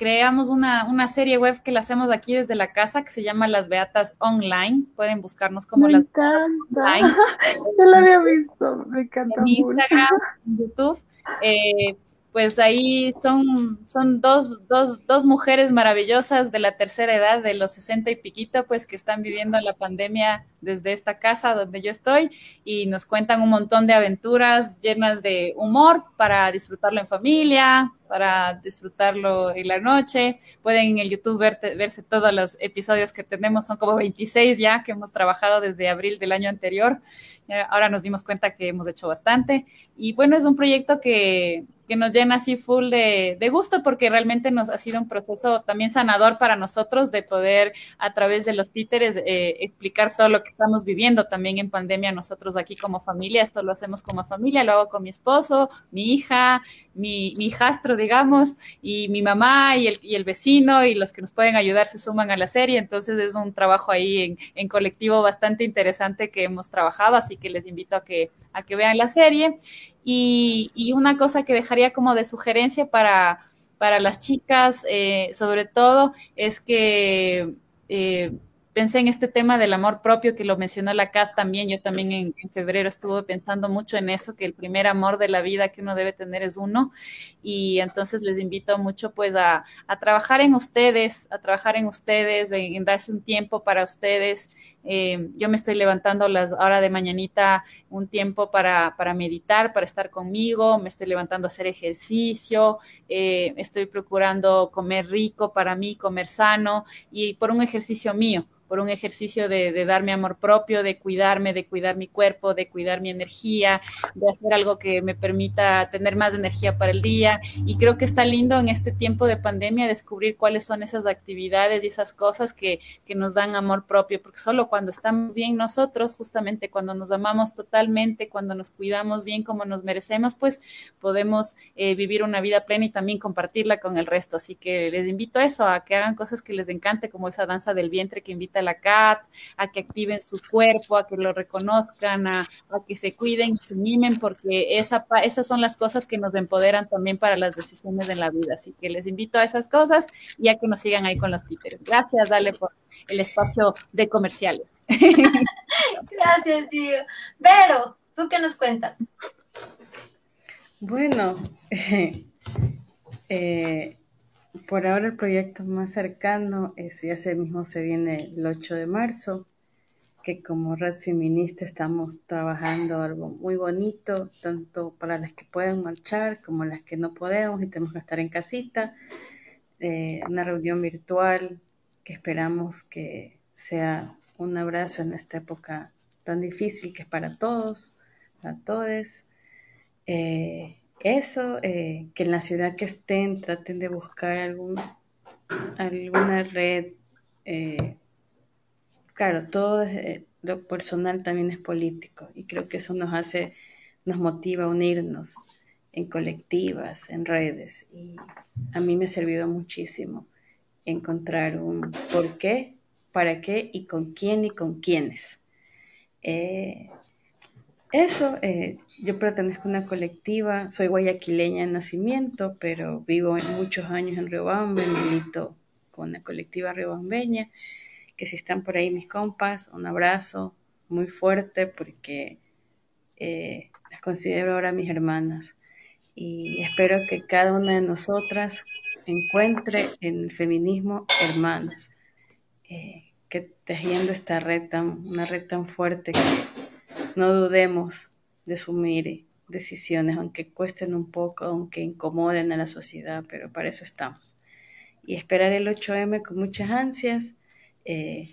creamos una, una, serie web que la hacemos aquí desde la casa que se llama Las Beatas Online. Pueden buscarnos como me las Online. Yo la había visto, me encanta. En Instagram, en YouTube. Eh, pues ahí son, son dos, dos, dos, mujeres maravillosas de la tercera edad, de los sesenta y piquito, pues que están viviendo la pandemia desde esta casa donde yo estoy y nos cuentan un montón de aventuras llenas de humor para disfrutarlo en familia, para disfrutarlo en la noche. Pueden en el YouTube verse todos los episodios que tenemos, son como 26 ya que hemos trabajado desde abril del año anterior. Ahora nos dimos cuenta que hemos hecho bastante. Y bueno, es un proyecto que, que nos llena así full de, de, gusto porque realmente nos ha sido un proceso también sanador para nosotros de poder a través de los títeres eh, explicar todo lo que estamos viviendo también en pandemia nosotros aquí como familia. Esto lo hacemos como familia, lo hago con mi esposo, mi hija, mi, mi hijastro, digamos, y mi mamá y el, y el vecino y los que nos pueden ayudar se suman a la serie. Entonces es un trabajo ahí en, en colectivo bastante interesante que hemos trabajado, así que les invito a que, a que vean la serie. Y, y una cosa que dejaría como de sugerencia para, para las chicas, eh, sobre todo, es que... Eh, pensé en este tema del amor propio que lo mencionó la Kat también. Yo también en, febrero estuve pensando mucho en eso, que el primer amor de la vida que uno debe tener es uno. Y entonces les invito mucho pues a, trabajar en ustedes, a trabajar en ustedes, en, darse un tiempo para ustedes. Eh, yo me estoy levantando a las horas de mañanita un tiempo para, para, meditar, para estar conmigo, me estoy levantando a hacer ejercicio, eh, estoy procurando comer rico para mí, comer sano y por un ejercicio mío por un ejercicio de, darme amor propio, de cuidarme, de cuidar mi cuerpo, de cuidar mi energía, de hacer algo que me permita tener más energía para el día. Y creo que está lindo en este tiempo de pandemia descubrir cuáles son esas actividades y esas cosas que, que nos dan amor propio, porque solo cuando estamos bien nosotros, justamente cuando nos amamos totalmente, cuando nos cuidamos bien como nos merecemos, pues podemos eh, vivir una vida plena y también compartirla con el resto. Así que les invito a eso, a que hagan cosas que les encante, como esa danza del vientre que invita la CAT, a que activen su cuerpo, a que lo reconozcan, a, que se cuiden, se mimen, porque esa, esas son las cosas que nos empoderan también para las decisiones de la vida. Así que les invito a esas cosas y a que nos sigan ahí con los títeres. Gracias, dale por el espacio de comerciales. Gracias, tío. Vero, ¿tú qué nos cuentas? Bueno, eh, por ahora el proyecto más cercano es, y ese mismo se viene el 8 de marzo, que como red feminista estamos trabajando algo muy bonito, tanto para las que pueden marchar como las que no podemos y tenemos que estar en casita. Eh, una reunión virtual esperamos que sea un abrazo en esta época tan difícil que es para todos, para todos. Eh, eso, eh, que en la ciudad que estén traten de buscar algún, alguna red. Eh, claro, todo eh, lo personal también es político y creo que eso nos hace, nos motiva a unirnos en colectivas, en redes. Y a mí me ha servido muchísimo encontrar un por qué, para qué y con quién y con quiénes. Eso, eh, yo pertenezco a una colectiva, soy guayaquileña de nacimiento, pero vivo en muchos años en Riobamba, milito con la colectiva riobambeña, que si están por ahí mis compas, un abrazo muy fuerte porque eh, las considero ahora mis hermanas y espero que cada una de nosotras encuentre en el feminismo hermanas, eh, que tejiendo esta red tan, una red tan fuerte que no dudemos de asumir decisiones, aunque cuesten un poco, aunque incomoden a la sociedad, pero para eso estamos. Y esperar el 8M con muchas ansias eh,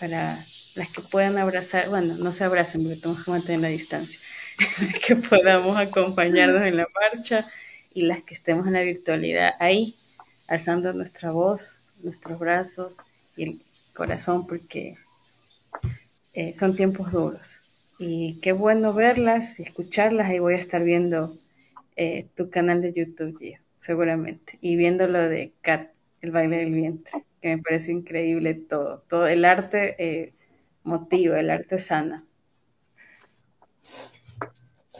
para las que puedan abrazar, bueno, no se abracen porque tenemos que mantener la distancia, que podamos acompañarnos en la marcha y las que estemos en la virtualidad ahí, alzando nuestra voz, nuestros brazos y el corazón, porque eh, son tiempos duros. Y qué bueno verlas y escucharlas. Ahí voy a estar viendo eh, tu canal de YouTube, Gio, seguramente. Y viendo lo de Cat, el baile del viento, que me parece increíble todo. Todo el arte eh, motiva, el arte sana.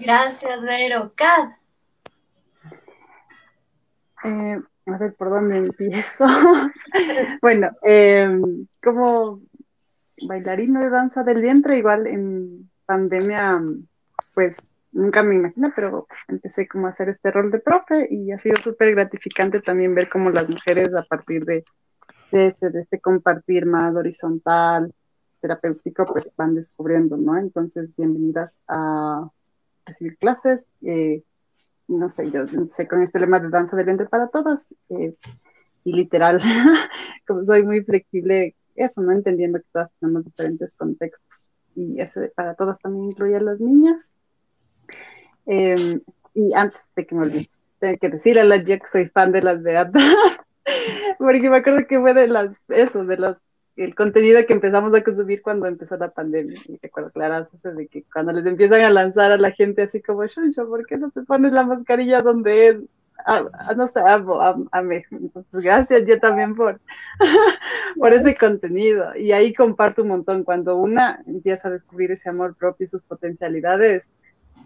Gracias, Vero. Kat. Eh, a ver por dónde empiezo. bueno, eh, como bailarina de danza del vientre, igual en pandemia, pues nunca me imagino, pero empecé como a hacer este rol de profe y ha sido súper gratificante también ver cómo las mujeres a partir de, de, este, de este compartir más horizontal, terapéutico, pues van descubriendo, ¿no? Entonces, bienvenidas a recibir clases. Eh, no sé, yo sé con este lema de danza del vientre para todos, eh, y literal, como soy muy flexible, eso, ¿no? Entendiendo que todas tenemos diferentes contextos, y eso para todos también incluye a las niñas. Em, y antes de que me olvide, tengo que decirle a la Jack que soy fan de las Beatas, porque me acuerdo que fue de las, eso, de las el contenido que empezamos a consumir cuando empezó la pandemia. Y recuerdo claras de que cuando les empiezan a lanzar a la gente así como, Shuncho, ¿por qué no te pones la mascarilla donde es? Ah, ah, no sé, amo, amé. Entonces, gracias yo también por, por ese contenido. Y ahí comparto un montón. Cuando una empieza a descubrir ese amor propio y sus potencialidades,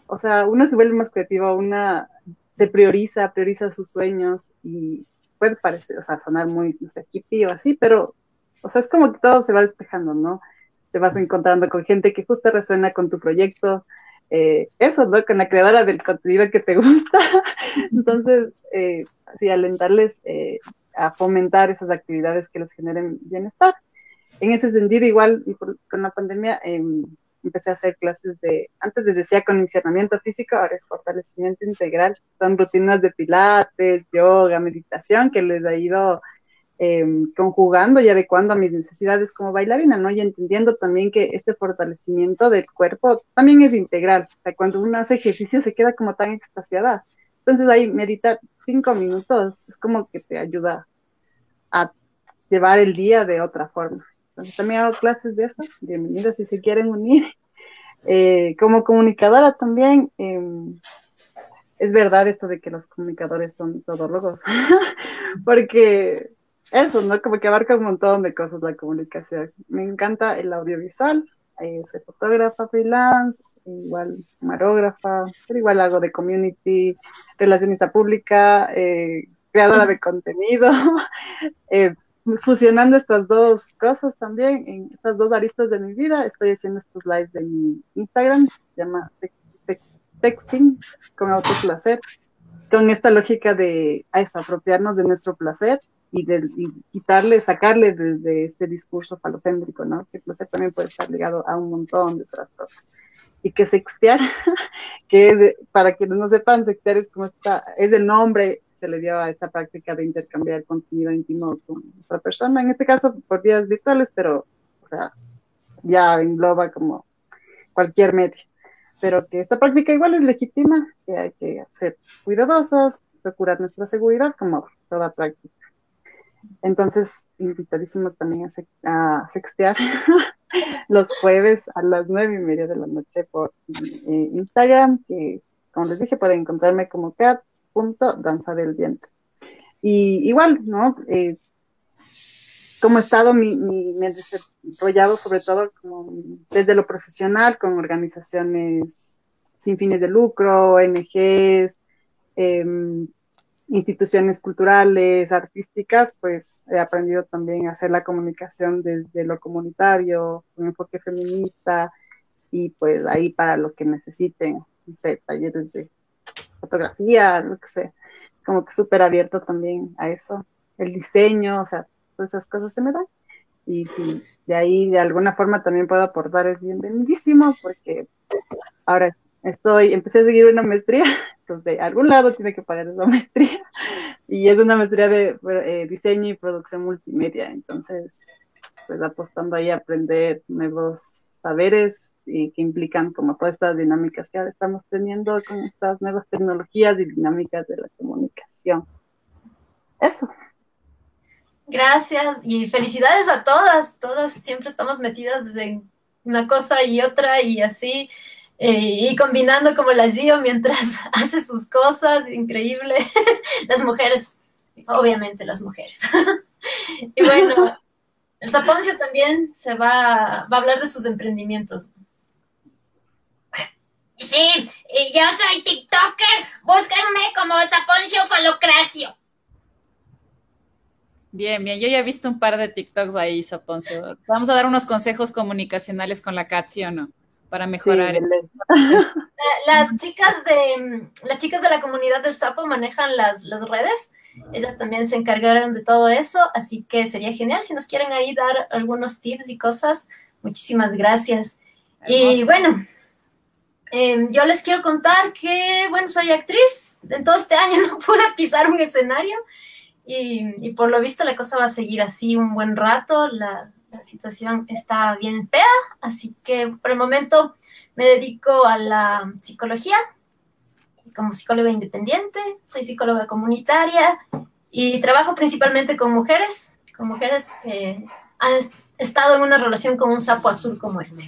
o sea, una se vuelve más creativa, una se prioriza, prioriza sus sueños y puede parecer, o sea, sonar muy, no sé, hippie o así, pero o sea, es como que todo se va despejando, ¿no? Te vas encontrando con gente que justo resuena con tu proyecto, eh, eso, ¿no? Con la creadora del contenido que te gusta. Entonces, eh, sí, alentarles eh, a fomentar esas actividades que les generen bienestar. En ese sentido, igual, con la pandemia, em, empecé a hacer clases de, antes les decía condicionamiento físico, ahora es fortalecimiento integral. Son rutinas de pilates, yoga, meditación, que les ha ido Em, conjugando y adecuando a mis necesidades como bailarina, ¿no? Y entendiendo también que este fortalecimiento del cuerpo también es integral. O sea, cuando uno hace ejercicio se queda como tan extasiada. Entonces ahí meditar cinco minutos es como que te ayuda a llevar el día de otra forma. Entonces también hago clases de esas, bienvenidos si se quieren unir. Eh, como comunicadora también, em, es verdad esto de que los comunicadores son todólogos, porque eso, ¿no? Como que abarca un montón de cosas la comunicación. Me encanta el audiovisual, eh, soy fotógrafa freelance, igual camarógrafa, pero igual hago de community, relacionista pública, eh, creadora de contenido, eh, fusionando estas dos cosas también, en estas dos aristas de mi vida, estoy haciendo estos lives en mi Instagram, se llama Texting con autoplacer, con esta lógica de eso, apropiarnos de nuestro placer y, de, quitarle, sacarle desde este discurso falocéntrico, ¿no? Que placer también puede estar ligado a un montón de otras cosas. Y que sextear, que para quienes no sepan, sextear es como está, es el nombre se le dio a esta práctica de intercambiar contenido íntimo con otra persona, en este caso por vías virtuales, pero, o sea, ya engloba como cualquier medio. Pero que esta práctica igual es legítima, que hay que ser cuidadosos, procurar nuestra seguridad como toda práctica. Entonces, invitadísimos también a, sextear los jueves a las nueve y media de la noche por eh, Instagram, que como les dije, pueden encontrarme como cat.danza del viento. Y igual, ¿no? Eh, he estado, mi, me he desarrollado sobre todo como desde lo profesional con organizaciones sin fines de lucro, ONGs, eh, instituciones culturales, artísticas, pues he aprendido también a hacer la comunicación desde lo comunitario, un enfoque feminista y pues ahí para lo que necesiten, no sé, talleres de fotografía, lo que sea. como que súper abierto también a eso, el diseño, o sea, todas esas cosas se me dan. Y si de ahí de alguna forma también puedo aportar es bienvenidísimo porque ahora estoy, empecé a seguir una maestría, de algún lado tiene que pagar esa maestría y es una maestría de eh, diseño y producción multimedia, entonces pues apostando ahí a aprender nuevos saberes y que implican como todas estas dinámicas que ahora estamos teniendo con estas nuevas tecnologías y dinámicas de la comunicación. Eso. Gracias y felicidades a todas, todas siempre estamos metidas en una cosa y otra y así, eh, y combinando como la Gio mientras hace sus cosas, increíble. las mujeres, obviamente las mujeres. y bueno, el Saponcio también se va, va a hablar de sus emprendimientos. Sí, yo soy TikToker. Búsquenme como Saponcio Falocracio. Bien, bien. Yo ya he visto un par de TikToks ahí, Saponcio. Vamos a dar unos consejos comunicacionales con la Cat, o no? Para mejorar. las chicas de las chicas de la comunidad del Sapo manejan las, las redes. Ellas también se encargaron de todo eso, así que sería genial si nos quieren ahí dar algunos tips y cosas. Muchísimas gracias. Y bueno, em, yo les quiero contar que, bueno, soy actriz. En todo este año no pude pisar un escenario. Y, por lo visto la cosa va a seguir así un buen rato, la, situación está bien fea, así que por el momento me dedico a la psicología como psicóloga independiente, soy psicóloga comunitaria y trabajo principalmente con mujeres, con mujeres que han estado en una relación con un sapo azul como este.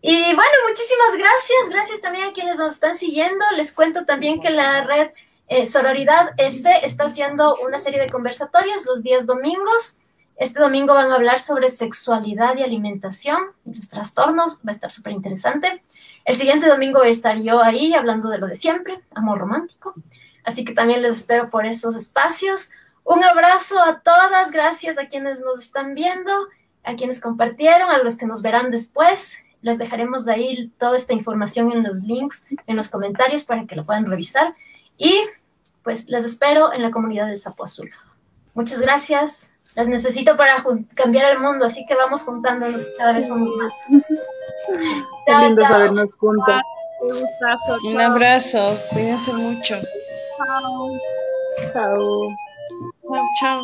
Y bueno, muchísimas gracias, gracias también a quienes nos están siguiendo. Les cuento también que la red eh, Sororidad este está haciendo una serie de conversatorios los días domingos. Este domingo van a hablar sobre sexualidad y alimentación y los trastornos. Va a estar súper interesante. El siguiente domingo voy a estar yo ahí hablando de lo de siempre, amor romántico. Así que también les espero por esos espacios. Un abrazo a todas. Gracias a quienes nos están viendo, a quienes compartieron, a los que nos verán después. Les dejaremos de ahí toda esta información en los links, en los comentarios para que lo puedan revisar. Y pues les espero en la comunidad del Sapo Azul. Muchas gracias. Las necesito para cambiar el mundo, así que vamos juntándonos, cada vez somos más. Qué lindo sabernos juntas. Un abrazo, cuídense mucho. Chao. Chao. Chao.